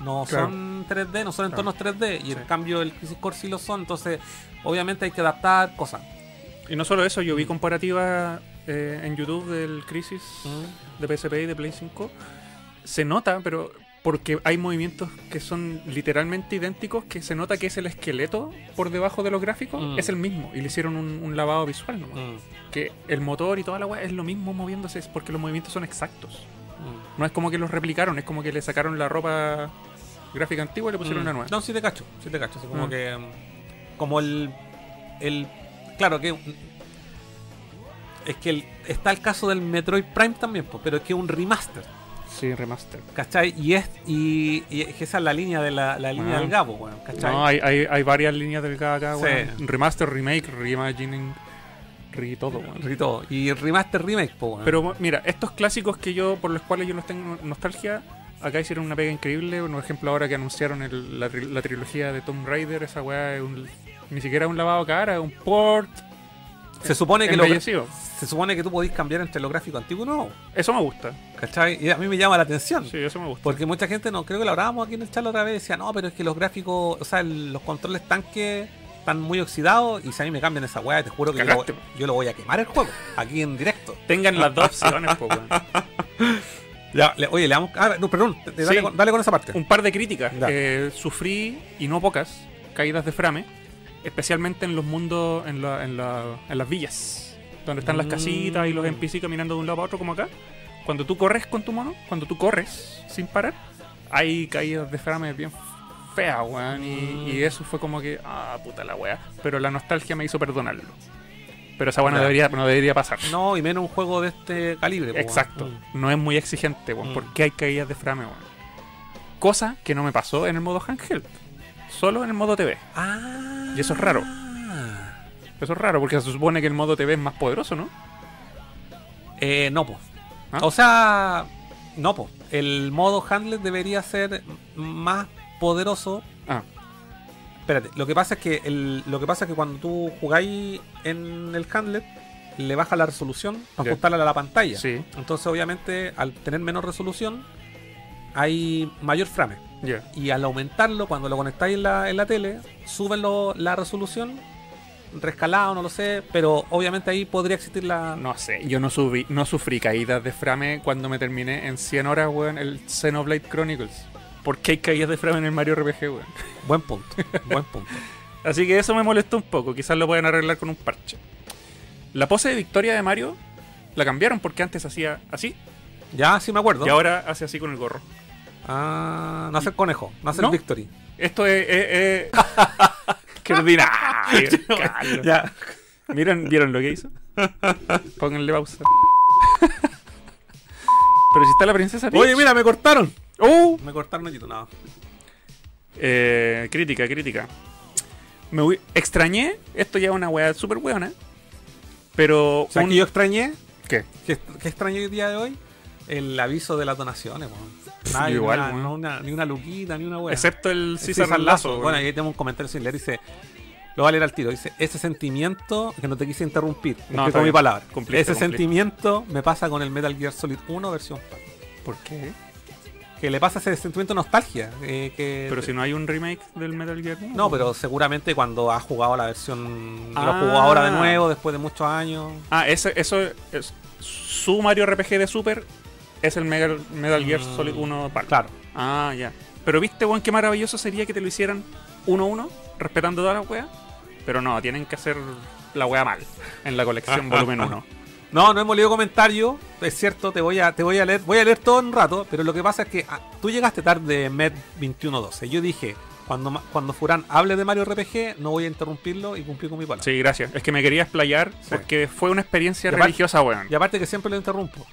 No Claro. son 3D, no son Claro. entornos 3D y en cambio el Crisis Core sí lo son, entonces obviamente hay que adaptar cosas. Y no solo eso, yo vi comparativa eh, en YouTube del Crisis Mm. de PSP y de Play 5. Se nota, pero porque hay movimientos que son literalmente idénticos, que se nota que es el esqueleto por debajo de los gráficos, Mm. es el mismo. Y le hicieron un, un lavado visual nomás. Mm, Que el motor y toda la weá es lo mismo moviéndose, es porque los movimientos son exactos. mm. No es como que los replicaron, es como que le sacaron la ropa gráfica antigua y le pusieron una nueva. No, sí te cacho, sí te cacho. así como que. Como el. el Claro que. Es que el- está el caso del Metroid Prime también, pues, pero es que es un remaster, Sí, remaster. ¿cachai? Y es. Y, y esa es la línea de la, la línea Ah. del Gabo, weón, ¿cachai? No, hay, hay, hay varias líneas del acá, Sí. Remaster, remake, reimagining, re todo, weón. Y todo. Y remaster remake, pues. Pero mira, estos clásicos que yo, por los cuales yo no tengo nostalgia, acá hicieron una pega increíble. Por ejemplo, ahora que anunciaron el- la, la trilogía de Tomb Raider, esa weá es un, ni siquiera un lavado de cara, es un port se supone que lo, se supone que tú podís cambiar entre lo gráfico antiguo y nuevo, Eso me gusta. ¿cachai? Y a mí me llama la atención. Sí, eso me gusta. Porque mucha gente, no creo que lo hablábamos aquí en el chat otra vez, decía, no, pero es que los gráficos, o sea, el- los controles tanques están muy oxidados y si a mí me cambian esa weá, te juro que yo lo, Cagaste. yo lo voy a quemar el juego, aquí en directo. Tengan las dos opciones, po. [laughs] Ya, le- oye, le damos... Ah, no, perdón, dale, Sí. con, dale con esa parte. Un par de críticas. Eh, sufrí, y no pocas, caídas de frame, especialmente en los mundos, en, la- en, la- en las villas. donde están las Mm. casitas y los NPC caminando de un lado para otro como acá. Cuando tú corres con tu mono, cuando tú corres sin parar, hay caídas de frame bien feas, weón. Y, y eso fue como que, ah, puta la wea. Pero la nostalgia me hizo perdonarlo. Pero esa weá no debería, no debería pasar. No, y menos un juego de este calibre. po, Exacto. weón. No es muy exigente, weón. Mm. ¿Por qué hay caídas de frame, weón? Cosa que no me pasó en el modo handheld. Solo en el modo TV. Ah. Y eso es raro. Eso es raro porque se supone que el modo TV es más poderoso, ¿no? Eh, no, pues. ¿Ah? O sea, no, pues. El modo handler debería ser más poderoso. Ah, Espérate, lo que pasa es que el, lo que pasa es que cuando tú jugáis en el handler le baja la resolución para Ya. ajustarla a la pantalla. sí, Entonces, obviamente, al tener menos resolución, hay mayor frame. Ya. Y al aumentarlo, cuando lo conectáis en la, en la tele, suben lo- la resolución, rescalado, no lo sé, pero obviamente ahí podría existir la... No sé, yo no, subí, no sufrí caídas de frame cuando me terminé en 100 horas, weón, el Xenoblade Chronicles. ¿Por qué hay caídas de frame en el Mario RPG, weón? [laughs] Buen punto, buen punto. [laughs] Así que eso me molestó un poco, quizás lo pueden arreglar con un parche. La pose de victoria de Mario la cambiaron porque antes hacía así Ya, sí me acuerdo. y ahora hace así con el gorro. Ah, no hace el conejo, no hace ¿No? el victory. Esto es... es- es- [laughs] ¡Qué ordinario! [laughs] Ya. ¿Vieron, ¿Vieron lo que hizo? [laughs] Pónganle pausa. Pero si está la princesa Peach. Oye, mira, me cortaron. ¡Uh! Me cortaron aquí, no. Eh, crítica, crítica. Me extrañé, esto ya es una weá súper weona. Pero. ¿Sabes un- que yo extrañé? ¿Qué? ¿Qué, qué extrañé el día de hoy? El aviso de las donaciones, weón. Nada, ni igual, una- weón. no una- ni una luquita, ni una weá. Excepto el Sí, César Lazo. Bueno, ahí tenemos un comentario sin leer. Dice: Lo va a leer al tiro. Dice: Ese sentimiento, que no te quise interrumpir. No, con mi palabra. Cumpliste, Ese cumpliste. sentimiento me pasa con el Metal Gear Solid 1 versión PAL. ¿Por qué? Que le pasa ese sentimiento de nostalgia. eh, que Pero si no hay un remake del Metal Gear. No, pero seguramente cuando has jugado la versión. Lo Ah. jugó ahora de nuevo, después de muchos años. Ah, ese, eso es. Su Mario RPG de Super es el Megal- Metal Gear Mm, Solid 1 PAL. Claro. Ah, ya. Pero viste, weón, qué maravilloso sería que te lo hicieran 1-1, respetando todas las weas. Pero no, tienen que hacer la wea mal en la colección volumen 1. [laughs] No, no hemos leído comentarios. Es cierto, te voy a, te voy a leer. Voy a leer todo en un rato. Pero lo que pasa es que ah, tú llegaste tarde Med 2112. Yo dije, cuando, cuando Furán hable de Mario RPG, no voy a interrumpirlo y cumplir con mi palabra. Sí, gracias. Es que me quería explayar Sí. porque fue una experiencia aparte- religiosa, weón. Y aparte que siempre lo interrumpo.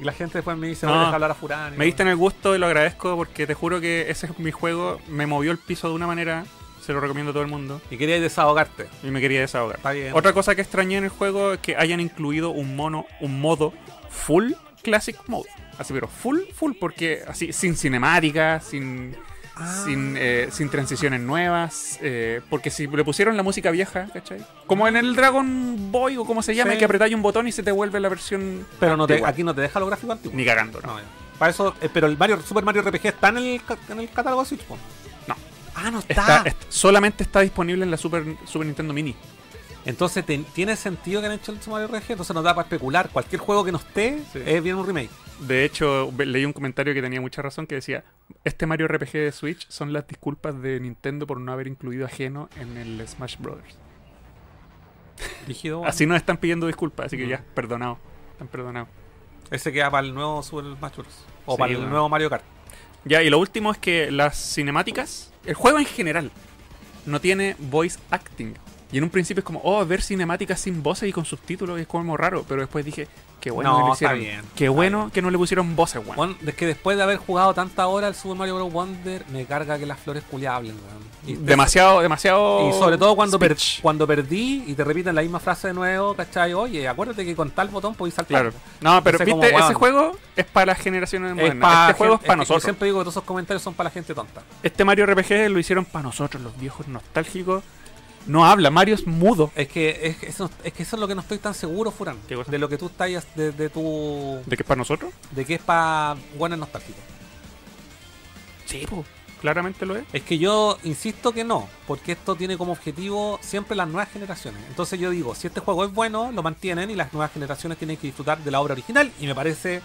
y la gente después me dice, No. voy a dejar hablar a Furán. Me diste en el gusto y lo agradezco porque te juro que ese es mi juego. Me movió el piso de una manera. Se lo recomiendo a todo el mundo. Y querías desahogarte. Y me quería desahogar. Está bien. Otra cosa que extrañé en el juego es que hayan incluido un mono, un modo full classic mode. Así, pero full, full, porque así, sin cinemática, sin, Ah. sin, eh, sin transiciones nuevas. eh, porque si le pusieron la música vieja, ¿cachai? Como en el Dragon Boy o como se llama, Sí. que apretáis un botón y se te vuelve la versión. Pero no te, aquí no te deja los gráficos antiguos. Ni cagando, ¿no? Para eso, eh, pero el Mario, Super Mario RPG está en el, en el catálogo de Switch. No. Ah, no Está, est- solamente está disponible en la Super, Super Nintendo Mini. Entonces, te- ¿tiene sentido que han hecho el Super Mario RPG? Entonces nos da para especular. Cualquier juego que no esté Sí. es bien un remake. De hecho, leí un comentario que tenía mucha razón que decía, este Mario RPG de Switch son las disculpas de Nintendo por no haber incluido ajeno en el Smash Brothers. Rígido. Así nos están pidiendo disculpas, así que Mm. ya, perdonado. Están perdonados. Ese queda para el nuevo Super Smash Bros. O Sí, para el bueno. nuevo Mario Kart. Ya, y lo último es que las cinemáticas, el juego en general, no tiene voice acting. Y en un principio es como, oh, ver cinemáticas sin voces y con subtítulos es como raro. Pero después dije, qué bueno No, que hicieron. bien, qué bueno bien. que no le pusieron voces, weón. Bueno, es que después de haber jugado tanta hora el Super Mario Bros. Wonder, me carga que las flores hablen, weón. Demasiado, demasiado. Y sobre todo cuando, per- cuando perdí y te repiten la misma frase de nuevo, ¿cachai? Oye, acuérdate que con tal botón podéis saltar. Claro. No, pero Entonces, como, viste, ese juego es para las generaciones Es modernas. pa' este juego es para nosotros. Yo siempre digo que todos esos comentarios son para la gente tonta. Este Mario RPG lo hicieron para nosotros, los viejos nostálgicos. No habla, Mario es mudo. Es que, es, eso, es que eso es lo que no estoy tan seguro, Furán. De lo que tú estás, de, de tu... ¿De qué es para nosotros? De que es para buenos nostálgicos. Sí, pues. Claramente lo es. Es que yo insisto que no, porque esto tiene como objetivo siempre las nuevas generaciones. Entonces yo digo, si este juego es bueno, lo mantienen y las nuevas generaciones tienen que disfrutar de la obra original y me parece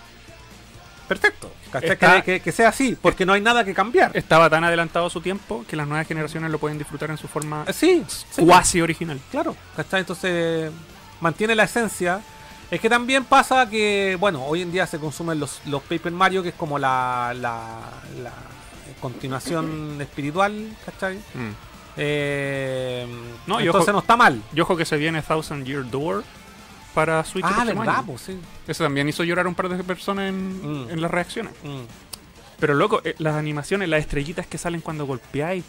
perfecto. ¿cachai? Está- Que, sea así, porque no hay nada que cambiar. Estaba tan adelantado a su tiempo que las nuevas generaciones lo pueden disfrutar en su forma Eh, Sí, sí, cuasi original. claro. ¿cachai? Entonces, mantiene la esencia. Es que también pasa que, bueno, hoy en día se consumen los, los Paper Mario, que es como la, la, la continuación [clears throat] espiritual, ¿cachai? Mm. Eh, No, entonces ojo- no está mal. Y ojo que se viene Thousand Year Door para Switch. Ah, verdad, pues sí. Eso también hizo llorar a un par de personas en, Mm. en las reacciones. Mm. Pero loco, eh, las animaciones, las estrellitas que salen cuando golpeáis,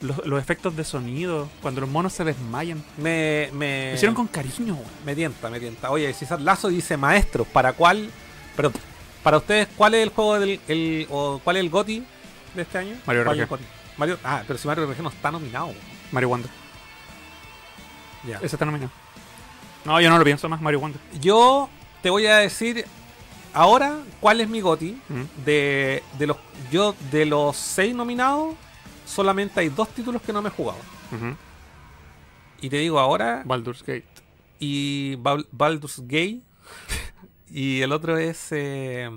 los, los efectos de sonido, cuando los monos se desmayan. Me, me, Lo hicieron con cariño, weón. me tienta, me tienta. Oye, César Lazo dice maestro, ¿para cuál? Pero, para ustedes, ¿cuál es el juego del el, o cuál es el GOTI de este año? Mario ¿Cuál es RPG. Mario, ah, pero si Mario RPG no está nominado. Mario Wonder. Ya. Ese está nominado. No, yo no lo pienso más, Mario Wonder. Yo te voy a decir ahora cuál es mi GOTI. Mm. De, de los yo de los seis nominados, solamente hay dos títulos que no me he jugado. Y te digo ahora, Baldur's Gate. y Bal- Baldur's Gate. y el otro es. eh,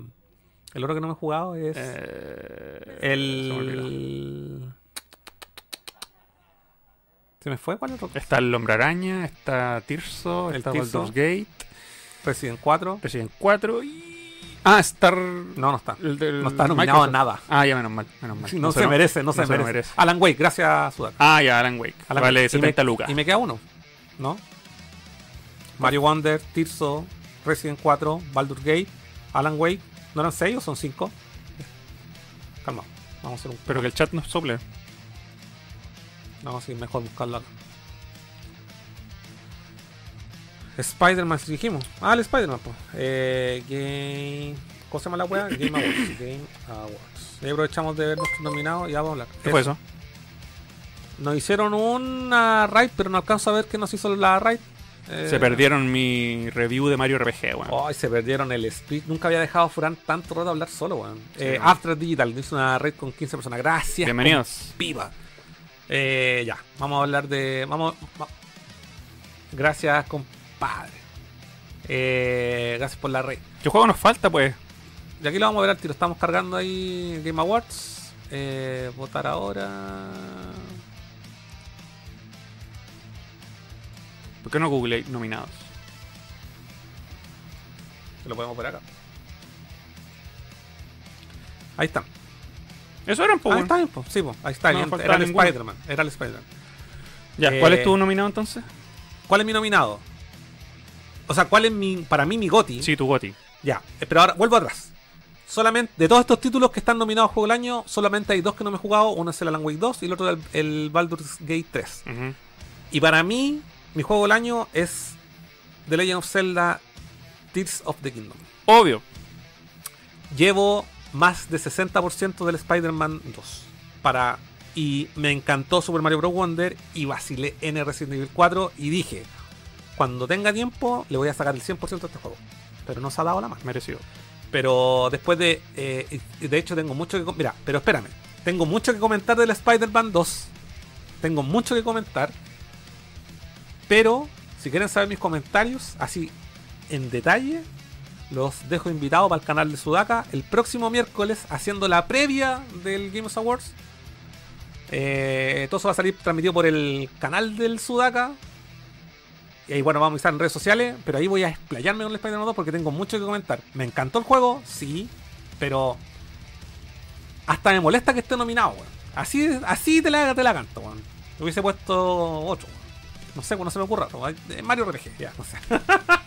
el otro que no me he jugado es. Eh, el. ¿Se me fue? ¿Cuál otro? Está el Hombre Araña, está Tirso, El está Tirso. Baldur's Gate, Resident 4. Resident 4 y... Ah, Star... No, no está. el del No está nominado a nada. Ah, ya menos mal, menos mal. No, se, merece, no, se, lo merece. Alan Wake, gracias, Sudaca. Ah, ya, Alan Wake. Alan vale Wake. Y 70 me- lucas. Y me queda uno, ¿no? Mario Wonder, Tirso, Resident 4, Baldur's Gate, Alan Wake. ¿No eran 6 o son 5? Calma, vamos a hacer un. Pero que el chat nos sople. Vamos a ir mejor buscarlo acá. Spider-Man, si dijimos. Ah, el Spider-Man, pues. Eh, game. ¿Cómo se llama la wea? Game Awards. [coughs] Game Awards. Y aprovechamos de ver nuestros nominados y ya vamos a hablar. ¿Qué fue eso? Nos hicieron una raid, pero no alcanzo a ver qué nos hizo la raid. Eh, Se perdieron mi review de Mario RPG, weón. Ay, se perdieron el split. Nunca había dejado a Furán tanto rato hablar solo, weón. Sí, eh. After Digital, nos hizo una raid con 15 personas. Gracias. Bienvenidos. Pipa. Eh, ya, vamos a hablar de. Vamos. va- Gracias, compadre. Eh, gracias por la red. ¿Qué juego nos falta, pues? Y aquí lo vamos a ver al tiro. Estamos cargando ahí Game Awards. Eh, votar ahora. ¿Por qué no Google nominados? Se lo podemos ver acá. Ahí está. Eso eran, pues. Ahí weón. está bien, po. Sí, po. ahí está. No bien. faltaba era el. Spider-Man. Era el Spider-Man. Ya, Eh, ¿cuál es tu nominado entonces? ¿Cuál es mi nominado? O sea, ¿cuál es mi. Para mí, mi Goti? Sí, tu Goti. Ya, eh, pero ahora vuelvo atrás. Solamente, de todos estos títulos que están nominados a Juego del Año, solamente hay dos que no me he jugado. Uno es el Alan Wake 2 y el otro el, el Baldur's Gate 3. Ujú. Y para mí, mi Juego del Año es The Legend of Zelda Tears of the Kingdom. Obvio. Llevo más de 60% del Spider-Man 2. Para, y me encantó Super Mario Bros. Wonder y vacilé en Resident Evil 4 y dije, cuando tenga tiempo le voy a sacar el 100% de este juego. Pero no se ha dado la mano. Merecido. Pero después de. eh, de hecho, tengo mucho que. Mira, pero espérame. Tengo mucho que comentar del Spider-Man 2. Tengo mucho que comentar. Pero, si quieren saber mis comentarios, así en detalle, los dejo invitados para el canal de Sudaka el próximo miércoles haciendo la previa del Games Awards. Eh, todo eso va a salir transmitido por el canal del Sudaka. Y ahí, bueno, vamos a estar en redes sociales, pero ahí voy a explayarme con el Spider-Man 2 porque tengo mucho que comentar. Me encantó el juego, sí, pero hasta me molesta que esté nominado, weón. Así, así te la, te la canto, weón. Hubiese puesto otro, weón. No sé, no se me ocurra, Mario RPG, ya, no sé. [laughs]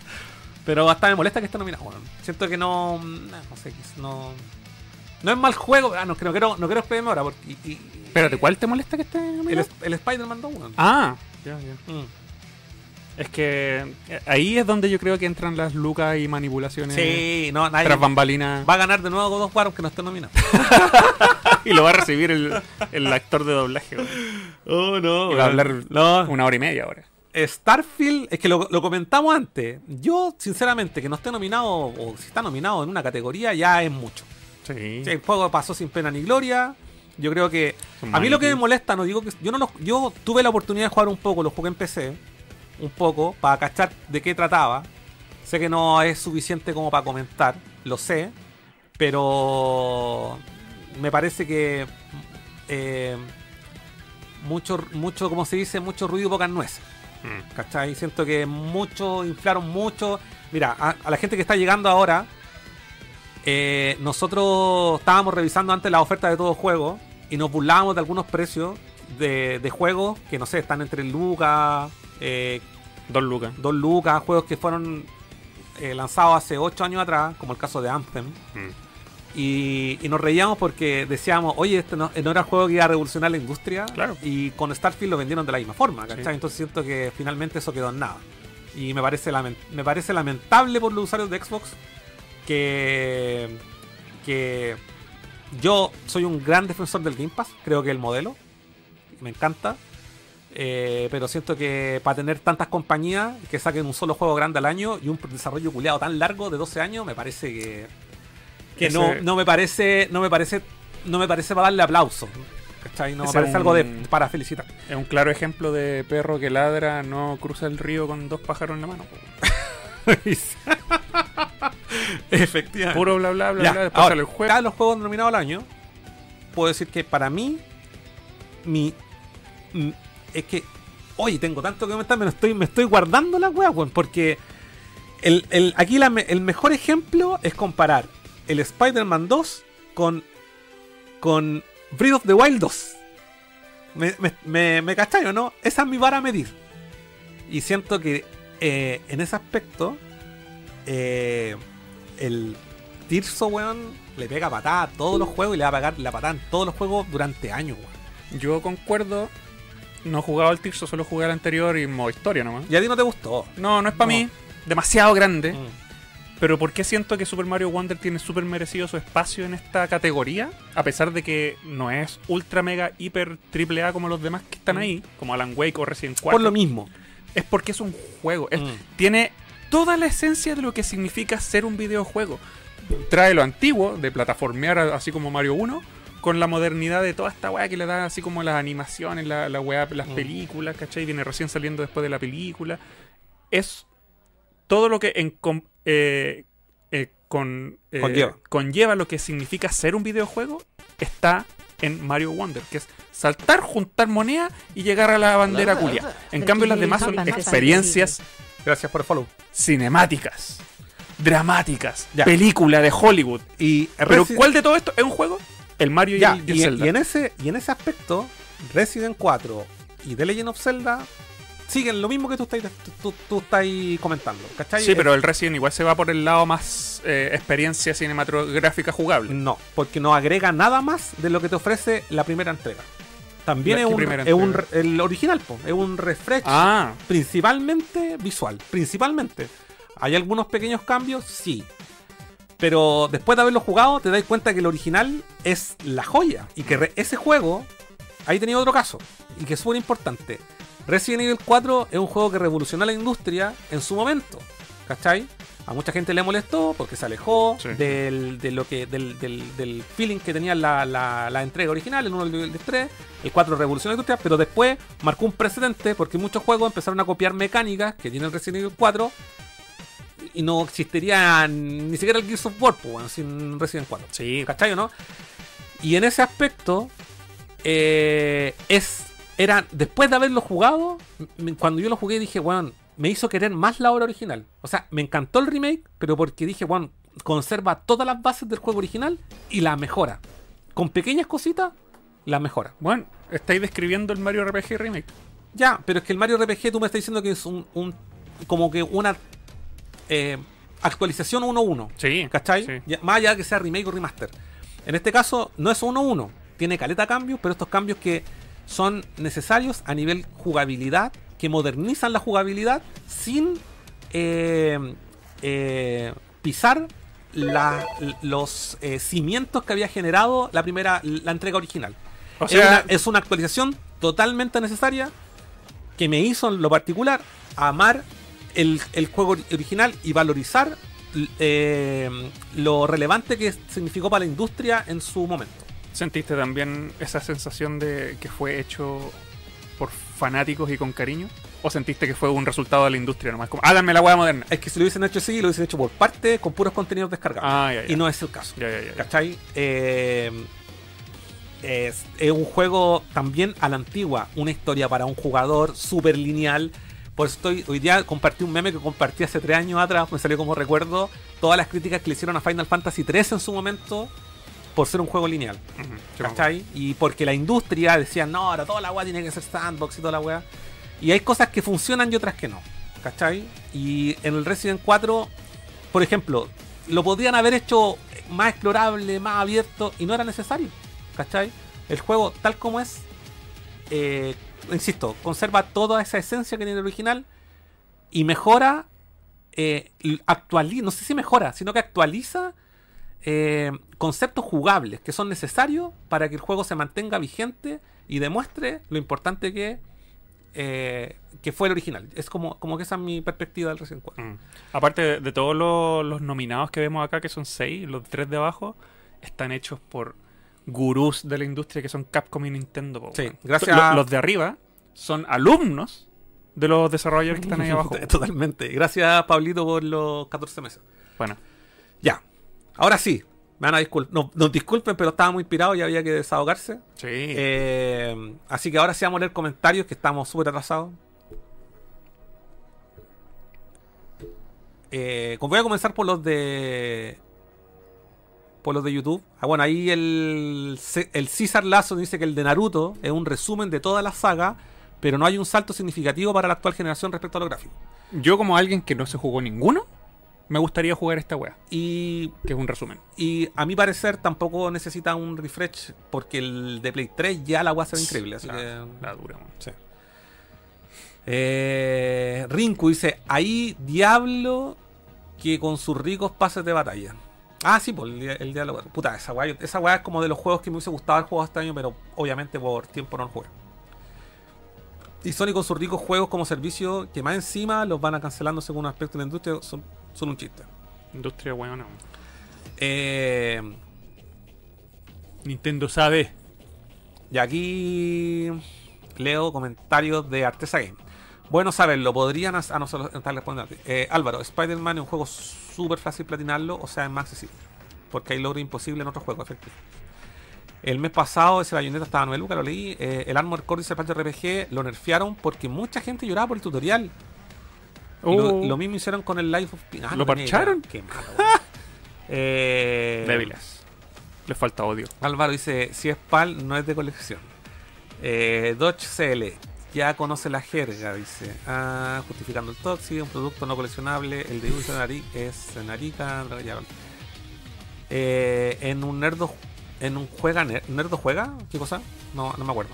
pero hasta me molesta que esté nominado, weón. Siento que no, no sé, no... No es mal juego, ah, no, que no quiero, no quiero explayarme ahora porque... y- y- Espérate, ¿cuál te molesta que esté el, nominado? el Spider-Man 2, weón. Ah, ya, ya. Mm. Es que eh, ahí es donde yo creo que entran las lucas y manipulaciones Sí, no, nadie... tras bambalinas. Va a ganar de nuevo God of War aunque no esté nominado. [laughs] y lo va a recibir el, el actor de doblaje. weón. Oh, no. Y va a hablar No. una hora y media ahora. Starfield, es que lo, lo comentamos antes. Yo, sinceramente, que no esté nominado, o si está nominado en una categoría, ya es mucho. Sí. Sí, el juego pasó sin pena ni gloria. Yo creo que. Son A mí lo que me molesta, no digo que. Yo no lo- yo tuve la oportunidad de jugar un poco, lo jugué en PC. Un poco, para cachar de qué trataba. Sé que no es suficiente como para comentar, lo sé. Pero. Me parece que. eh, mucho, mucho, como se dice, mucho ruido y pocas nueces. Mm. ¿Cachai? Siento que mucho, inflaron mucho. Mira, a, a la gente que está llegando ahora, eh, nosotros estábamos revisando antes la oferta de todo juego y nos burlábamos de algunos precios de, de juegos que, no sé, están entre lucas, eh, Dos lucas. 2 lucas, juegos que fueron eh, lanzados hace 8 años atrás, como el caso de Anthem. Mm. Y, y nos reíamos porque decíamos, oye, este no, no era el juego que iba a revolucionar la industria. Claro. Y con Starfield lo vendieron de la misma forma, ¿cachai? Sí. Entonces siento que finalmente eso quedó en nada. Y me parece, me parece lamentable por los usuarios de Xbox que, que yo soy un gran defensor del Game Pass. Creo que el modelo me encanta. Eh, pero siento que para tener tantas compañías que saquen un solo juego grande al año y un desarrollo culiado tan largo de 12 años, me parece que, que Ese- no, no me parece, no me parece, no me parece para darle aplauso. ¿cachai? No me parece algo de, para felicitar. Es un claro ejemplo de perro que ladra, no cruza el río con dos pájaros en la mano. [laughs] Efectivamente. Puro bla bla bla Ya, bla. Después ahora, sale el juego. cada los juegos nominados al año, puedo decir que para mí, mi. es que. Oye, tengo tanto que comentar, me, estoy, me estoy guardando la wea, weón. Porque el, el- aquí la el mejor ejemplo es comparar el Spider-Man 2 con. con Breath of the Wild 2. Me, me, me, me cachai, ¿o no? Esa es mi vara a medir. Y siento que eh, en ese aspecto. eh, el Tirso, weón, le pega patada a todos los juegos y le va a pegar la patada en todos los juegos durante años, weón. Yo concuerdo. No he jugado al Tirso, solo jugué al anterior y modo historia nomás. Y a ti no te gustó. No, no es para No. mí. Demasiado grande. Mm. Pero ¿por qué siento que Super Mario Wonder tiene súper merecido su espacio en esta categoría? A pesar de que no es ultra mega hiper triple A como los demás que están Mm. ahí, como Alan Wake o Resident 4. Por lo mismo. Es porque es un juego. Es- Mm. Tiene toda la esencia de lo que significa ser un videojuego. Trae lo antiguo de plataformear así como Mario 1 con la modernidad de toda esta weá que le da así como las animaciones, la, la weá, las Mm. películas, ¿cachai? Viene recién saliendo después de la película. Es todo lo que en com- eh, eh, con, eh, Conlleva. conlleva lo que significa ser un videojuego está en Mario Wonder, que es saltar, juntar moneda y llegar a la bandera culia. En cambio, las demás son experiencias Gracias por el follow. cinemáticas, dramáticas, Ya. película de Hollywood. Y Pero ¿cuál de todo esto es un juego? El Mario y Ya, el, y el y, Zelda. y en ese, y en ese aspecto, Resident 4 y The Legend of Zelda siguen lo mismo que tú estás, tú, tú- estás comentando. ¿Cachai? Sí, pero el Resident igual se va por el lado más eh, experiencia cinematográfica jugable. No, porque no agrega nada más de lo que te ofrece la primera entrega. También es ¿qué un, es el original, po, es un refresh Ah, principalmente visual, principalmente. ¿Hay algunos pequeños cambios? Sí. Pero después de haberlo jugado, te das cuenta que el original es la joya. Y que ese juego, ahí tenía otro caso. Y que es súper importante. Resident Evil 4 es un juego que revolucionó la industria en su momento. ¿Cachai? A mucha gente le molestó porque se alejó Sí. del, de lo que, del, del- del feeling que tenía la, la- la entrega original, el 1 y el 3. El 4 revolucionó la industria, pero después marcó un precedente porque muchos juegos empezaron a copiar mecánicas que tiene el Resident Evil 4 y no existiría ni siquiera el Gears of War pues, bueno, sin Resident 4. sí. ¿Cachai o no? Y en ese aspecto, eh, es. Era. Después de haberlo jugado, cuando yo lo jugué dije, weón, me hizo querer más la obra original. O sea, me encantó el remake, pero porque dije, weón, conserva todas las bases del juego original y la mejora. Con pequeñas cositas, la mejora. Bueno, estáis describiendo el Mario RPG Remake. Ya, pero es que el Mario RPG tú me estás diciendo que es un. un- como que una. eh, actualización 1-1. Sí. ¿Cachai? Sí. Ya- más allá de que sea remake o remaster. En este caso, no es 1-1. Tiene caleta cambios, pero estos cambios que son necesarios a nivel jugabilidad, que modernizan la jugabilidad sin eh, eh, pisar la- los eh, cimientos que había generado la primera, la entrega original. O es, una, es una actualización totalmente necesaria que me hizo en lo particular amar el, el juego ori- original y valorizar eh, lo relevante que significó para la industria en su momento. ¿Sentiste también esa sensación de que fue hecho por fanáticos y con cariño? ¿O sentiste que fue un resultado de la industria nomás? Como, háganme la hueá moderna. Es que si lo hubiesen hecho así, lo hubiesen hecho por parte con puros contenidos descargados. Ah, ya, ya. Y no es el caso. Ya, ya, ya, ya. ¿Cachai? Eh, es, es un juego también a la antigua, una historia para un jugador súper lineal, Por eso estoy, hoy día compartí un meme que compartí hace tres años atrás, me salió como recuerdo todas las críticas que le hicieron a Final Fantasy 3 en su momento por ser un juego lineal. ¿Cachai? Y porque la industria decía, no, ahora toda la weá tiene que ser sandbox y toda la weá. Y hay cosas que funcionan y otras que no. ¿Cachai? Y en el Resident 4, por ejemplo, lo podrían haber hecho más explorable, más abierto, y no era necesario. ¿Cachai? El juego, tal como es, eh, insisto, conserva toda esa esencia que tiene el original y mejora, eh, actualiza, no sé si mejora, sino que actualiza eh, conceptos jugables que son necesarios para que el juego se mantenga vigente y demuestre lo importante que, eh, que fue el original. Es como, como que esa es mi perspectiva del Resident 4. Mm. Aparte de, de todos los, los nominados que vemos acá, que son seis, los tres de abajo, están hechos por gurús de la industria que son Capcom y Nintendo. Sí, gracias Lo- a- Los de arriba son alumnos de los desarrolladores que [laughs] están ahí abajo. [laughs] Totalmente. Gracias, Pablito, por los 14 meses. Bueno, Ya. Ahora sí. Me van a disculpar. No, nos disculpen, pero estaba muy inspirado y había que desahogarse. sí. Eh, así que ahora sí vamos a leer comentarios que estamos súper atrasados. Eh, voy a comenzar por los de. Por los de YouTube. Ah, bueno, ahí el, el César Lazo dice que el de Naruto es un resumen de toda la saga, pero no hay un salto significativo para la actual generación respecto a lo gráfico. Yo como alguien que no se jugó ninguno, me gustaría jugar esta wea, Y, que es un resumen. y a mi parecer tampoco necesita un refresh, porque el de Play 3 ya la wea se ve increíble. Así la, que. la dura. Sí. Eh, Rinku dice, ahí Diablo que con sus ricos pases de batalla. Ah, sí, pues el, el Diablo. Puta, esa weá, esa es como de los juegos que me hubiese gustado el juego este año, pero obviamente por tiempo no lo jugué. Y Sony con sus ricos juegos como servicio, que más encima los van a cancelando según aspectos de la industria, son, son un chiste. Industria weón. no. Eh, Nintendo sabe. Y aquí leo comentarios de Artesa Game. Bueno saberlo, podrían hacer. Ah, no, solo está respondiendo. Eh, Álvaro, Spider-Man es un juego súper fácil platinarlo, o sea, es más accesible. Porque hay logro imposible en otros juegos, efectivo. El mes pasado ese bayoneta estaba a 9 lucas, lo leí. Eh, el Armor Core dice Patch RPG lo nerfearon porque mucha gente lloraba por el tutorial. Y Lo, lo mismo hicieron con el Life of Pi- Ah, ¿Lo tenía parcharon? Qué malo. [laughs] eh, Débiles. Les falta odio. Álvaro dice, si es PAL, no es de colección. Eh, Dodge CL, ya conoce la jerga, dice. Ah, justificando el Toxi, un producto no coleccionable. El de uso es Narita. ya. Eh, en un nerdo, en un juega, ner- nerdo juega, ¿qué cosa? No, no me acuerdo.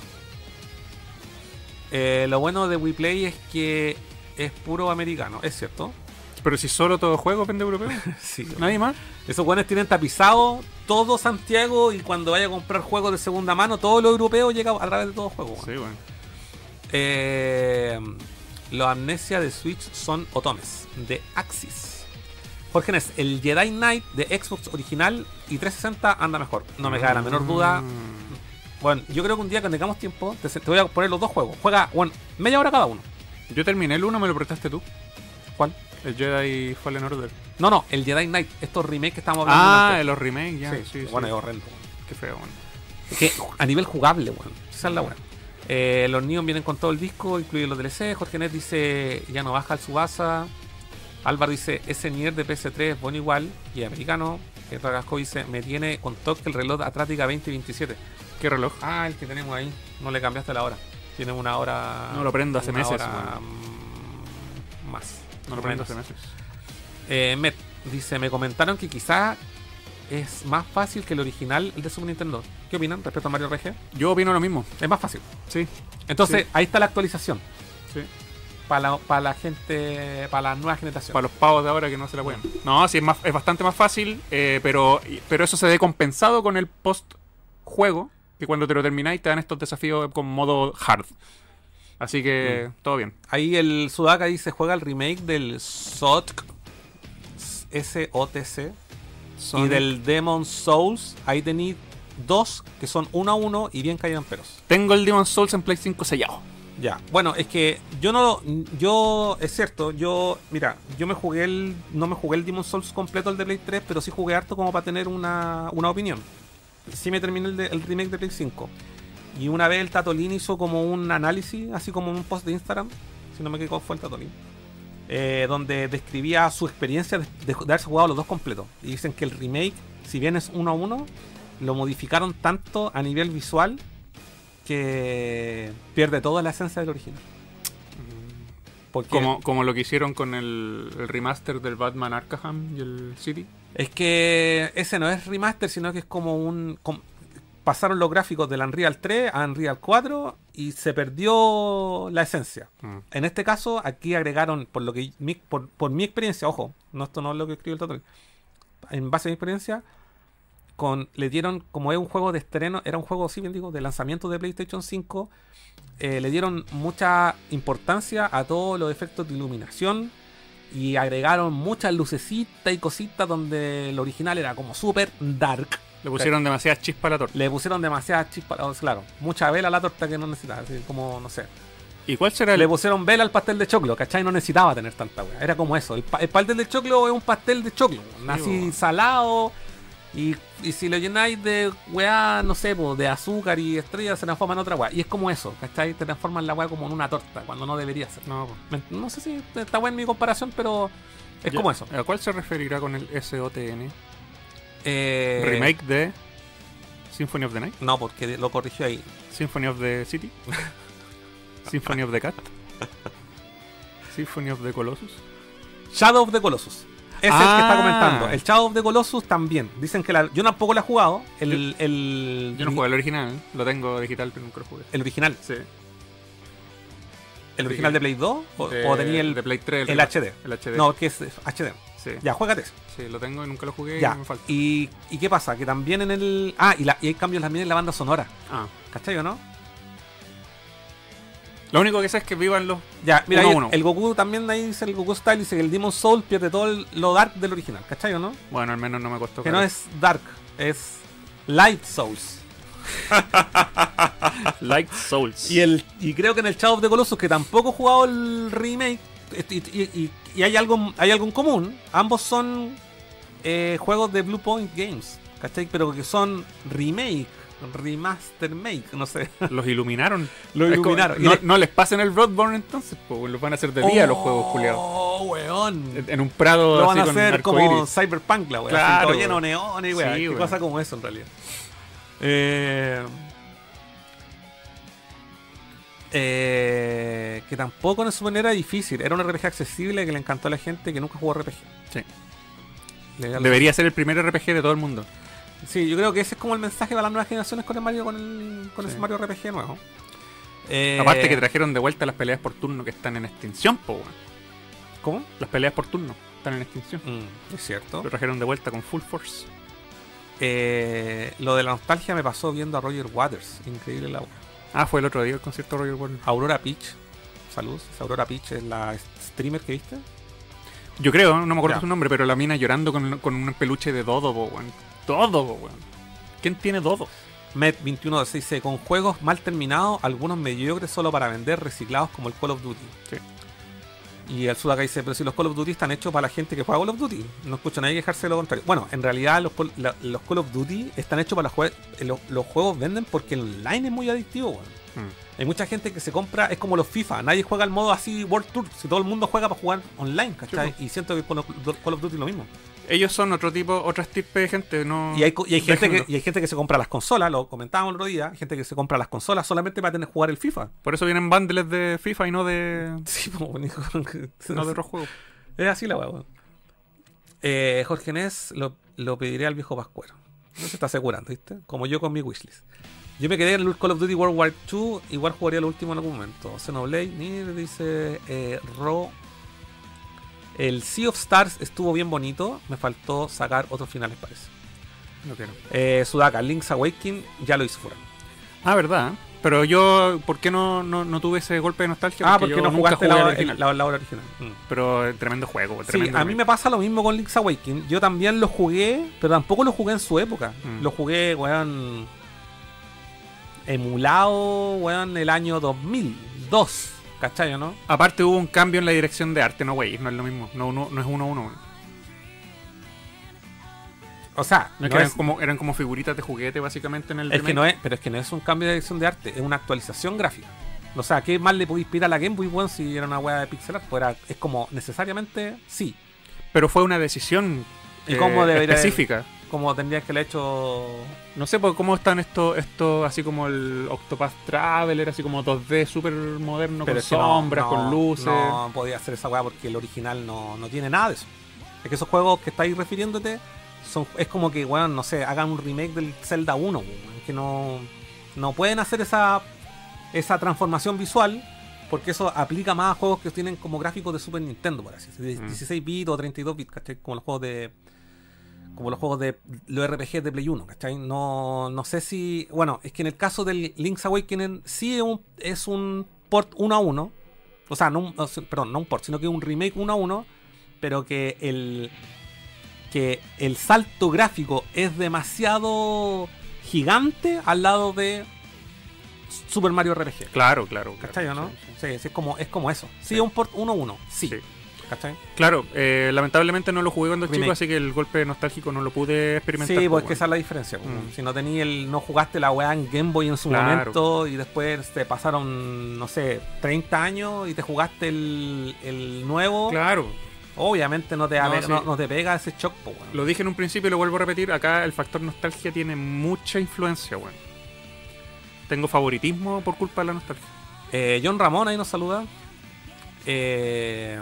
Eh, lo bueno de WePlay es que es puro americano, es cierto. Pero si solo todo juego vende europeo. [laughs] Sí, Nadie más. Esos buenos tienen tapizado todo Santiago y cuando vaya a comprar juegos de segunda mano, todo lo europeo llega a través de todo juego. Sí, weón. Eh, los amnesia de Switch son otomes, de Axis. Jorge Nes, el Jedi Knight de Xbox original y 360 anda mejor. No me cabe la menor duda. Bueno, yo creo que un día cuando tengamos tiempo, te, te voy a poner los dos juegos. Juega, bueno, media hora cada uno. Yo terminé el uno, me lo prestaste tú. ¿Cuál? El Jedi Fallen Order. No, no, el Jedi Knight, estos remakes que estamos hablando. Ah, antes. los remakes, ya. Sí, sí. bueno, es horrendo. Qué feo, weón. Que a nivel jugable, weón. Esa es la weón. Eh, los Neon vienen con todo el disco, incluye los DLC. Jorge Net dice, ya no baja el Subasa. Álvaro dice, ese Nier de PS3 es bueno igual y americano. Eh, Ragasco dice, me tiene con toque el reloj atrás diga 20 y 27. ¿Qué reloj? Ah, el que tenemos ahí. No le cambiaste la hora. Tiene una hora. No lo prendo hace meses, más. No lo prendo hace meses. Eh, Met dice, me comentaron que quizá es más fácil que el original, el de Super Nintendo. ¿Qué opinan respecto a Mario RG? Yo opino lo mismo. Es más fácil. Sí, Entonces, Sí. ahí está la actualización. sí. Para la, para la gente, para la nueva generación. Para los pavos de ahora que no se la pueden. No, sí, es, más, es bastante más fácil, eh, pero, pero eso se ve compensado con el post-juego, que cuando te lo termináis te dan estos desafíos con modo hard. Así que, todo bien. Ahí el Sudaka dice, juega el remake del SOTC, S-O-T-C, y del Demon Souls. Ahí tenéis dos que son uno a uno y bien caían peros. Tengo el Demon Souls en Play 5 sellado. Ya, bueno, es que yo no, yo, es cierto, yo, mira, yo me jugué el, no me jugué el Demon Souls completo el de Play 3, pero sí jugué harto como para tener una, una opinión. Sí me terminé el, remake de Play 5. Y una vez el Tatolín hizo como un análisis, así como un post de Instagram, si no me equivoco fue el Tatooine, eh, donde describía su experiencia de, de- haberse jugado los dos completos. Y dicen que el remake, si bien es uno a uno, lo modificaron tanto a nivel visual que pierde toda la esencia del original. Como, como lo que hicieron con el remaster del Batman Arkham y el City. Es que ese no es remaster, sino que es como un... pasaron los gráficos del Unreal 3 a Unreal 4 y se perdió la esencia. Mm. En este caso, aquí agregaron, por lo que mi, por, por mi experiencia, ojo, no esto no es lo que escribió el tutorial. En base a mi experiencia, con, le dieron, como es un juego de estreno, era un juego, sí bien digo, de lanzamiento de PlayStation 5, eh, le dieron mucha importancia a todos los efectos de iluminación y agregaron muchas lucecitas y cositas donde el original era como super dark. Le pusieron demasiadas chispas a la torta. Le pusieron demasiadas chispas, claro, mucha vela a la torta que no necesitaba, así como, no sé. ¿Y cuál será el, Le pusieron vela al pastel de choclo, ¿cachai? No necesitaba tener tanta weá. Era como eso. El, pa- el pastel de choclo es un pastel de choclo. Así salado. Y, y si lo llenáis de weá, no sé, po, de azúcar y estrellas, se transforma en otra weá. Y es como eso, ¿cachai? Te transforman la weá como en una torta, cuando no debería ser. No. Me- No sé si está buena mi comparación, pero es Ya. como eso. ¿A cuál se referirá con el SOTN? Eh, Remake de Symphony of the Night, No, porque lo corrigió ahí. Symphony of the City, [laughs] Symphony of the Cat, Symphony of the Colossus. Shadow of the Colossus. Es el que Ah. está comentando. El Shadow of the Colossus también. Dicen que la, yo tampoco la he jugado. El, el, Yo no jugué el original, lo tengo digital, pero nunca lo jugué. el original. Sí. ¿El original de Play 2? ¿O, De- o tenía el, de Play 3, el. HD? El HD. No, que es HD. sí. Ya, juégate. Sí, lo tengo y nunca lo jugué Ya. y me falta. ¿Y, ¿Y qué pasa? Que también en el. Ah, y, la, y hay cambios también en la banda sonora. Ah. ¿Cachai o no? Lo único que sé es que vivan los. Ya, mira, Uno a ahí uno. el Goku también ahí dice el Goku Style, dice que el Demon Soul pierde todo el- lo dark del original, ¿cachai o no? Bueno, al menos no me costó. Que no es dark, es Light Souls. [laughs] Light Souls. Y el y creo que en el Shadow of the Colossus, que tampoco he jugado el remake, y, y- y- y hay, algo, hay algo en común, ambos son eh, juegos de Blue Point Games, ¿cachai? Pero que son remake, remaster make, no sé. [laughs] Los iluminaron. Lo Es como- iluminaron. No, le- no les pasen el Bloodborne entonces, pues los van a hacer de día los juegos culiados. Oh, weón. En- un prado Lo van así a con hacer como. Cyberpunk, la weá. Claro, todo lleno weón. neones, weá. Sí, weón. cosa como eso en realidad. Eh, eh, que tampoco en su manera era difícil. Era un RPG accesible que le encantó a la gente que nunca jugó RPG. Sí. Debería ser el primer RPG de todo el mundo. Sí, yo creo que ese es como el mensaje para las nuevas generaciones con el Mario, con el, con Sí. ese Mario RPG nuevo. Eh, Aparte que trajeron de vuelta las peleas por turno que están en extinción, po. ¿Cómo? Las peleas por turno están en extinción. Mm, es cierto. Lo trajeron de vuelta con Full Force. Eh, lo de la nostalgia me pasó viendo a Roger Waters. Increíble la Ah, fue el otro día el concierto de Roger Warner. Aurora Peach. Saludos. Aurora Peach es la streamer que viste. Yo creo, no me acuerdo Ya. su nombre, pero la mina llorando con, con un peluche de Dodo, po. Dodo, po, weón. ¿Quién tiene Dodo? Met21 dice, con juegos mal terminados, algunos mediocres solo para vender, reciclados como el Call of Duty. Sí. Y el Sudaka dice, pero si los Call of Duty están hechos para la gente que juega Call of Duty. No escucho a nadie quejarse de lo contrario. Bueno, en realidad los, Call- la- los Call of Duty están hechos para los juegos... Los, los juegos venden porque el online es muy adictivo, weón. Mm. Hay mucha gente que se compra, es como los FIFA, nadie juega el modo así World Tour, si todo el mundo juega para jugar online, ¿cachai? Y siento que con los Call of Duty es lo mismo. Ellos son otro tipo, otra estirpe de gente, no. Y hay, co- y hay gente que, y hay gente que se compra las consolas, lo comentábamos el otro día, hay gente que se compra las consolas solamente para tener jugar el FIFA. Por eso vienen bundles de FIFA y no de. [laughs] Sí, como dijo- [laughs] no de otros juegos. Es así la hueá, eh, Jorge Ness lo, lo pediré al viejo Pascuero. No se está asegurando, ¿viste? Como yo con mi wishlist. Yo me quedé en el Call of Duty World War II, igual jugaría lo último en algún momento. Xenoblade, mire, dice eh, Ro. El Sea of Stars estuvo bien bonito, me faltó sacar otros finales, parece. No quiero. Eh, Sudaka, Link's Awakening, ya lo hizo fuera. Ah, ¿verdad? Pero yo, ¿por qué no, no, no tuve ese golpe de nostalgia? Ah, porque yo no jugaste jugué la, original. la- la hora original. Mm. Pero eh, tremendo juego, Sí, tremendo a mí me pasa lo mismo con Link's Awakening. Yo también lo jugué, pero tampoco lo jugué en su época. Mm. Lo jugué, weón, emulado, weón, el año 2002. ¿Cachai no? Aparte hubo un cambio en la dirección de arte, no güey, no es lo mismo, no, uno, no es uno a uno. O sea, No no es- eran, como, eran como figuritas de juguete básicamente en el es que no es, pero es que no es un cambio de dirección de arte, es una actualización gráfica. O sea, ¿qué más le podéis pedir a la Game Boy, weón, si era una weá de pixel art? Pues era- es como, necesariamente, sí. Pero fue una decisión ¿Y eh, cómo debería- específica. Como tendrías que le hecho... No sé pues, cómo están estos, esto, así como el Octopath Traveler, así como 2D súper moderno, con que no- sombras, no- con luces. No podía hacer esa weá porque el original no, no tiene nada de eso. Es que esos juegos que estáis refiriéndote son, es como que, weón, no sé, hagan un remake del Zelda 1, weón, que no, no pueden hacer esa, esa transformación visual porque eso aplica más a juegos que tienen como gráficos de Super Nintendo, por así decirlo, de Mm. 16 bits o 32 bits, ¿cachai? Como los juegos de como los juegos de los RPG de Play 1, ¿cachai? No, no sé si. Bueno, es que en el caso del Link's Awakening sí es un, es un port 1 a 1. O sea, no un- perdón, no un port, sino que un remake 1 a 1. Pero que el. Que el salto gráfico es demasiado gigante al lado de Super Mario RPG. Claro, claro. claro, ¿Cachai o no? sí, sí. Sí, es como, es como eso. Sí, es un port 1 a 1. Sí. Sí. ¿Cachai? Claro, eh, lamentablemente no lo jugué cuando Remake. chico, así que el golpe nostálgico no lo pude experimentar. Sí, pues, pues que esa es la diferencia. Mm. Si no tení el, no jugaste la weá en Game Boy en su Claro. momento y después te pasaron, no sé, 30 años y te jugaste el, el nuevo, Claro, obviamente no te, No, sí. no, no te pega ese shock, pues, weón. lo dije en un principio y lo vuelvo a repetir. Acá el factor nostalgia tiene mucha influencia, weón. Tengo favoritismo por culpa de la nostalgia. Eh, John Ramón ahí nos saluda. Eh,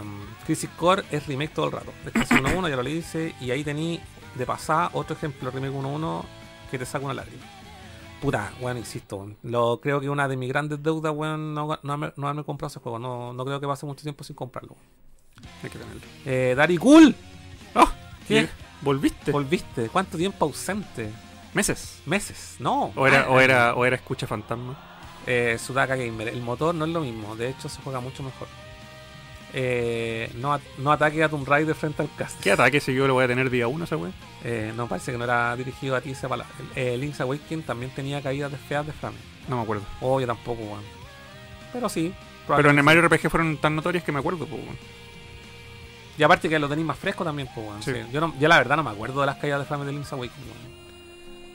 Crisis Core es remake todo el rato. Es Crisis 1.1, ya lo le dice. Y ahí tení de pasada otro ejemplo, remake 1.1, que te saca una lágrima. Puta, weón, insisto. Lo, creo que una de mis grandes deudas, weón, no, no, haberme- no comprado ese juego. No, no creo que pase mucho tiempo sin comprarlo. Hay que tenerlo. Eh, Dari Cool, ¡Ah! ¿Qué? ¿Y ¿Volviste? volviste. ¿Cuánto tiempo ausente? ¿Meses? Meses, no. ¿O era, Ah, o era, o era escucha fantasma? Eh, Sudaka Gamer. El motor no es lo mismo, de hecho se juega mucho mejor. Eh, no, at- no ataque a Tomb Raider frente al cast. ¿Qué ataque si yo lo voy a tener día uno esa weón? Eh, no, parece que no era dirigido a ti esa palabra. El, eh, Link's Awakening también tenía caídas de feas de frame. No me acuerdo. Oh, yo tampoco, weón. Pero sí. Pero en el Mario RPG fueron tan notorias que me acuerdo, pues, weón. Y aparte que lo tenéis más fresco también, pues, weón. Sí. sí. Yo, no- yo la verdad no me acuerdo de las caídas de frame de Link's Awakening, weón.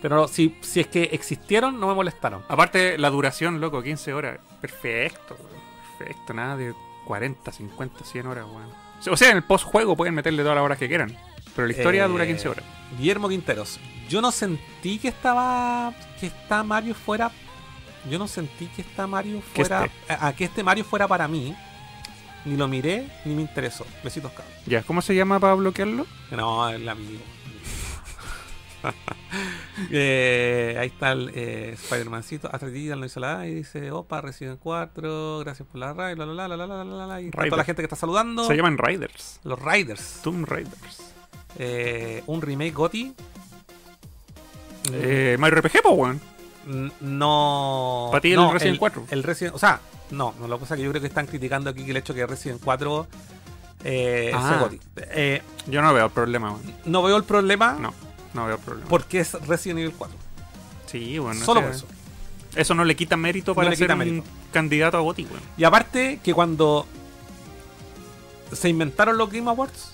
Pero si, si es que existieron, no me molestaron. Aparte, la duración, loco, 15 horas. Perfecto, weón. Perfecto, nada de 40, 50, 100 horas, weón. O sea, en el post-juego pueden meterle todas las horas que quieran. Pero la historia Eh, dura 15 horas. Guillermo Quinteros. Yo no sentí que estaba. que está Mario fuera. Yo no sentí que está Mario Que fuera. esté. A, a que este Mario fuera para mí. Ni lo miré, ni me interesó. Besitos, cabrón. Ya, ¿cómo se llama para bloquearlo? No, el amigo. [laughs] Eh, ahí está el eh, Spider-Mancito. Atretida no hizo la y dice: Opa, Resident 4. Gracias por la raid. La, la, la, la, la, la, la, la, Y está toda la gente que está saludando. Se llaman Riders. Los Riders. Tomb Raiders. Eh, un remake Gotti. Eh, RPG, pues, weón. No. Pa' ti el no, Resident 4. El Resident. O sea, no, no, lo que pasa es que yo creo que están criticando aquí que el hecho que Resident 4 eh, Ah. sea GOTY. Eh, Yo no veo el problema, no veo el problema No, no veo el problema. porque es Resident Evil 4. Sí, bueno. Solo por eso. Eso no le quita mérito No para le ser un mérito. candidato a GOTY, weón. Y aparte que cuando se inventaron los Game Awards,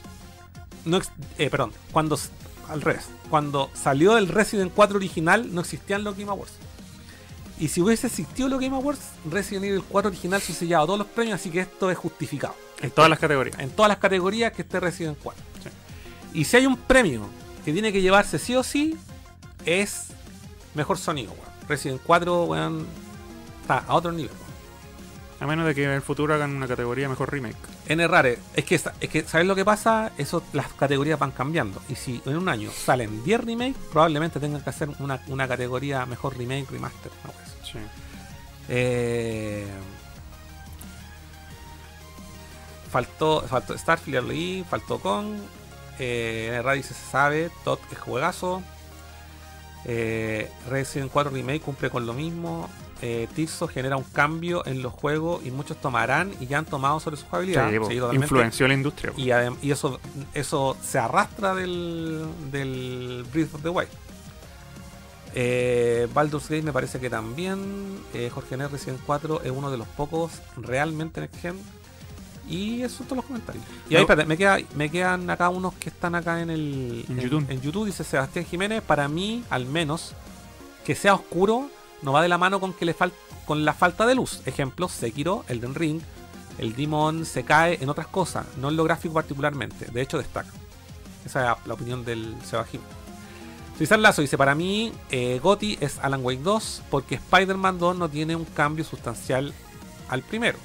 no eh, perdón, cuando al revés, cuando salió el Resident 4 original no existían los Game Awards. Y si hubiese existido los Game Awards, Resident Evil 4 original se sellaba todos los premios, así que esto es justificado. En todas las categorías. En todas las categorías que esté Resident 4. Y si hay un premio que tiene que llevarse sí o sí, es mejor sonido, weón. Resident 4, weón, está a otro nivel, weón. A menos de que en el futuro hagan una categoría mejor remake. N rare, es que, es que ¿sabes lo que pasa? Eso, las categorías van cambiando. Y si en un año salen 10 remakes, probablemente tengan que hacer una, una categoría mejor remake, remaster. no, pues. Sí. Eh, faltó, faltó Starfield, leí, faltó Kong. Eh, se sabe, Todd es juegazo. Eh, Resident 4 Remake cumple con lo mismo. Eh, Tirso genera un cambio en los juegos y muchos tomarán y ya han tomado sobre su jugabilidad. Sí, Sí, influenció la industria. Y, eso, eso se arrastra del, del Breath of the Wild. Eh, Baldur's Gate me parece que también. Eh, Jorge N. Resident 4 es uno de los pocos realmente Next Gen. Y esos son todos los comentarios. Y ahí, espérate, me, queda, me quedan acá unos que están acá en el En YouTube. En YouTube dice Sebastián Jiménez. Para mí, al menos, que sea oscuro no va de la mano con que le, fal- con la falta de luz. Ejemplo, Sekiro, Elden Ring, el Demon se cae en otras cosas, no en lo gráfico particularmente. De hecho, destaca. Esa es la opinión del Sebajim. César Lazo dice, para mí, eh, Gotti es Alan Wake 2 porque Spider-Man 2 no tiene un cambio sustancial al primero.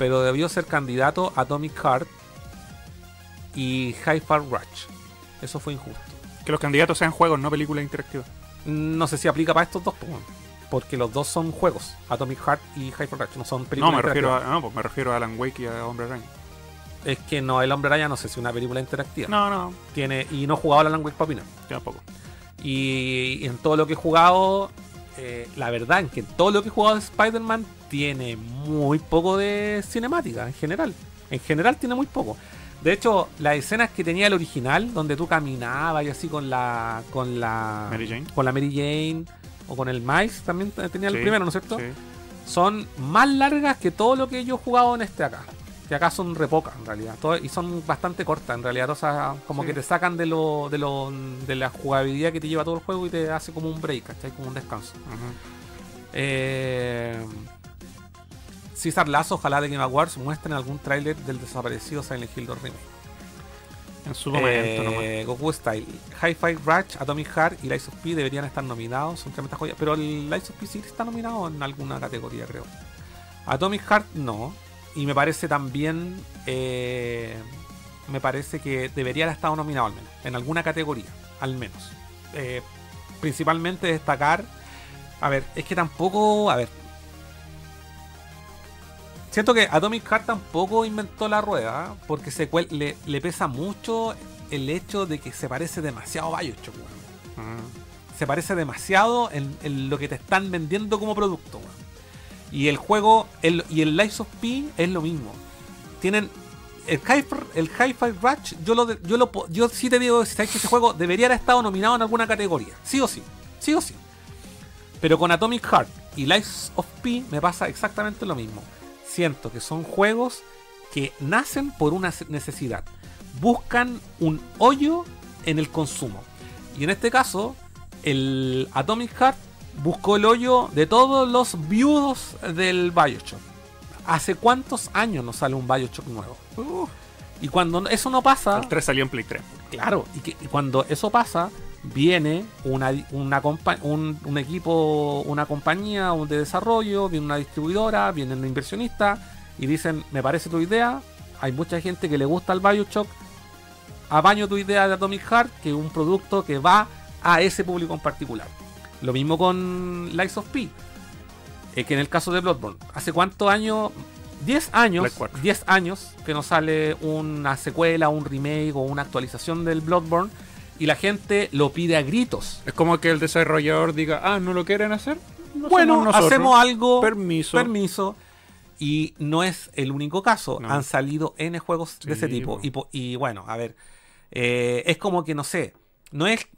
Pero debió ser candidato a Atomic Heart y Hi-Fi Rush. Eso fue injusto. Que los candidatos sean juegos, no películas interactivas. No sé si aplica para estos dos, porque los dos son juegos, Atomic Heart y Hi-Fi Rush, no son No, películas me refiero, a, no, pues me refiero a Alan Wake y a Hombre Araña. Es que no, el Hombre Araña no sé si es una película interactiva. No, no, Tiene, y no he jugado a Alan Wake para opinar. tampoco. Y, y en todo lo que he jugado, eh, la verdad es que todo lo que he jugado de Spider-Man tiene muy poco de cinemática en general. En general tiene muy poco. De hecho, las escenas que tenía el original, donde tú caminabas y así con la. con la. Mary Jane. Con la Mary Jane. O con el Mice también tenía el Sí, primero, ¿no es cierto? Sí. Son más largas que todo lo que yo he jugado en este acá. Que acá son re pocas en realidad. Todo- y son bastante cortas en realidad. O sea, como Sí. que te sacan de lo, de lo de la jugabilidad que te lleva todo el juego y te hace como un break, ¿cachai? Como un descanso. Ujú. Eh, César Lazo, ojalá de Game Awards muestren algún tráiler del desaparecido Silent Hill 2 Remake. En su momento nomás. Eh, Goku Style, Hi-Fi Rush, Atomic Heart y Lies of P deberían estar nominados, son tremendas joyas. Pero el Lies of P sí está nominado en alguna categoría, creo. Atomic Heart no. Y me parece también. eh, me parece que debería haber estado nominado al menos. En alguna categoría, al menos. Eh, principalmente destacar. A ver, es que tampoco. A ver. Siento que Atomic Heart tampoco inventó la rueda, porque se cuel- le, le pesa mucho el hecho de que se parece demasiado a Bioshock, weón. Se parece demasiado en, en lo que te están vendiendo como producto, weón. Y el juego, y el Lies of P es lo mismo. Tienen el Hi-Fi el Hi-Fi Rush, yo lo, yo lo yo sí te digo, ¿sabes que ese juego debería haber estado nominado en alguna categoría? Sí o sí, sí o sí. Pero con Atomic Heart y Lies of P me pasa exactamente lo mismo. Siento que son juegos que nacen por una necesidad. Buscan un hoyo en el consumo. Y en este caso, el Atomic Heart buscó el hoyo de todos los viudos del Bioshock. ¿Hace cuántos años nos sale un Bioshock nuevo? Y cuando eso no pasa, El 3 salió en Play 3. Claro, y, que, y cuando eso pasa, viene una, una un, un equipo, una compañía de desarrollo, viene una distribuidora, viene un inversionista y dicen, me parece tu idea, hay mucha gente que le gusta el Bioshock, apaño tu idea de Atomic Heart, que es un producto que va a ese público en particular. Lo mismo con Lies of P, eh, que en el caso de Bloodborne. ¿Hace cuántos años? 10 años, Play 4. 10 años que nos sale una secuela, un remake o una actualización del Bloodborne y la gente lo pide a gritos. Es como que el desarrollador diga, ah, ¿no lo quieren hacer? Bueno, hacemos algo. Permiso. Permiso. Y no es el único caso. No. Han salido N juegos de ese tipo. po. Y, bueno, a ver. eh, es como que, no sé. No es.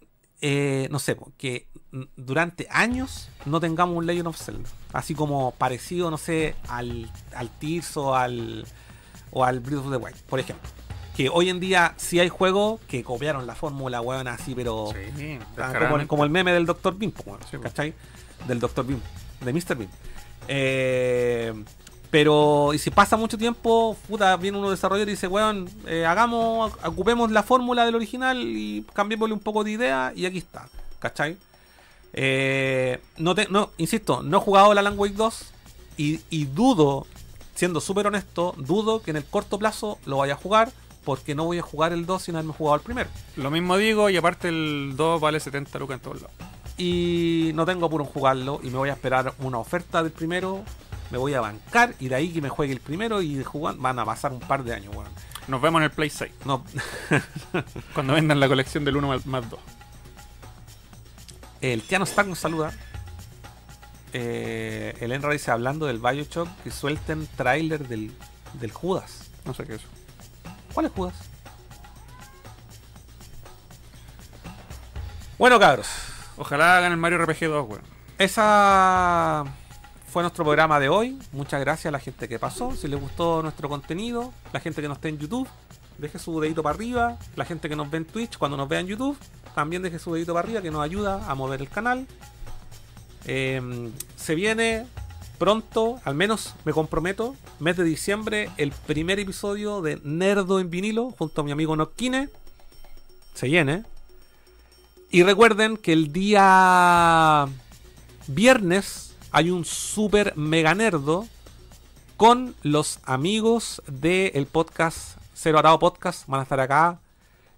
eh, no sé, que durante años no tengamos un Legend of Zelda. Así como parecido, no sé, al, al Tears o al, o al Breath of the Wild, por ejemplo. Que hoy en día sí hay juegos que copiaron la fórmula, weón, así, pero. Sí, Ah, como, el meme del Dr. Beam, po, weón, Sí. ¿cachai? Del Dr. Beam, de Mr. Beam. Eh, pero, y si pasa mucho tiempo, puta, viene uno desarrollador y dice, weón, eh, hagamos, ocupemos la fórmula del original y cambiémosle un poco de idea y aquí está, ¿cachai? Eh, no, te, no, insisto, no he jugado la Alan Wake 2 y, y dudo, siendo súper honesto, dudo que en el corto plazo lo vaya a jugar porque no voy a jugar el 2 sin haberme jugado el primero. Lo mismo digo, y aparte el 2 vale 70 lucas en todos lados. y no tengo apuro en jugarlo y me voy a esperar una oferta del primero, me voy a bancar y de ahí que me juegue el primero y jugar van a pasar un par de años, weón. Nos vemos en el Play 6, No, [laughs] cuando vendan la colección del 1 más, más 2. El Tiano Stark nos saluda. Eh, el Enra dice hablando del Bioshock que suelten tráiler del, del Judas. No sé qué es. ¿Cuál es Judas? Bueno, cabros. Ojalá hagan el Mario RPG 2, weón. Esa fue nuestro programa de hoy. Muchas gracias a la gente que pasó. Si les gustó nuestro contenido, la gente que nos esté en YouTube, deje su dedito para arriba. La gente que nos ve en Twitch, cuando nos vea en YouTube, también deje su dedito para arriba que nos ayuda a mover el canal. Eh, se viene pronto, al menos me comprometo, mes de diciembre, el primer episodio de Nerdo en vinilo junto a mi amigo Nokine. Se viene. Y recuerden que el día viernes hay un super mega nerdo con los amigos del podcast Cero Arado Podcast. Van a estar acá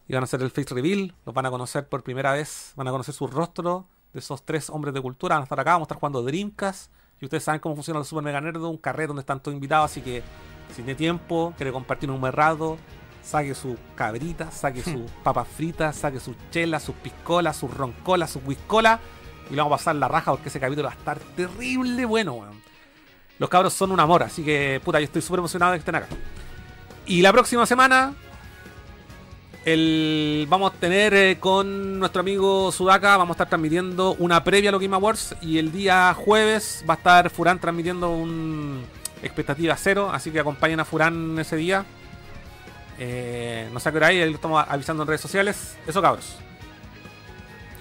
y van a hacer el face reveal. Los van a conocer por primera vez. Van a conocer su rostro de esos tres hombres de cultura. Van a estar acá. Vamos a estar jugando Dreamcast. Y ustedes saben cómo funciona el Super Mega Nerdo. Un carrete donde están todos invitados. Así que si tiene tiempo, quiere compartir un merrado, saque su cabrita, saque sus [laughs] papas fritas, saque sus chelas, sus piscolas, sus roncolas, sus whiskolas. Y le vamos a pasar la raja porque ese capítulo va a estar terrible bueno, weón. Los cabros son un amor, así que puta, yo estoy súper emocionado de que estén acá. Y la próxima semana el, vamos a tener eh, con nuestro amigo Sudaka, vamos a estar transmitiendo una previa a los Game Awards y el día jueves va a estar Furán transmitiendo un expectativa cero, así que acompañen a Furán ese día. Eh, no sé qué hora hay, ahí lo estamos avisando en redes sociales. Eso cabros.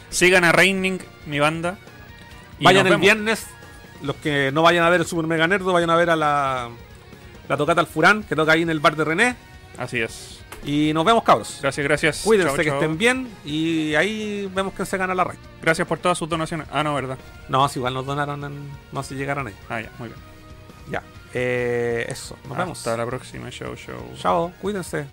Sigan a Raining, mi banda. y vayan el vemos. viernes. Los que no vayan a ver el Super Mega Nerdo, vayan a ver a la, la tocata al Furán, que toca ahí en el bar de René. Así es. Y nos vemos, cabros. Gracias, gracias. Cuídense, que estén bien. Y ahí vemos que se gana la raid. Gracias por todas sus donaciones. Ah, no, ¿verdad? No, si igual nos donaron, en- no se llegaron ahí. Ah, ya, muy bien. Ya. Eh, eso, nos vemos. Hasta la próxima. Show, show. Chao, cuídense.